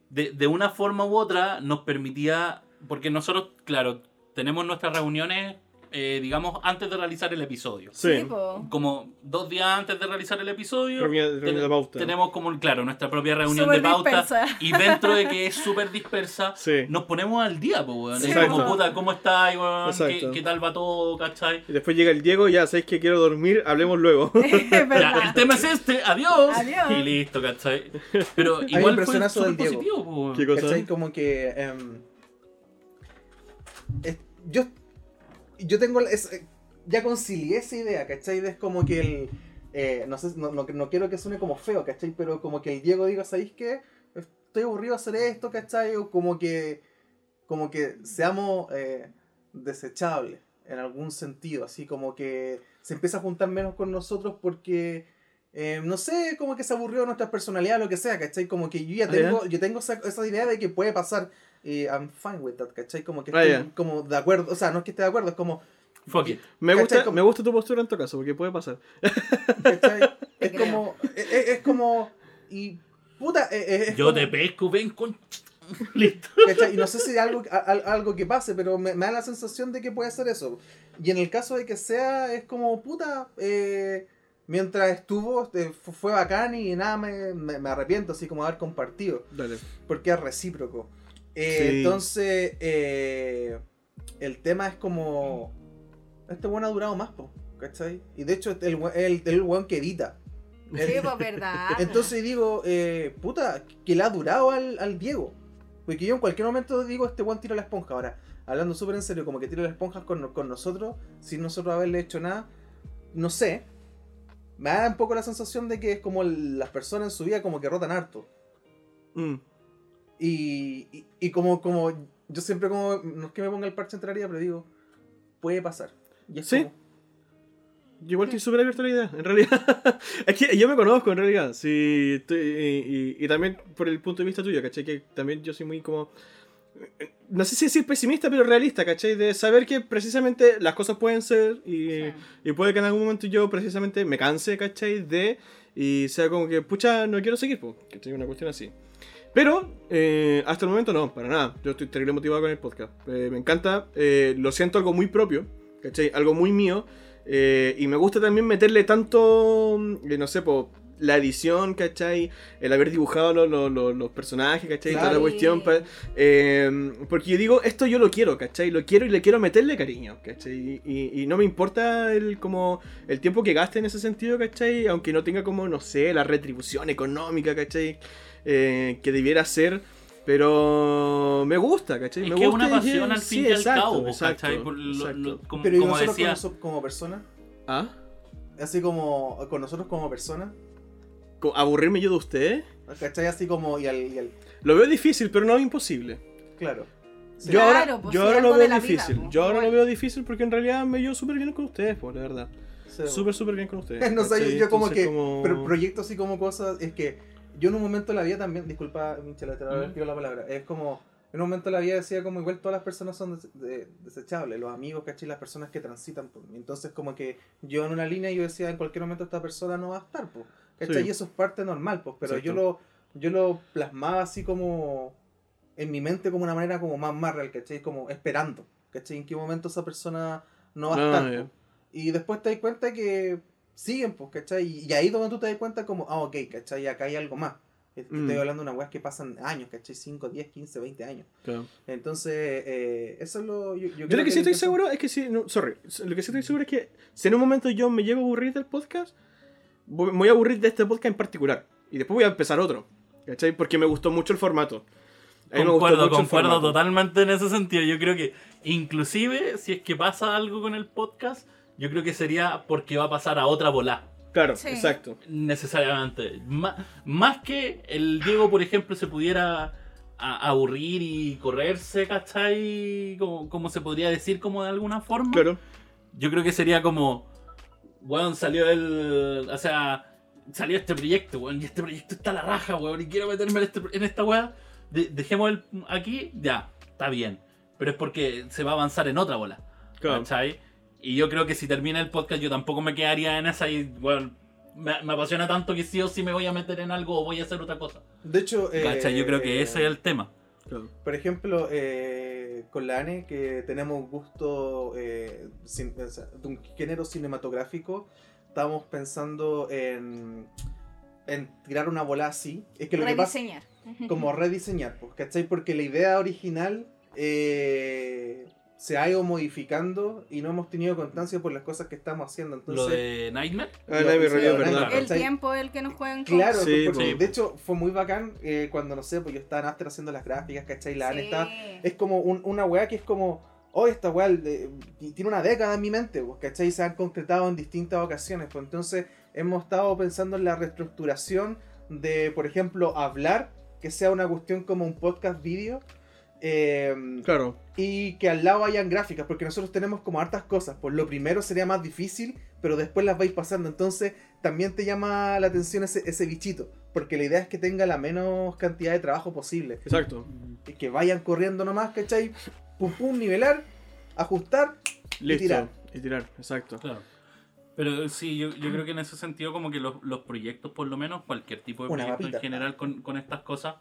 de, de una forma u otra nos permitía, porque nosotros, claro, tenemos nuestras reuniones, eh, digamos, antes de realizar el episodio. Sí. Como dos días antes de realizar el episodio, Reunión- reunión de pauta. tenemos como, claro, nuestra propia reunión de pauta. dispersa. Y dentro de que es súper dispersa, [laughs] Sí. nos ponemos al día, pues, weón. Sí, Es como, puta, ¿cómo estás, weón? ¿Qué, qué tal va todo, cachai? Y después llega el Diego, ya sabéis que quiero dormir, hablemos luego. [laughs] Ya, el tema es este, adiós. Adiós. Y listo, ¿cachai? Pero [laughs] igual fue del Diego. positivo, pues. ¿Qué cosa? ¿Cachai? Como que. em, es- yo. Yo tengo. es- eh, ya concilié esa idea, ¿cachai? Es como que el. eh, no sé, no, no, no quiero que suene como feo, ¿cachai? Pero como que el Diego diga, ¿sabéis qué? Estoy aburrido de hacer esto, ¿cachai? O como que. Como que seamos eh, desechables en algún sentido, así como que se empieza a juntar menos con nosotros porque. eh, no sé, como que se aburrió nuestra personalidad, lo que sea, ¿cachai? Como que yo ya Ah, tengo, yo tengo esa, esa idea de que puede pasar. Y I'm fine with that, ¿cachai? Como que Ah, estoy como de acuerdo, o sea, no es que esté de acuerdo, es como, Fuck it. Me gusta, Como- me gusta tu postura en todo caso, porque puede pasar. ¿cachai? [laughs] es como, es, como, y puta, eh, eh, es Yo como- te pesco, ven con. [laughs] Listo. ¿cachai? Y no sé si hay algo, a- a- algo que pase, pero me, me da la sensación de que puede ser eso. Y en el caso de que sea, es como, puta, eh, mientras estuvo, este, fu- fue bacán y nada, me, me, me arrepiento, así como haber compartido. Dale. porque es recíproco. Eh, Sí. Entonces, eh, el tema es como. Este weón ha durado más, po, ¿cachai? Y de hecho, el, el, el weón que edita. Sí, pues verdad. [laughs] Entonces digo, eh, puta, que le ha durado al, al Diego. Porque yo en cualquier momento digo, este weón tira la esponja. Ahora, hablando súper en serio, como que tira la esponja con, con nosotros, sin nosotros haberle hecho nada, no sé. Me da un poco la sensación de que es como el- las personas en su vida como que rotan harto. Mm. Y, y, y como, como yo siempre como, no es que me ponga el parche en herida, pero digo, puede pasar. Y es Sí. como- Yo igual estoy súper abierto a la idea, en realidad. [laughs] es que yo me conozco, en realidad. Sí, estoy- y, y- y también por el punto de vista tuyo, ¿cachai? Que también yo soy muy como... No sé si decir pesimista, pero realista, ¿cachai? De saber que precisamente las cosas pueden ser y, Sí. y puede que en algún momento yo precisamente me canse, ¿cachai? De... Y sea como que, pucha, no quiero seguir, pues, ¿cachai? Una cuestión así. Pero eh, hasta el momento no, para nada. Yo estoy terrible motivado con el podcast. Eh, me encanta, eh, lo siento algo muy propio, ¿cachai? Algo muy mío. eh, y me gusta también meterle tanto, eh, no sé, po, la edición, ¿cachai? El haber dibujado lo- lo- lo- los personajes, ¿cachai? Toda la Claro. cuestión. eh, porque yo digo, esto yo lo quiero, ¿cachai? Lo quiero y le quiero meterle cariño, ¿cachai? Y, y no me importa el, como, el tiempo que gaste en ese sentido, ¿cachai? Aunque no tenga como, no sé, la retribución económica, ¿cachai? Eh, que debiera ser. Pero me gusta, ¿cachai? Es me que es gusta una pasión al fin sí, y al exacto, cabo, exacto, ¿cachai? Por lo- exacto. lo- como, Pero ¿y como nosotros decía, con noso- como persona? ¿Ah? Así como con nosotros como persona. aburrirme yo de ustedes. ¿Cachai? Así como, y al, y al- Lo veo difícil, pero no imposible. claro. Sí. Yo Claro, ahora, pues, yo ahora lo veo la vida, difícil. pues, yo ahora lo veo difícil porque en realidad me llevo súper bien con ustedes, pues, de verdad. Sí. Súper, súper bien con ustedes. [laughs] no sé, yo, como Entonces, que como- pro- proyecto así como cosas, es que yo en un momento de la vida también, disculpa Michelle, te Ujú. pido la palabra, es como, en un momento de la vida decía como igual todas las personas son des- de- desechables, los amigos, ¿cachai? Las personas que transitan por mí. Entonces como que yo en una línea yo decía en cualquier momento esta persona no va a estar, pues, ¿cachai? Sí. Y eso es parte normal, pues, pero yo lo, yo lo plasmaba así como en mi mente como una manera como más, más real, ¿cachai? Como esperando, ¿cachai? En qué momento esa persona no va a No, estar. Y después te das cuenta que siguen, pues, ¿cachai? Y ahí donde tú te das cuenta como, ah, ok, ¿cachai? Acá hay algo más. Es- Mm. Estoy hablando de una weas que pasan años, ¿cachai? 5, 10, 15, 20 años. Claro. Entonces, eh, eso es lo... Yo, yo Yo creo lo que sí estoy seguro es que si. No, sorry. Lo que sí estoy seguro es que si en un momento yo me llego a aburrir del podcast, voy- me voy a aburrir de este podcast en particular. Y después voy a empezar otro. ¿Cachai? Porque me gustó mucho el formato. A mí me gustó Concuerdo, el concuerdo formato. totalmente en ese sentido. Yo creo que, inclusive, si es que pasa algo con el podcast, yo creo que sería porque va a pasar a otra bola. Claro, Sí. exacto. Necesariamente. Ma- más que el Diego, por ejemplo, se pudiera aburrir y correrse, ¿cachai? Como, como se podría decir, como de alguna forma. Claro. Yo creo que sería como, weón, salió el, o sea, salió este proyecto, weón, y este proyecto está a la raja, weón, y quiero meterme en, este- en esta weá, de- dejemos el, aquí, ya, está bien, pero es porque se va a avanzar en otra bola, Claro. ¿cachai? Y yo creo que si termina el podcast yo tampoco me quedaría en esa y, weón, me, me apasiona tanto que sí o sí me voy a meter en algo o voy a hacer otra cosa, De hecho... eh. Yo creo que ese es el tema. claro. Por ejemplo, eh, con la ANE, que tenemos gusto eh, cin- o sea, de un género cinematográfico, estábamos pensando en, en tirar una bola así. Es que lo que pasa, Rediseñar. como rediseñar, pues, ¿cachai? Porque la idea original eh, se ha ido modificando y no hemos tenido constancia por las cosas que estamos haciendo. Entonces, Lo de Nightmare, Ah, Lo- Nightmare sí, Review, lo- verdad. El tiempo el que nos juegan con. Claro, Sí, porque sí. de hecho fue muy bacán eh, cuando, no sé, pues yo estaba en After haciendo las gráficas, ¿cachai? La Sí. estaba es como un- una weá que es como, oh, esta weá eh, tiene una década en mi mente, pues, ¿cachai? Se han concretado en distintas ocasiones. Pues entonces hemos estado pensando en la reestructuración de, por ejemplo, hablar, que sea una cuestión como un podcast vídeo. Eh, Claro. y que al lado hayan gráficas, porque nosotros tenemos como hartas cosas. Pues lo primero sería más difícil, pero después las vais pasando. Entonces también te llama la atención ese, ese bichito, porque la idea es que tenga la menos cantidad de trabajo posible Exacto. y que vayan corriendo nomás, ¿cachai? Pum pum, nivelar, ajustar. Listo. tirar. Y tirar, exacto. Claro. Pero sí, yo, yo creo que en ese sentido como que los, los proyectos, por lo menos, cualquier tipo de Una proyecto mapita. en general con, con estas cosas,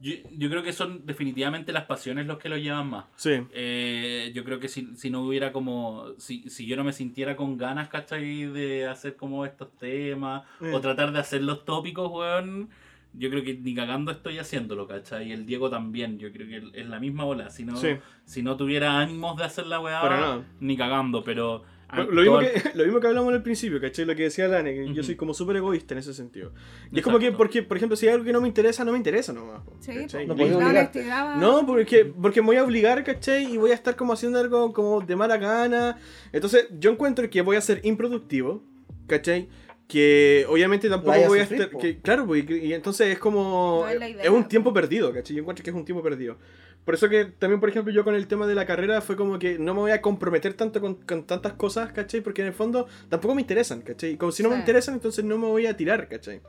yo, yo creo que son definitivamente las pasiones los que lo llevan más. Sí. Eh, yo creo que si, si no hubiera como, si, si yo no me sintiera con ganas, ¿cachai? De hacer como estos temas o tratar de hacer los tópicos, weón. Yo creo que ni cagando estoy haciéndolo, ¿cachai? Y el Diego también, yo creo que es la misma bola. Si no, Sí. si no tuviera ánimos de hacer la weá, ni cagando, pero... Lo, mismo que, [laughs] lo mismo que hablamos al principio, ¿cachai? Lo que decía Lane, que yo Ujú. soy como súper egoísta en ese sentido. Y es como que, Exacto. porque, por ejemplo, si hay algo que no me interesa, no me interesa nomás. Sí. No va- No, porque, porque me voy a obligar, ¿cachai? Y voy a estar como haciendo algo como de mala gana. Entonces, yo encuentro que voy a ser improductivo, ¿cachai? Que obviamente tampoco a voy a sufrir, estar. Que, claro, pues, y, y entonces es como. No es la idea, es un po. tiempo perdido, ¿cachai? Yo encuentro que es un tiempo perdido. Por eso que también, por ejemplo, yo con el tema de la carrera fue como que no me voy a comprometer tanto con, con tantas cosas, ¿cachai? Porque en el fondo tampoco me interesan, ¿cachai? Y como si no me Sí. interesan, entonces no me voy a tirar, ¿cachai?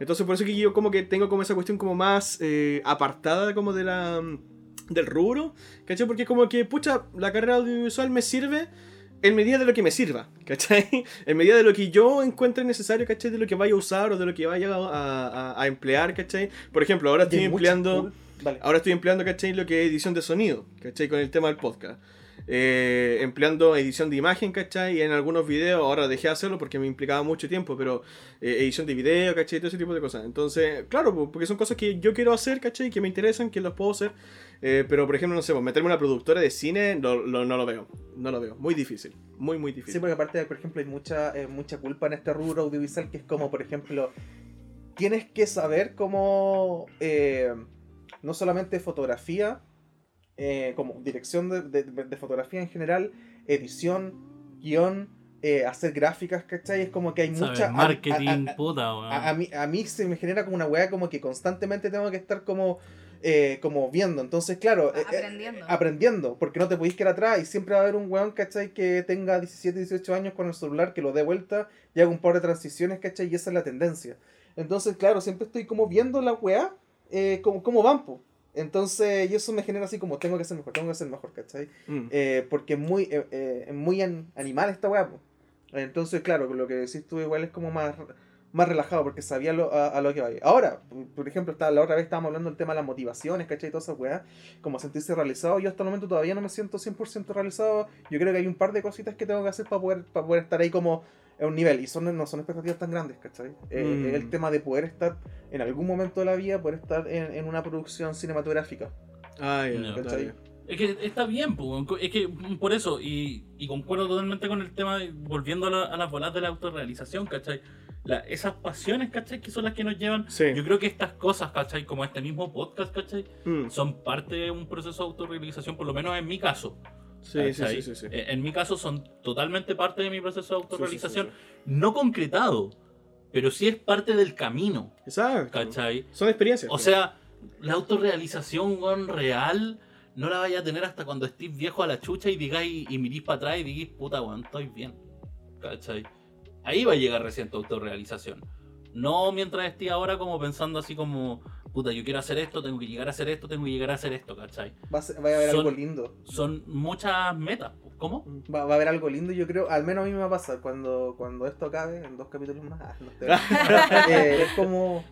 Entonces por eso que yo como que tengo como esa cuestión como más eh, apartada como de la del rubro, ¿cachai? Porque como que, pucha, la carrera audiovisual me sirve en medida de lo que me sirva, ¿cachai? [laughs] En medida de lo que yo encuentre necesario, ¿cachai? De lo que vaya a usar o de lo que vaya a, a- a emplear, ¿cachai? Por ejemplo, ahora estoy empleando... cool- Dale. Ahora estoy empleando, ¿cachai? Lo que es edición de sonido, ¿cachai? Con el tema del podcast. Eh, empleando edición de imagen, ¿cachai? Y en algunos videos, ahora dejé de hacerlo porque me implicaba mucho tiempo, pero eh, edición de video, ¿cachai? Todo ese tipo de cosas. Entonces, claro, po, porque son cosas que yo quiero hacer, ¿cachai? Que me interesan, que los puedo hacer. Eh, pero, por ejemplo, no sé, pues, meterme en una productora de cine, no, lo- no lo veo. No lo veo. Muy difícil. Muy, muy Sí, difícil. porque aparte, por ejemplo, hay mucha, eh, mucha culpa en este rubro audiovisual que es como, por ejemplo, tienes que saber cómo, no solamente fotografía, eh, como dirección de, de- de fotografía en general, edición, guion, eh, hacer gráficas, ¿cachai? Es como que hay ¿Sabes? mucha... a- Marketing, a- a- puta, weón. a, a mí, a mí se me genera como una weá como que constantemente tengo que estar como, eh, como viendo. Entonces, claro, eh, eh, Aprendiendo. aprendiendo, porque no te podéis quedar atrás y siempre va a haber un weón, ¿cachai? Que tenga 17, 18 años con el celular, que lo dé vuelta y haga un par de transiciones, ¿cachai? Y esa es la tendencia. Entonces, claro, siempre estoy como viendo la weá, eh, como, como van, po. Entonces, y eso me genera así como tengo que ser mejor, tengo que ser mejor, ¿cachai? Mm. Eh, porque es muy, eh, eh, muy an- animal esta weá, po. Entonces, claro, lo que decís tú igual es como más, más relajado, porque sabía lo- a, a lo que vaya. Ahora, por ejemplo, está, la otra vez estábamos hablando del tema de las motivaciones, ¿cachai? Y todas esas weas, como sentirse realizado. Yo hasta el momento todavía no me siento 100% realizado. Yo creo que hay un par de cositas que tengo que hacer para poder, para poder estar ahí como en un nivel. Y son, no son expectativas tan grandes, ¿cachai? Eh, Mm. es el tema de poder estar en algún momento de la vida, poder estar en, en una producción cinematográfica. Ah, ya, No. ¿Cachai? Es que está bien, es que mm, por eso, y, y concuerdo totalmente con el tema, de, volviendo a, la- a las bolas de la autorrealización, ¿cachai? La- esas pasiones, ¿cachai? Que son las que nos llevan. Sí. Yo creo que estas cosas, ¿cachai? Como este mismo podcast, ¿cachai? Mm. Son parte de un proceso de autorrealización, por lo menos en mi caso. Sí, sí, sí, sí. Eh, En mi caso son totalmente parte de mi proceso de autorrealización. No concretado, pero sí es parte del camino, Exacto. ¿cachai? Son experiencias. O sea, la autorrealización real no la vaya a tener hasta cuando estés viejo a la chucha y digáis y mirís para atrás y digáis, puta weón, estoy bien. ¿Cachai? Ahí va a llegar recién tu autorrealización. No mientras estés ahora como pensando así como, puta, yo quiero hacer esto, tengo que llegar a hacer esto, tengo que llegar a hacer esto, ¿cachai? Va a, ser- va a haber Son- algo lindo. Son muchas metas. ¿Cómo? Va, va a haber algo lindo, yo creo, al menos a mí me va a pasar cuando, cuando esto acabe, en dos capítulos más, ah, no te- [laughs] Eh, es como,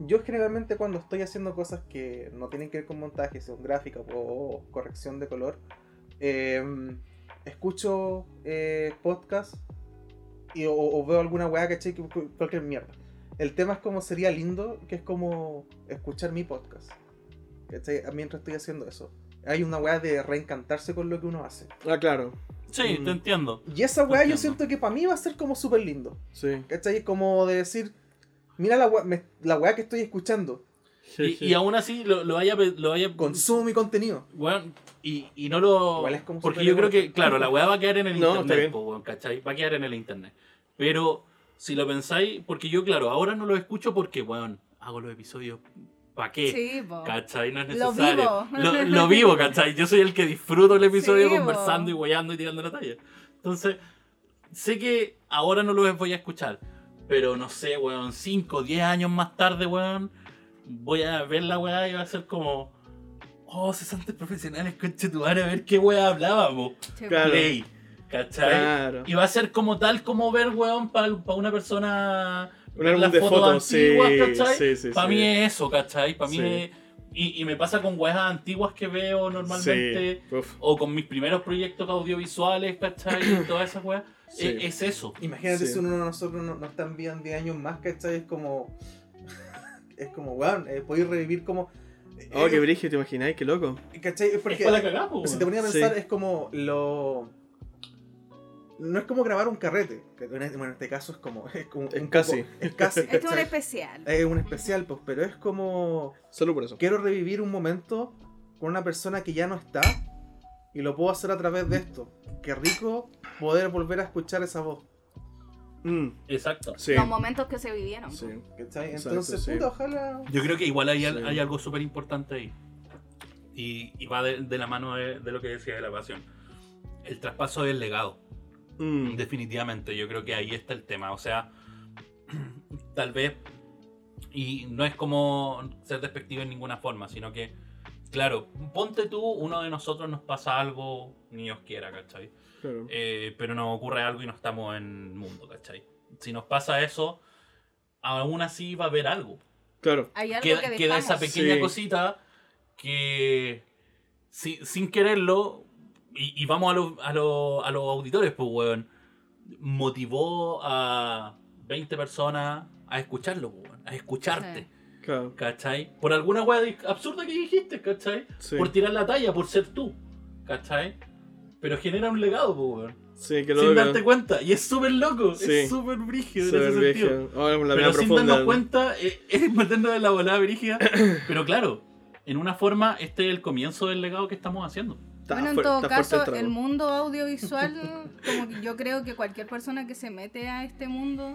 yo generalmente cuando estoy haciendo cosas que no tienen que ver con montaje, son gráficas o corrección de color, eh, escucho eh, podcast y, o, o veo alguna weá, ¿cachai? Cualquier mierda. El tema es como sería lindo, que es como escuchar mi podcast, ¿cachai? Mientras estoy haciendo eso. Hay una weá de reencantarse con lo que uno hace. Ah, claro. Sí, Mm. te entiendo. Y esa weá yo siento que para mí va a ser como súper lindo. Sí. ¿Cachai? Como de decir, mira la weá, me- la weá que estoy escuchando. Y, y aún así lo, lo vaya, lo vaya Consumo mi contenido. Weón, y, y no lo. Igual es como porque yo creo que, claro, la weá va a quedar en el [laughs] No, internet, bien. po, weón, ¿cachai? Va a quedar en el internet. Pero si lo pensáis, porque yo, claro, ahora no lo escucho porque, weón, hago los episodios. ¿Para qué? Sí. ¿Cachai? No es Lo necesario. vivo. Lo, lo vivo, ¿cachai? Yo soy el que disfruto el episodio Sí, conversando y weyando y tirando la talla. Entonces, sé que ahora no los voy a escuchar. Pero no sé, weón, 5, 10 años más tarde, weón, voy a ver la weá y va a ser como. Oh, cesantes profesionales, conche tu madre, a ver qué weá hablábamos. Sí, Claro. Play. ¿Cachai? Claro. Y va a ser como tal como ver, weón, para una persona. Un álbum las de fotos fotos, sí, antiguas, ¿cachai? sí, sí, Para sí. mí es eso, ¿cachai? Para mí Sí. es- y, y me pasa con weas antiguas que veo normalmente. O con mis primeros proyectos audiovisuales, ¿cachai? Y todas esas weas. [coughs] Sí. Es, es eso. Imagínate Sí. si uno de nosotros no- nos están viendo 10 años más, ¿cachai? Es como. [laughs] es como, weón, eh, podéis revivir como. Oh, eh, qué brillo, ¿te imagináis? Qué loco. ¿Cachai? Es Es porque. para la cagada, si te ponía a Sí. pensar, es como lo. No es como grabar un carrete. este- Bueno, en este caso es como. [laughs] Es, como Es un casi. poco- es casi. Esto es un especial. Es un especial, pues, pero es como. Solo por eso. quiero revivir un momento con una persona que ya no está y lo puedo hacer a través de esto. Qué rico poder volver a escuchar esa voz. Mm, Exacto. sí. Los momentos que se vivieron. Sí. ¿cachai? Exacto, Entonces, sí. puta, ojalá. Yo creo que igual hay, al- Sí. hay algo súper importante ahí. Y, y va de, de la mano de, de lo que decía de la pasión. El traspaso del legado. Mm, Definitivamente, yo creo que ahí está el tema. O sea, [clears throat] tal vez, y no es como ser despectivo en ninguna forma, sino que, claro, ponte tú, uno de nosotros nos pasa algo, ni Dios quiera, ¿cachai? claro. Eh, pero nos ocurre algo y no estamos en el mundo, ¿cachai? Si nos pasa eso, aún así va a haber algo. Claro. Hay algo Queda, que queda esa pequeña Sí. cosita que si- sin quererlo, y, y vamos a, los- a, los- a los auditores, pues, weón, motivó a 20 personas a escucharlo, pues, weón, a escucharte, Claro. ¿cachai? Por alguna weá absurda que dijiste, ¿cachai? Sí. Por tirar la talla, por ser tú, ¿cachai? Pero genera un legado, pues, weón. Sí, que Sin loco. darte cuenta. Y es súper loco, Sí. es súper brígido en Súper ese brígido. sentido. Oh, la Pero sin profunda. darnos cuenta, eh, [laughs] es meternos en la volada brígida. Pero claro, en una forma, este es el comienzo del legado que estamos haciendo. Está Bueno, en todo caso, el mundo [laughs] audiovisual, como que yo creo que cualquier persona que se mete a este mundo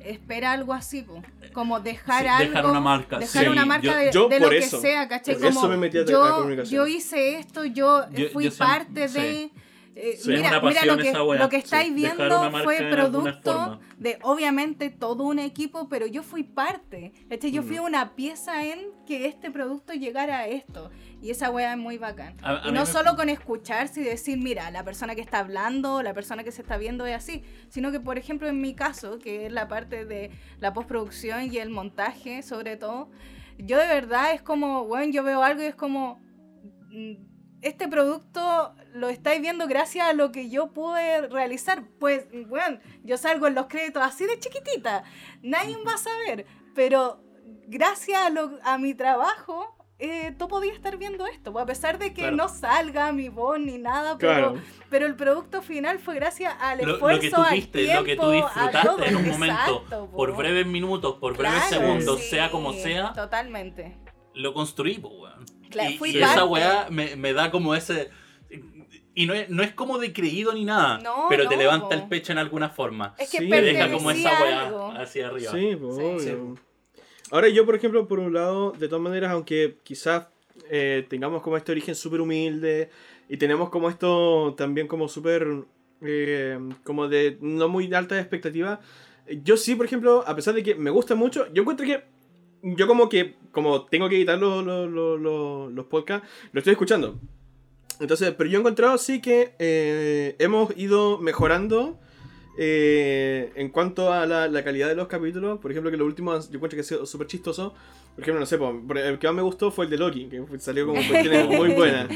espera algo así, po. como dejar Sí, algo, dejar una marca, dejar sí. una marca Yo- de, yo de lo que sea, ¿cachai? por eso Como me metí a- yo, comunicación. yo hice esto, yo, Yo- fui parte de... eh, Sí, es mira, una mira pasión lo que, esa wea, lo que sí. estáis viendo fue producto de obviamente todo un equipo, pero yo fui parte. ¿cachai? Yo fui una pieza en que este producto llegara a esto. Y esa wea es muy bacán. A- a y no me- solo con escucharse y decir, mira, la persona que está hablando, la persona que se está viendo es así, sino que, por ejemplo, en mi caso, que es la parte de la postproducción y el montaje, sobre todo, yo de verdad es como, bueno, yo veo algo y es como, mm, este producto lo estáis viendo gracias a lo que yo pude realizar. Pues, bueno, yo salgo en los créditos así de chiquitita, nadie va a saber, pero gracias a, lo- a mi trabajo, eh, tú podías estar viendo esto, a pesar de que Claro. no salga mi voz ni nada, pero, Claro. pero el producto final fue gracias al Lo, lo esfuerzo, que tú al tiempo, lo que tú a disfrutaste todo. en un momento, Exacto, po. por breves minutos, por breves Claro, segundos, sí, sea como sea, Totalmente. lo construí, po, weón. Claro, y fui y esa weá me, me da como ese. Y no es, no es como de creído ni nada, No, pero te levanta po. el pecho en alguna forma. Es que Sí. Te deja como esa weá hacia arriba. Sí, pues, Sí. obvio. Sí. Ahora yo, por ejemplo, por un lado, de todas maneras, aunque quizás eh, tengamos como este origen súper humilde y tenemos como esto también como súper, eh, como de no muy alta expectativa, yo sí, por ejemplo, a pesar de que me gusta mucho, yo encuentro que yo como que, como tengo que editar los, los- los podcasts, lo estoy escuchando. Entonces, pero yo he encontrado sí que eh, hemos ido mejorando eh, en cuanto a la, la calidad de los capítulos. Por ejemplo, que los últimos yo encuentro que ha sido súper chistoso. Por ejemplo, no sé, el que más me gustó fue el de Loki, que salió como [laughs] cuestiones muy buenas.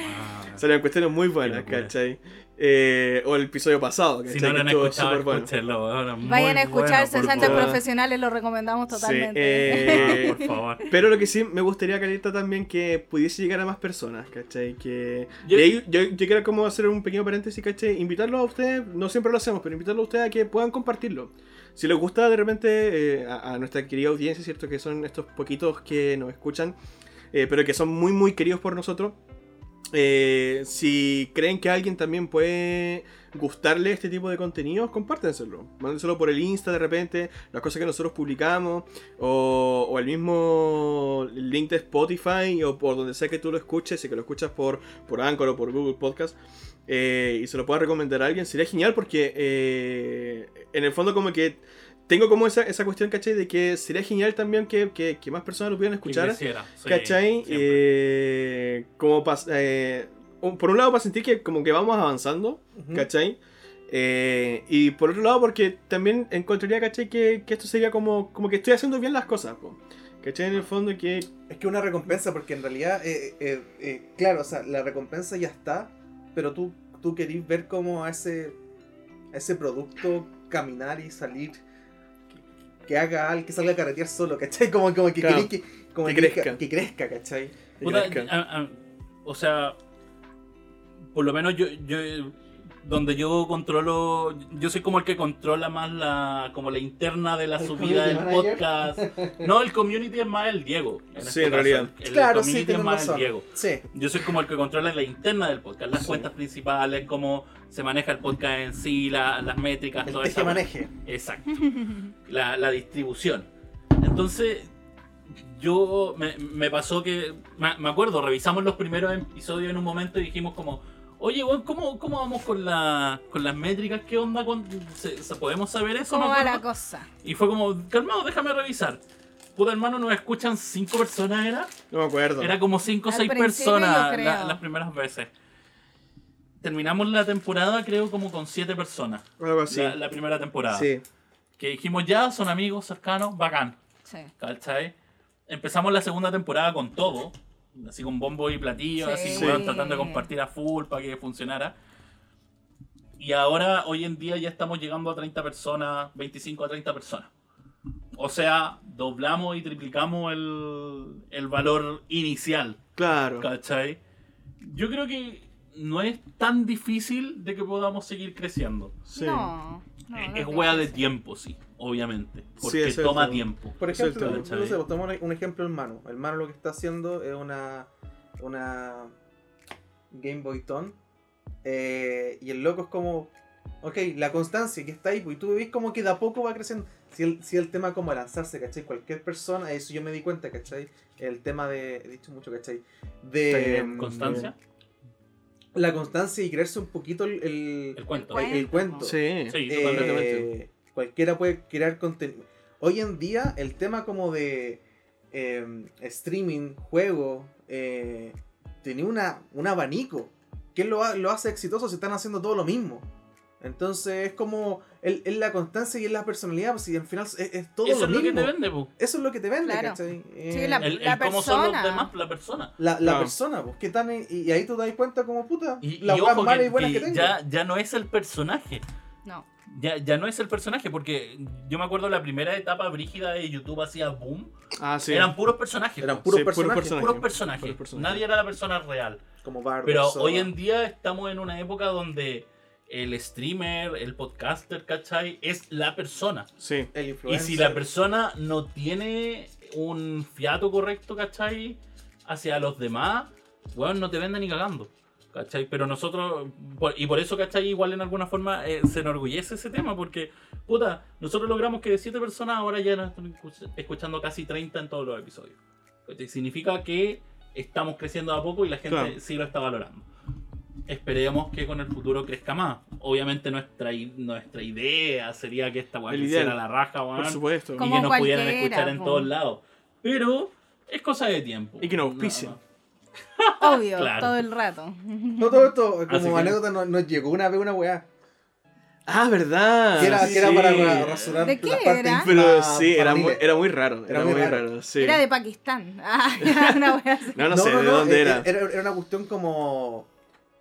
Salieron cuestiones muy buenas. ¿cachai? Eh, o el episodio pasado, ¿cachai? Si no lo que han escuchado, bueno. escúchenlo, Vayan a escuchar bueno, por 60 favor. profesionales, lo recomendamos Sí, totalmente. eh, [laughs] Por favor. Pero lo que sí me gustaría, Caleta, también que pudiese llegar a más personas, ¿cachai? Que... Yo- ahí yo, yo quiero como hacer un pequeño paréntesis, ¿cachai? Invitarlos a ustedes, no siempre lo hacemos, pero invitarlos a ustedes a que puedan compartirlo. Si les gusta de repente eh, a, a nuestra querida audiencia, ¿cierto? Que son estos poquitos que nos escuchan, eh, pero que son muy, muy queridos por nosotros. Eh, si creen que alguien también puede gustarle este tipo de contenidos, compártenselo. Mándenselo por el Insta de repente, las cosas que nosotros publicamos, o, o el mismo link de Spotify, o por donde sea que tú lo escuches, si que lo escuchas por, por Anchor o por Google Podcast, eh, y se lo puedas recomendar a alguien, sería genial porque eh, en el fondo como que tengo como esa, esa cuestión, ¿cachai? De que sería genial también que, que- que más personas lo pudieran escuchar. creciera, sí, ¿Cachai? Eh, como pas- eh, por un lado para sentir que como que vamos avanzando, Ujú. ¿cachai? Eh, y por otro lado porque también encontraría, ¿cachai? Que, que esto sería como, como que estoy haciendo bien las cosas, po. ¿cachai? En el fondo que... Es que una recompensa, porque en realidad, eh, eh, eh, claro, o sea, la recompensa ya está, pero tú, tú querís ver cómo ese, a ese producto caminar y salir, que, haga algo, que salga a carretear solo, ¿cachai? Como, como que Claro. querís que, como Que que crezca. que crezca, ¿cachai? que Puta, crezca. a- a- o sea, por lo menos yo, yo donde yo controlo, yo soy como el que controla más la como la interna de la ¿El subida del podcast. No, el community es más el Diego. en Sí, este en caso. realidad. El, claro, sí, community es tienes más razón. el Diego. Sí, Yo soy como el que controla la interna del podcast, las Sí. cuentas principales, cómo se maneja el podcast en sí, la- las métricas, el todo eso. maneje. Exacto. La, la distribución. Entonces, yo me, me pasó que, me, me acuerdo, revisamos los primeros episodios en un momento y dijimos como, oye, weón, ¿cómo, ¿cómo vamos con, la, con las métricas? ¿Qué onda? con- se- se- ¿Podemos saber eso? ¿Cómo Me va la cosa? Y fue como, calmado, déjame revisar. Puta hermano, nos escuchan cinco personas, ¿era? No me acuerdo. Era como 5 o Al 6 principio, personas la- las primeras veces. Terminamos la temporada, creo, como con 7 personas. Algo así. La, la primera temporada. Sí. Que dijimos ya, son amigos cercanos, bacán. Sí. ¿Cachai? Empezamos la segunda temporada con todo. Así con bombo y platillo, Sí. así, Sí. weón, tratando de compartir a full para que funcionara. Y ahora, hoy en día, ya estamos llegando a 30 personas, 25 a 30 personas. O sea, doblamos y triplicamos el, el valor inicial. Claro. ¿Cachai? Yo creo que no es tan difícil de que podamos seguir creciendo. Sí. No, no, no es wea que de tiempo, sí, obviamente. Sí, Porque toma tiempo. Por ejemplo, no sé, pues, tomamos un ejemplo el Manu. El Manu lo que está haciendo es una, una Game Boy Tone Eh, y el loco es como, ok, la constancia que está ahí, pues, y tú ves como que de a poco va creciendo. Si el, si el tema como lanzarse, ¿cachai? Cualquier persona, eso yo me di cuenta, ¿cachai? El tema de, he dicho mucho, ¿cachai? De mm, Constancia. la constancia y creerse un poquito el, el, El cuento. el- el cuento. Sí. Sí, Eh. Cualquiera puede crear contenido. Hoy en día, el tema como de eh, streaming, juego, eh, tenía una, un abanico. ¿Qué lo, ha- lo hace exitoso? Se están haciendo todo lo mismo. Entonces es como es la constancia y es la personalidad, pues, y al final es, es todo Eso lo es lo que te vende, po. Eso es lo que te vende, Claro. ¿cachai? Eh, Sí, la- El, el cómo son los persona. demás, la persona. la, la Claro. persona, pues, que tan, y, y ahí tú te das cuenta como puta, Y, las y ojo malas que, y buenas que, que tengo. ya, ya no es el personaje. No. Ya, ya no es el personaje, porque yo me acuerdo la primera etapa brígida de YouTube hacía boom. Ah, sí. Eran puros personajes. Eran puros Sí, puros personajes, puros personajes. Puros personajes. Nadie era la persona real. como Bardo, Pero Soda. hoy en día estamos en una época donde el streamer, el podcaster, ¿cachai? Es la persona. Sí. el Y influencer. si la persona no tiene un fiato correcto, ¿cachai? Hacia los demás, weón, no te vende ni cagando. ¿Cachai? Pero nosotros, por- y por eso, ¿cachai? Igual en alguna forma eh, se enorgullece ese tema, porque, puta, nosotros logramos que de 7 personas ahora ya nos están escuch- escuchando casi 30 en todos los episodios. ¿Cachai? Significa que estamos creciendo a poco y la gente Claro. sí lo está valorando. Esperemos que con el futuro crezca más. Obviamente nuestra, nuestra idea sería que esta weá ideal. la raja, weón Por supuesto. y Como que nos pudieran escuchar en todos lados. Pero es cosa de tiempo. Y que nos auspicien. Obvio, Claro. todo el rato. No, todo esto, como que- anécdota, nos, nos llegó una vez una weá. Ah, ¿verdad? que era, sí. que era para rasurar ¿De qué era? Pero sí, era muy, era muy raro. Era, muy raro. sí. Era de Pakistán. [laughs] Ah, era una wea así. No, no, sé de dónde eh, era. Era, era una cuestión como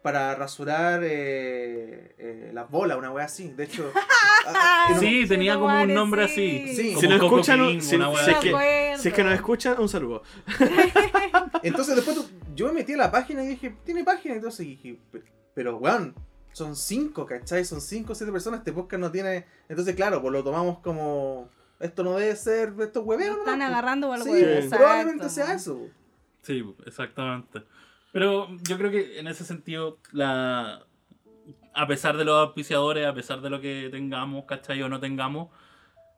para rasurar eh, eh, las bolas, una wea así. De hecho, [laughs] ah, Sí, tenía como un nombre sí. así. Sí. como Si nos escuchan, King, si- una si es que-. Si es que nos escuchan, un saludo. [laughs] entonces después tú- yo me metí a la página y dije, tiene página. Entonces dije, "Pe- pero weón, son cinco, ¿cachai? Son cinco o siete personas. Este podcast no tiene. Entonces, claro, pues lo tomamos como. Esto no debe ser. Esto es hueveo, Lo ¿no? Están agarrando algo Sí, huevo, probablemente sea eso. Sí, exactamente. Pero yo creo que en ese sentido, la a pesar de los auspiciadores, a pesar de lo que tengamos, ¿cachai? O no tengamos,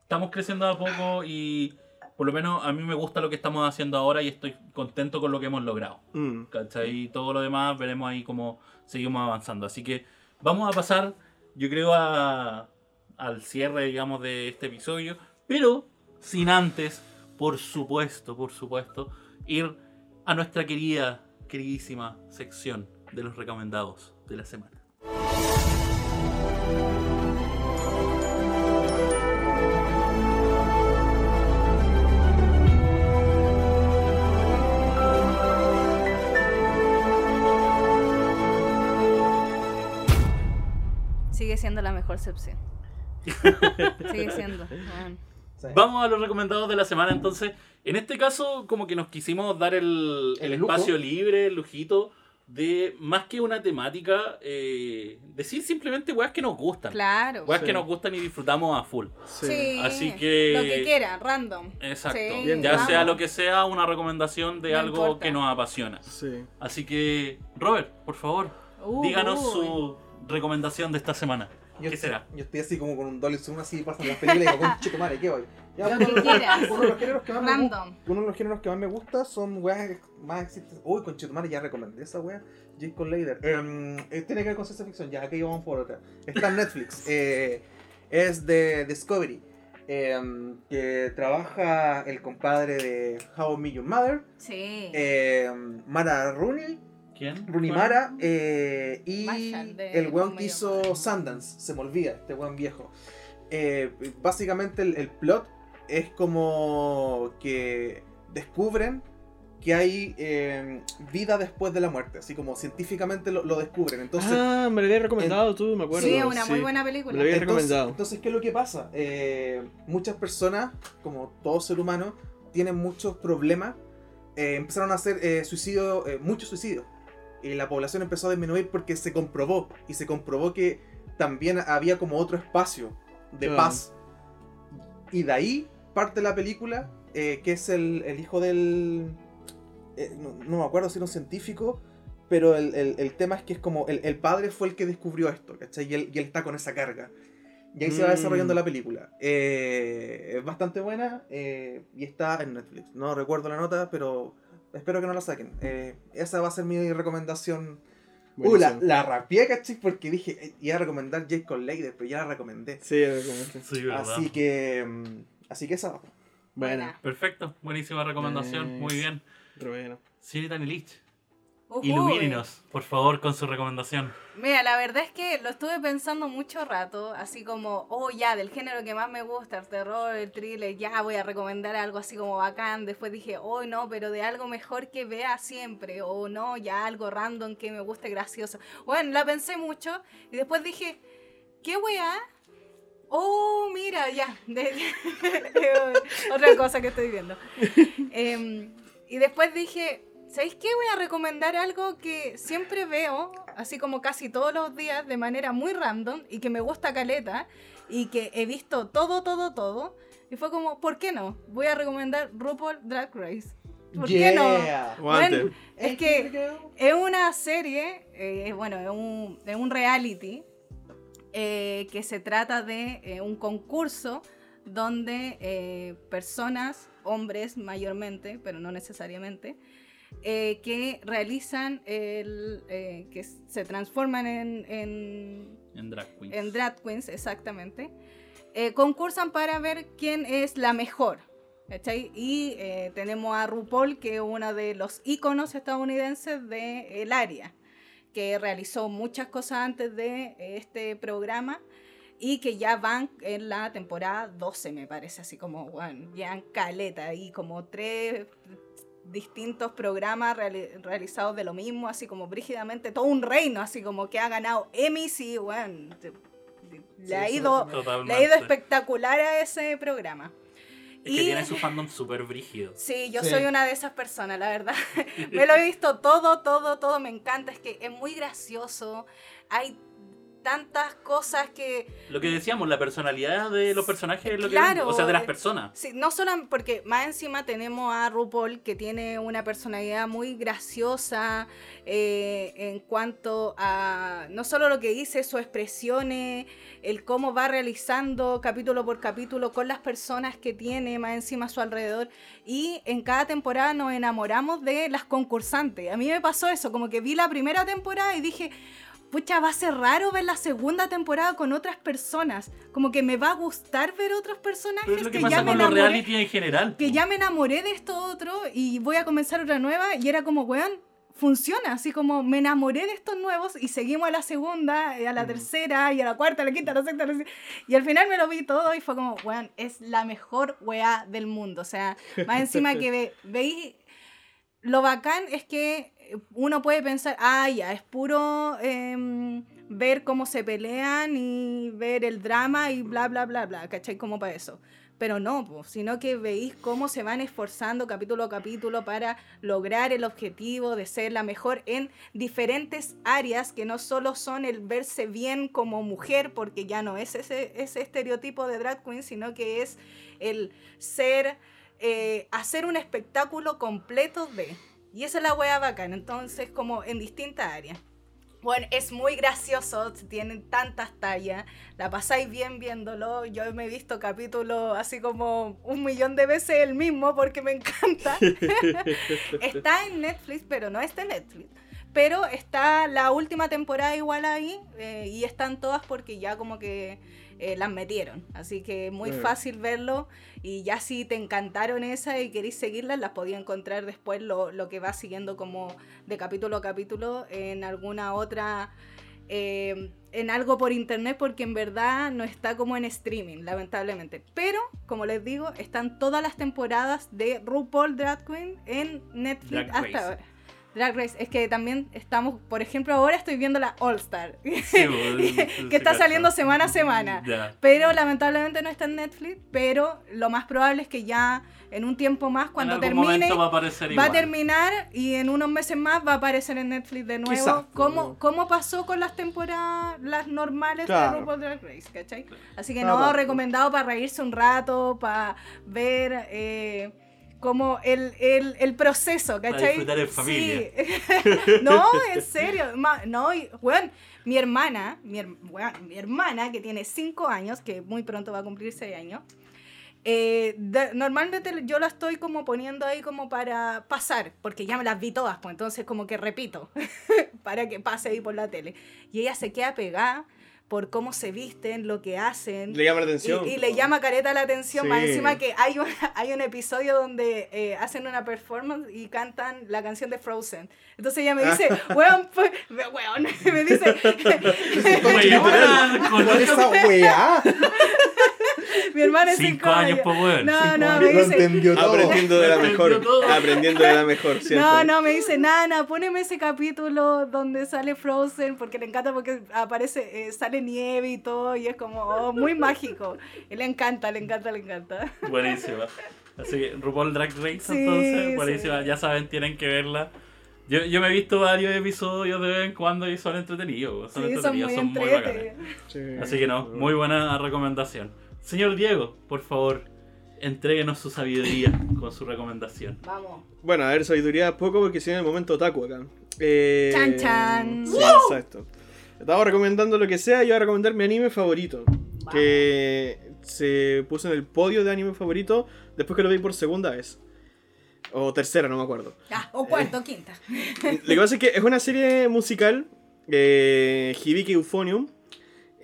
estamos creciendo a poco y por lo menos a mí me gusta lo que estamos haciendo ahora y estoy contento con lo que hemos logrado. Mm. ¿Cachai? Y todo lo demás veremos ahí cómo seguimos avanzando. Así que vamos a pasar, yo creo, a, al cierre, digamos, de este episodio. Pero sin antes, por supuesto, por supuesto, ir a nuestra querida, queridísima sección de los recomendados de la semana. Sigue siendo la mejor excepción. [laughs] Sigue siendo. Sí. Vamos a los recomendados de la semana entonces. En este caso, como que nos quisimos dar el, el El lujo. espacio libre, el lujito, de más que una temática, eh, decir simplemente weas que nos gustan. Claro. Weas Sí. que nos gustan y disfrutamos a full. Sí. Sí. Así que- Lo que quiera, random. Exacto. Bien, ya vamos. sea lo que sea, una recomendación de No algo importa. que nos apasiona. Sí. Así que, Robert, por favor, Uh, díganos su recomendación de esta semana. Yo ¿Qué estoy- será? Yo estoy así como con un dolly zoom así pasan las películas y digo, chico madre, ¿qué voy? Ya, Lo uno, que quieras. uno de los géneros que más me gusta. Random. Uno de los géneros que más me gusta son weas más existentes. Uy, con Chetumare ya recomendé esa wea. Jacob Lader. Em, eh, tiene que ver con ciencia ficción, ya aquí vamos por otra. Está en Netflix. [laughs] eh, es de Discovery. em, que trabaja el compadre de How I Met Your Mother. Sí. em, Mara Rooney. ¿Quién? Rooney Mara. eh, y el weón que hizo. Sundance. Se me olvida, este weón viejo. Eh, básicamente el, el plot es como que descubren que hay eh, vida después de la muerte, así como científicamente lo, lo descubren. Entonces, ah, me lo habías recomendado tú, me acuerdo. sí, es una muy buena película. Me lo había entonces, recomendado. entonces, ¿qué es lo que pasa? Eh, muchas personas, como todo ser humano, tienen muchos problemas. Eh, empezaron a hacer eh, suicidio, eh, muchos suicidios. Y la población empezó a disminuir porque se comprobó. Y se comprobó que también había como otro espacio de Claro. paz. Y de ahí parte la película, eh, que es el, el hijo del... eh, no, no me acuerdo si era un científico, pero el, el- el tema es que es como el, el padre fue el que descubrió esto, ¿cachai? Y él, y él está con esa carga. Y ahí se va Mm. desarrollando la película. Eh, es bastante buena eh, y está en Netflix. No recuerdo la nota, pero espero que no la saquen. Eh, esa va a ser mi recomendación. Uh, la, Buenísimo. la rapié, ¿cachai? Porque dije, eh, iba a recomendar Jake con Lader, pero ya la recomendé. Sí. Sí, verdad. Así que. mm, Así que esa va. Bueno, Perfecto, buenísima recomendación, muy bien. pero bueno. Señorita Nilich, Ujuy. ilumínenos, por favor, con su recomendación. Mira, la verdad es que lo estuve pensando mucho rato, así como, oh ya, del género que más me gusta, el terror, el thriller, ya voy a recomendar algo así como bacán. Después dije, oh no, pero de algo mejor que vea siempre, o no, ya algo random que me guste gracioso. Bueno, la pensé mucho y después dije, ¿qué weá? Oh, mira, ya. [laughs] otra cosa que estoy viendo. [laughs] Em, y después dije, ¿sabéis qué? Voy a recomendar algo que siempre veo, así como casi todos los días, de manera muy random y que me gusta caleta y que he visto todo, todo, todo. Y fue como, ¿por qué no? Voy a recomendar RuPaul Drag Race. ¿Por qué no? Bueno, es que es una serie, eh, bueno, es un, es un reality eh, que se trata de eh, un concurso donde eh, personas, hombres mayormente, pero no necesariamente, eh, que realizan el, eh, que se transforman en, en En Drag Queens. en drag queens, exactamente, eh, concursan para ver quién es la mejor. ¿cachai? Y tenemos a RuPaul, que es uno de los íconos estadounidenses del área, que realizó muchas cosas antes de este programa y que ya van en la temporada 12, me parece, así como, bueno, ya en caleta, y como tres distintos programas reali- realizados de lo mismo, así como brígidamente, todo un reino, así como que ha ganado Emmys y, bueno, te- le, ha ido, le ha ido espectacular a ese programa. Es que tiene su [laughs] fandom súper brígido. Sí, yo Sí. soy una de esas personas, la verdad. [laughs] me lo he visto todo, todo, todo, me encanta. Es que es muy gracioso. Hay tantas cosas que... Lo que decíamos, la personalidad de los personajes es lo que Claro, o sea, de las eh, personas. Sí, no solo porque más encima tenemos a RuPaul que tiene una personalidad muy graciosa eh, en cuanto a no solo lo que dice, sus expresiones, el cómo va realizando capítulo por capítulo con las personas que tiene más encima a su alrededor y en cada temporada nos enamoramos de las concursantes. A mí me pasó eso, como que vi la primera temporada y dije, pucha, va a ser raro ver la segunda temporada con otras personas. Como que me va a gustar ver otros personajes Pero es lo que, que, pasa ya me los enamoré. reality en general. Que ya me enamoré de esto otro y voy a comenzar otra nueva. Y era como, weón, funciona. Así como me enamoré de estos nuevos y seguimos a la segunda, eh, a la tercera, y a la cuarta, a la quinta, a la sexta. a la Y al final me lo vi todo y fue como, weón, es la mejor weá del mundo. O sea, más encima [laughs] que ve, veis lo bacán es que uno puede pensar, ah, ya, es puro em, ver cómo se pelean y ver el drama y bla, bla, bla, bla, ¿cachai? Como para eso. Pero no, po, sino que veis cómo se van esforzando capítulo a capítulo para lograr el objetivo de ser la mejor en diferentes áreas que no solo son el verse bien como mujer, porque ya no es ese, ese estereotipo de drag queen, sino que es el ser eh, hacer un espectáculo completo de. Y esa es la wea bacana, entonces como en distintas áreas. Bueno, es muy gracioso, tienen tantas tallas, la pasáis bien viéndolo. Yo me he visto capítulos así como un millón de veces el mismo porque me encanta. [laughs] está en Netflix, pero no está en Netflix. Pero está la última temporada igual ahí eh, y están todas porque ya como que eh, las metieron. Así que muy fácil verlo y ya si te encantaron esa y queréis seguirlas, las podía encontrar después lo, lo que va siguiendo como de capítulo a capítulo en alguna otra... eh, en algo por internet porque en verdad no está como en streaming, lamentablemente. Pero, como les digo, están todas las temporadas de RuPaul Drag Queen en Netflix Drag hasta Race. ahora. Drag Race, es que también estamos, por ejemplo, ahora estoy viendo la All Star, [laughs] Sí, que está saliendo semana a semana. Pero lamentablemente no está en Netflix, pero lo más probable es que ya en un tiempo más, cuando termine, va a va terminar y en unos meses más va a aparecer en Netflix de nuevo. Quizás, como, pues. como pasó con las temporadas, las normales Claro. de RuPaul Drag Race, ¿cachai? Así que Ah, no, bueno. recomendado para reírse un rato, para ver... eh, como el, el, el proceso, ¿cachai? disfrutar en familia. Sí. [laughs] no, [laughs] en serio. no, y, weón, mi hermana, mi, weón, mi hermana que tiene 5 años, que muy pronto va a cumplir 6 años, eh, de- normalmente yo la estoy como poniendo ahí como para pasar, porque ya me las vi todas, pues entonces como que repito, [laughs] para que pase ahí por la tele. Y ella se queda pegada por cómo se visten, lo que hacen. Le llama la atención. Y, y le llama careta la atención, más Sí. encima que hay un, [laughs] hay un episodio donde eh, hacen una performance y cantan la canción de Frozen. Entonces ella me dice, [laughs] weón, pues, me- weón, [laughs] me dice, con- ¿Cuál es esa weá? [laughs] mi hermana es Cinco años, po, weón. No, no, me dice, todo. Aprendiendo de la mejor. Aprendiendo de la mejor, siempre. No, no, me dice, Nana, poneme ese capítulo donde sale Frozen, porque le encanta porque aparece, eh, sale nieve y todo, y es como oh, muy mágico. Y le encanta, le encanta, le encanta. [laughs] Buenísima. Así que RuPaul Drag Race, Sí, entonces, buenísima. sí. Ya saben, tienen que verla. Yo, yo me he visto varios episodios de vez en cuando y son entretenidos. Son Sí, son entretenidos, muy son muy, bacanes. Sí. Así que no, muy buena recomendación. Señor Diego, por favor, entréguenos su sabiduría con su recomendación. Vamos. Bueno, a ver, sabiduría poco porque si en el momento otaku acá. Eh, Chan, chan. Sí, exacto. Estaba recomendando lo que sea, yo voy a recomendar mi anime favorito. Que se puso en el podio de anime favorito después que lo vi por segunda vez. O tercera, no me acuerdo. Ah, o cuarto, quinta. Lo que pasa es que es una serie musical, eh, Hibiki Euphonium.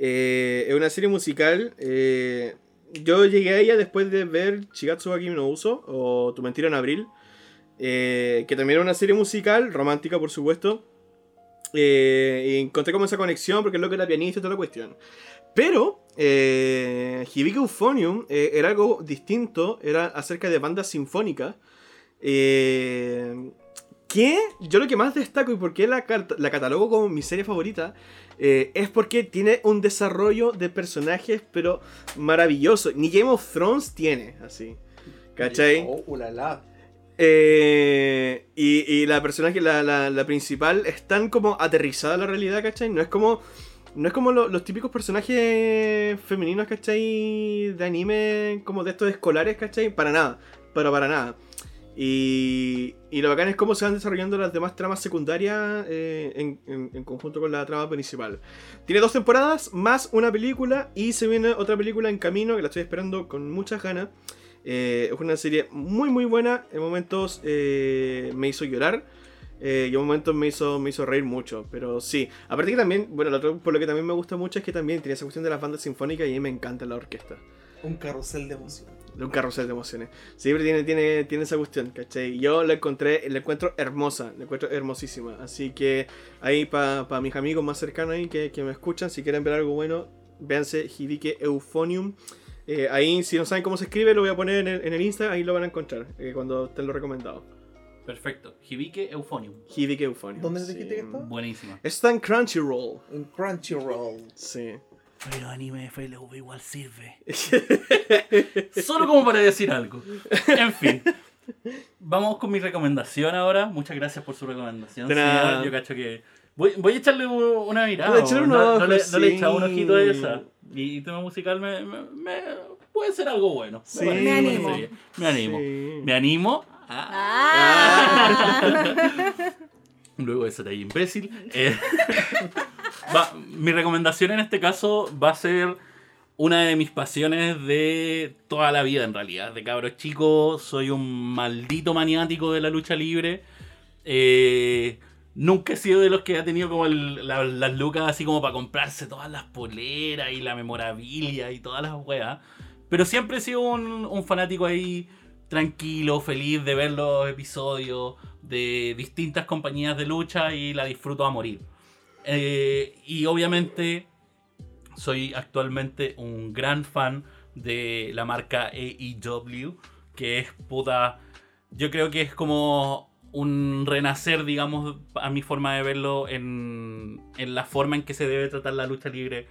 Eh, es una serie musical. eh, yo llegué a ella después de ver Shigatsu wa no Uso o Tu mentira en abril. eh, que también era una serie musical, romántica por supuesto. y encontré como esa conexión porque es lo que era pianista y toda la cuestión. Pero Hibiki Euphonium era algo distinto, era acerca de bandas sinfónicas. Que yo lo que más destaco y por qué la, cat- la catalogo como mi serie favorita eh, es porque tiene un desarrollo de personajes, pero maravilloso. Ni Game of Thrones tiene, así. ¿Cachai? Oh. Eh, y, y la personaje, la, la, la principal, es tan como aterrizada a la realidad, ¿cachai? No es como. No es como lo- los típicos personajes femeninos, ¿cachai? De anime, como de estos escolares, ¿cachai? Para nada. Pero para nada. Y, y lo bacán es cómo se van desarrollando las demás tramas secundarias eh, en, conjunto con la trama principal. Tiene dos temporadas, más una película, y se viene otra película en camino, que la estoy esperando con muchas ganas. Eh, es una serie muy muy buena, en momentos eh, me hizo llorar. y en momentos me hizo, me hizo reír mucho, pero sí. Aparte que también, bueno, lo otro por lo que también me gusta mucho es que también tiene esa cuestión de las bandas sinfónicas y a mí me encanta la orquesta. Un carrusel de emoción. De un carrusel de emociones. Siempre tiene, tiene, tiene esa cuestión, ¿cachai? Yo la encontré, la encuentro hermosa, la encuentro hermosísima. Así que ahí para mis amigos más cercanos ahí que, que me escuchan, si quieren ver algo bueno, véanse Hibike Euphonium. Eh, ahí, si no saben cómo se escribe, lo voy a poner en el, en el Insta, ahí lo van a encontrar, eh, cuando estén lo recomendado. Perfecto. Hibike Euphonium. Hibike Euphonium. ¿Dónde sí. dijiste que está? Buenísima. Está en Crunchyroll. En Crunchyroll. Sí. Pero anime FLV igual sirve. [laughs] Solo como para decir algo. En fin. Vamos con mi recomendación ahora. Muchas gracias por su recomendación. De nada. Yo cacho que. Voy, voy a echarle una mirada. No, le, no le he echado un ojito a esa. Y tema musical me, me- me- puede ser algo bueno. Sí. Me animo. Me animo. Sí. Me animo. a- Ah. [laughs] Luego de ese detalle imbécil. eh, [laughs] mi recomendación en este caso va a ser una de mis pasiones de toda la vida, en realidad. De cabros chicos, soy un maldito maniático de la lucha libre. Eh, nunca he sido de los que ha tenido como la- las lucas así como para comprarse todas las poleras y la memorabilia y todas las weas. Pero siempre he sido un, un fanático ahí tranquilo, feliz de ver los episodios de distintas compañías de lucha y la disfruto a morir. Eh, y obviamente soy actualmente un gran fan de la marca AEW, que es puta. Yo creo que es como un renacer, digamos, a mi forma de verlo, en, en la forma en que se debe tratar la lucha libre,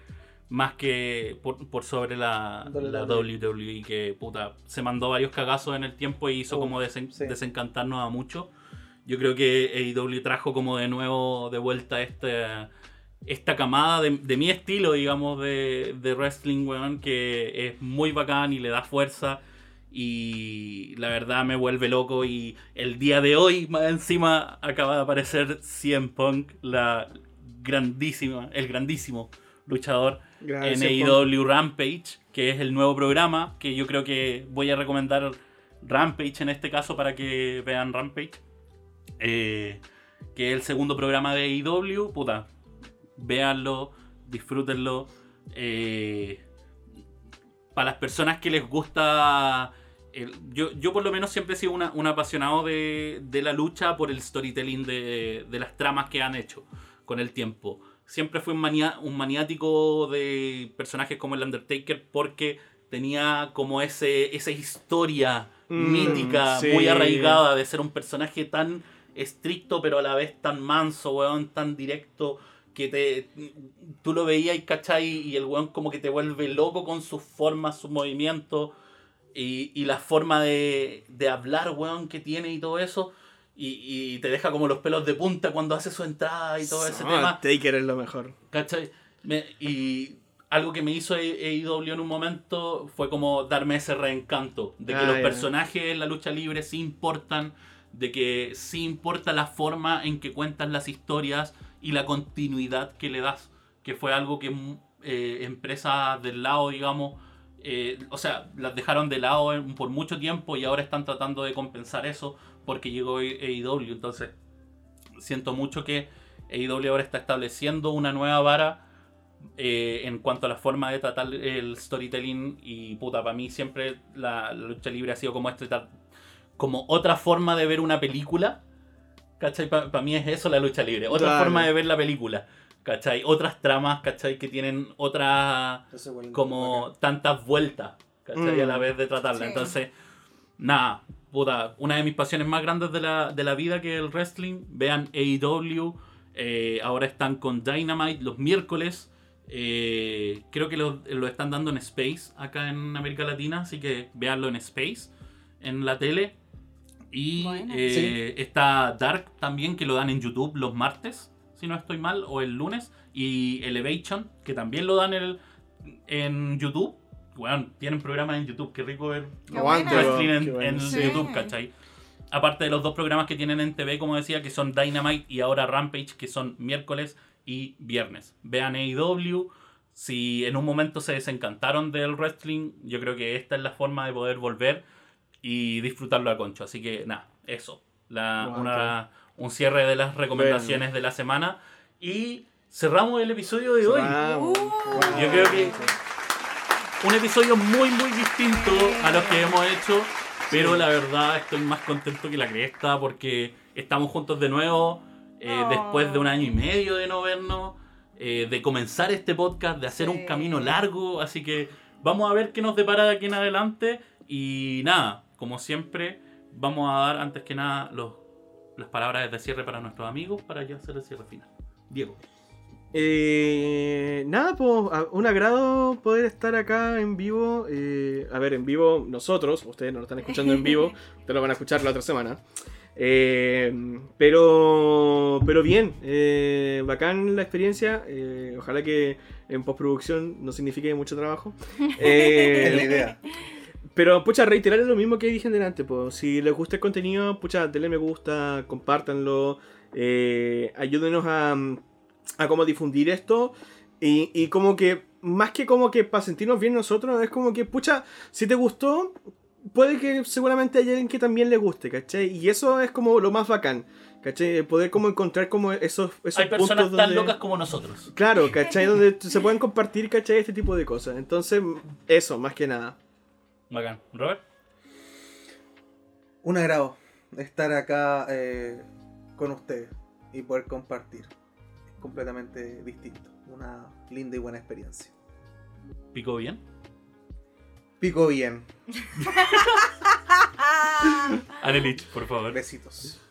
más que por, por sobre la, la WWE, que puta, se mandó varios cagazos en el tiempo y hizo como desen- sí. desencantarnos a muchos. Yo creo que AEW trajo como de nuevo de vuelta este, esta camada de, de mi estilo, digamos, de, de wrestling, weón, que es muy bacán y le da fuerza. Y la verdad me vuelve loco. Y el día de hoy, más encima, acaba de aparecer CM Punk, la grandísima, el grandísimo luchador Gracias, en. AEW Rampage, que es el nuevo programa, que yo creo que voy a recomendar Rampage en este caso para que vean Rampage. Eh, que es el segundo programa de AEW, puta, véanlo, disfrútenlo. Eh, para las personas que les gusta... el- yo, yo por lo menos siempre he sido una- un apasionado de, de la lucha por el storytelling de, de las tramas que han hecho con el tiempo. Siempre fui un, mania- un maniático de personajes como el Undertaker porque tenía como ese, esa historia Mm, mítica, sí. muy arraigada de ser un personaje tan estricto pero a la vez tan manso, weón, tan directo que te tú lo veías y cachai y el weón como que te vuelve loco con sus formas, sus movimientos y, y la forma de, de hablar, weón, que tiene y todo eso. Y, y te deja como los pelos de punta cuando hace su entrada y todo ese Ah, tema. Taker es lo mejor. ¿Cachai? Me- y algo que me hizo AEW en un momento fue como darme ese reencanto de que Ah, los personajes en la lucha libre sí importan, de que sí importa la forma en que cuentas las historias y la continuidad que le das, que fue algo que mm, eh, empresas del lado, digamos, eh, o sea, las dejaron de lado en- por mucho tiempo y ahora están tratando de compensar eso porque llegó AEW, entonces siento mucho que AEW ahora está estableciendo una nueva vara eh, en cuanto a la forma de tratar el storytelling y puta, para mí siempre la, lucha libre ha sido como este como otra forma de ver una película. ¿Cachai? Para mí es eso la lucha libre. Otra forma de ver la película. ¿Cachai? Otras tramas, ¿cachai? Que tienen otras como tantas vueltas, ¿cachai? A la Mm. vez de tratarla. Sí. Entonces, nada, puta, una de mis pasiones más grandes de la, de la vida que el wrestling. Vean AEW, eh, ahora están con Dynamite los miércoles. eh, creo que lo, lo están dando en Space acá en América Latina, así que véanlo en Space, en la tele. Y Bueno. eh, está Dark también, que lo dan en YouTube los martes, si no estoy mal, o el lunes. Y Elevation, que también lo dan el, en YouTube. Bueno, tienen programas en YouTube, qué rico ver Qué en, bueno. en Sí. YouTube, ¿cachai? Aparte de los dos programas que tienen en TV, como decía, que son Dynamite y ahora Rampage, que son miércoles y viernes. Vean AEW. Si en un momento se desencantaron del wrestling, yo creo que esta es la forma de poder volver y disfrutarlo a concho. Así que nada, eso. La, Aguante. una- un cierre de las recomendaciones de la semana. Y cerramos el episodio de hoy. Vamos. Uh. Yo creo que un episodio muy muy distinto a los que hemos hecho, pero la verdad estoy más contento que la cresta porque estamos juntos de nuevo eh, Oh. después de un año y medio de no vernos, eh, de comenzar este podcast, de hacer un Sí. camino largo, así que vamos a ver qué nos depara de aquí en adelante y nada, como siempre vamos a dar antes que nada los, las palabras de cierre para nuestros amigos para ya hacer el cierre final. Diego. Eh, nada, pues un agrado poder estar acá en vivo. eh, a ver, en vivo nosotros, ustedes no lo están escuchando en vivo, [laughs] ustedes lo van a escuchar la otra semana. Eh, pero, pero bien, eh, bacán la experiencia. eh, ojalá que en postproducción no signifique mucho trabajo. [laughs] Eh, Es la idea. Pero, pucha, reiterar lo mismo que dije delante, pues. Si les gusta el contenido, pucha, denle me gusta, compártanlo, eh, ayúdenos a, a como difundir esto. Y, y como que, más que como que para sentirnos bien nosotros, es como que, pucha, si te gustó, puede que seguramente haya alguien que también le guste, ¿cachai? Y eso es como lo más bacán, ¿cachai? Poder como encontrar como esos, esos Hay personas puntos tan donde- locas como nosotros. Claro, ¿cachai? Donde se pueden compartir, ¿cachai? Este tipo de cosas. Entonces, eso, más que nada. Bacán. Robert. Un agrado estar acá eh, con ustedes y poder compartir. Es completamente distinto. Una linda y buena experiencia. ¿Picó bien? Pico bien. [laughs] Anelich, por favor. Besitos.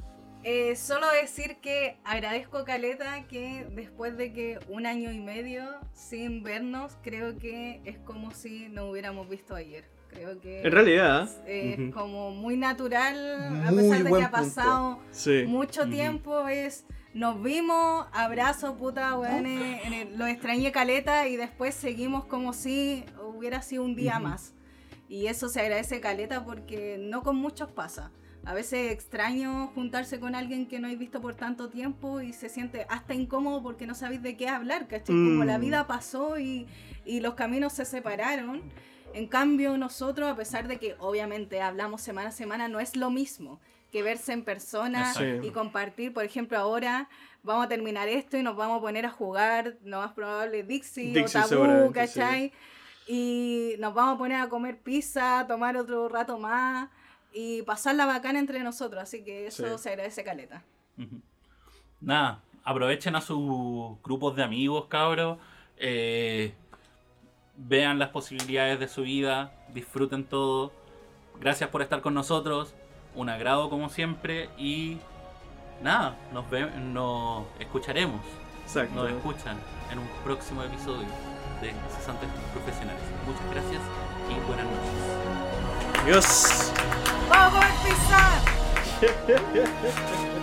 Eh, solo decir que agradezco Caleta que después de que un año y medio sin vernos, creo que es como si no hubiéramos visto ayer. Creo que En realidad, es Ujú. como muy natural, a Muy pesar de que ha pasado sí. mucho Ujú. tiempo, es nos vimos, abrazo, puta, weón, eh, en el- lo extrañé Caleta y después seguimos como si hubiera sido un día Ujú. más. Y eso se agradece caleta porque no con muchos pasa. A veces extraño juntarse con alguien que no he visto por tanto tiempo y se siente hasta incómodo porque no sabéis de qué hablar, ¿cachai? Como la Mm. vida pasó y, y los caminos se separaron. En cambio, nosotros, a pesar de que obviamente hablamos semana a semana, no es lo mismo que verse en persona y compartir. Por ejemplo, ahora vamos a terminar esto y nos vamos a poner a jugar, lo más probable, Dixie, Dixie, o Tabú, ¿cachai? Y nos vamos a poner a comer pizza, tomar otro rato más y pasarla bacana entre nosotros. Así que eso Sí. se agradece caleta. Nada, aprovechen a sus grupos de amigos, cabros. eh, vean las posibilidades de su vida, disfruten todo. Gracias por estar con nosotros. Un agrado como siempre. Y nada, nos, ve- nos escucharemos. Exacto. Nos escuchan en un próximo episodio de Cesantes Profesionales. Muchas gracias y buenas noches. Adiós. ¡Vamos a pizza! [laughs]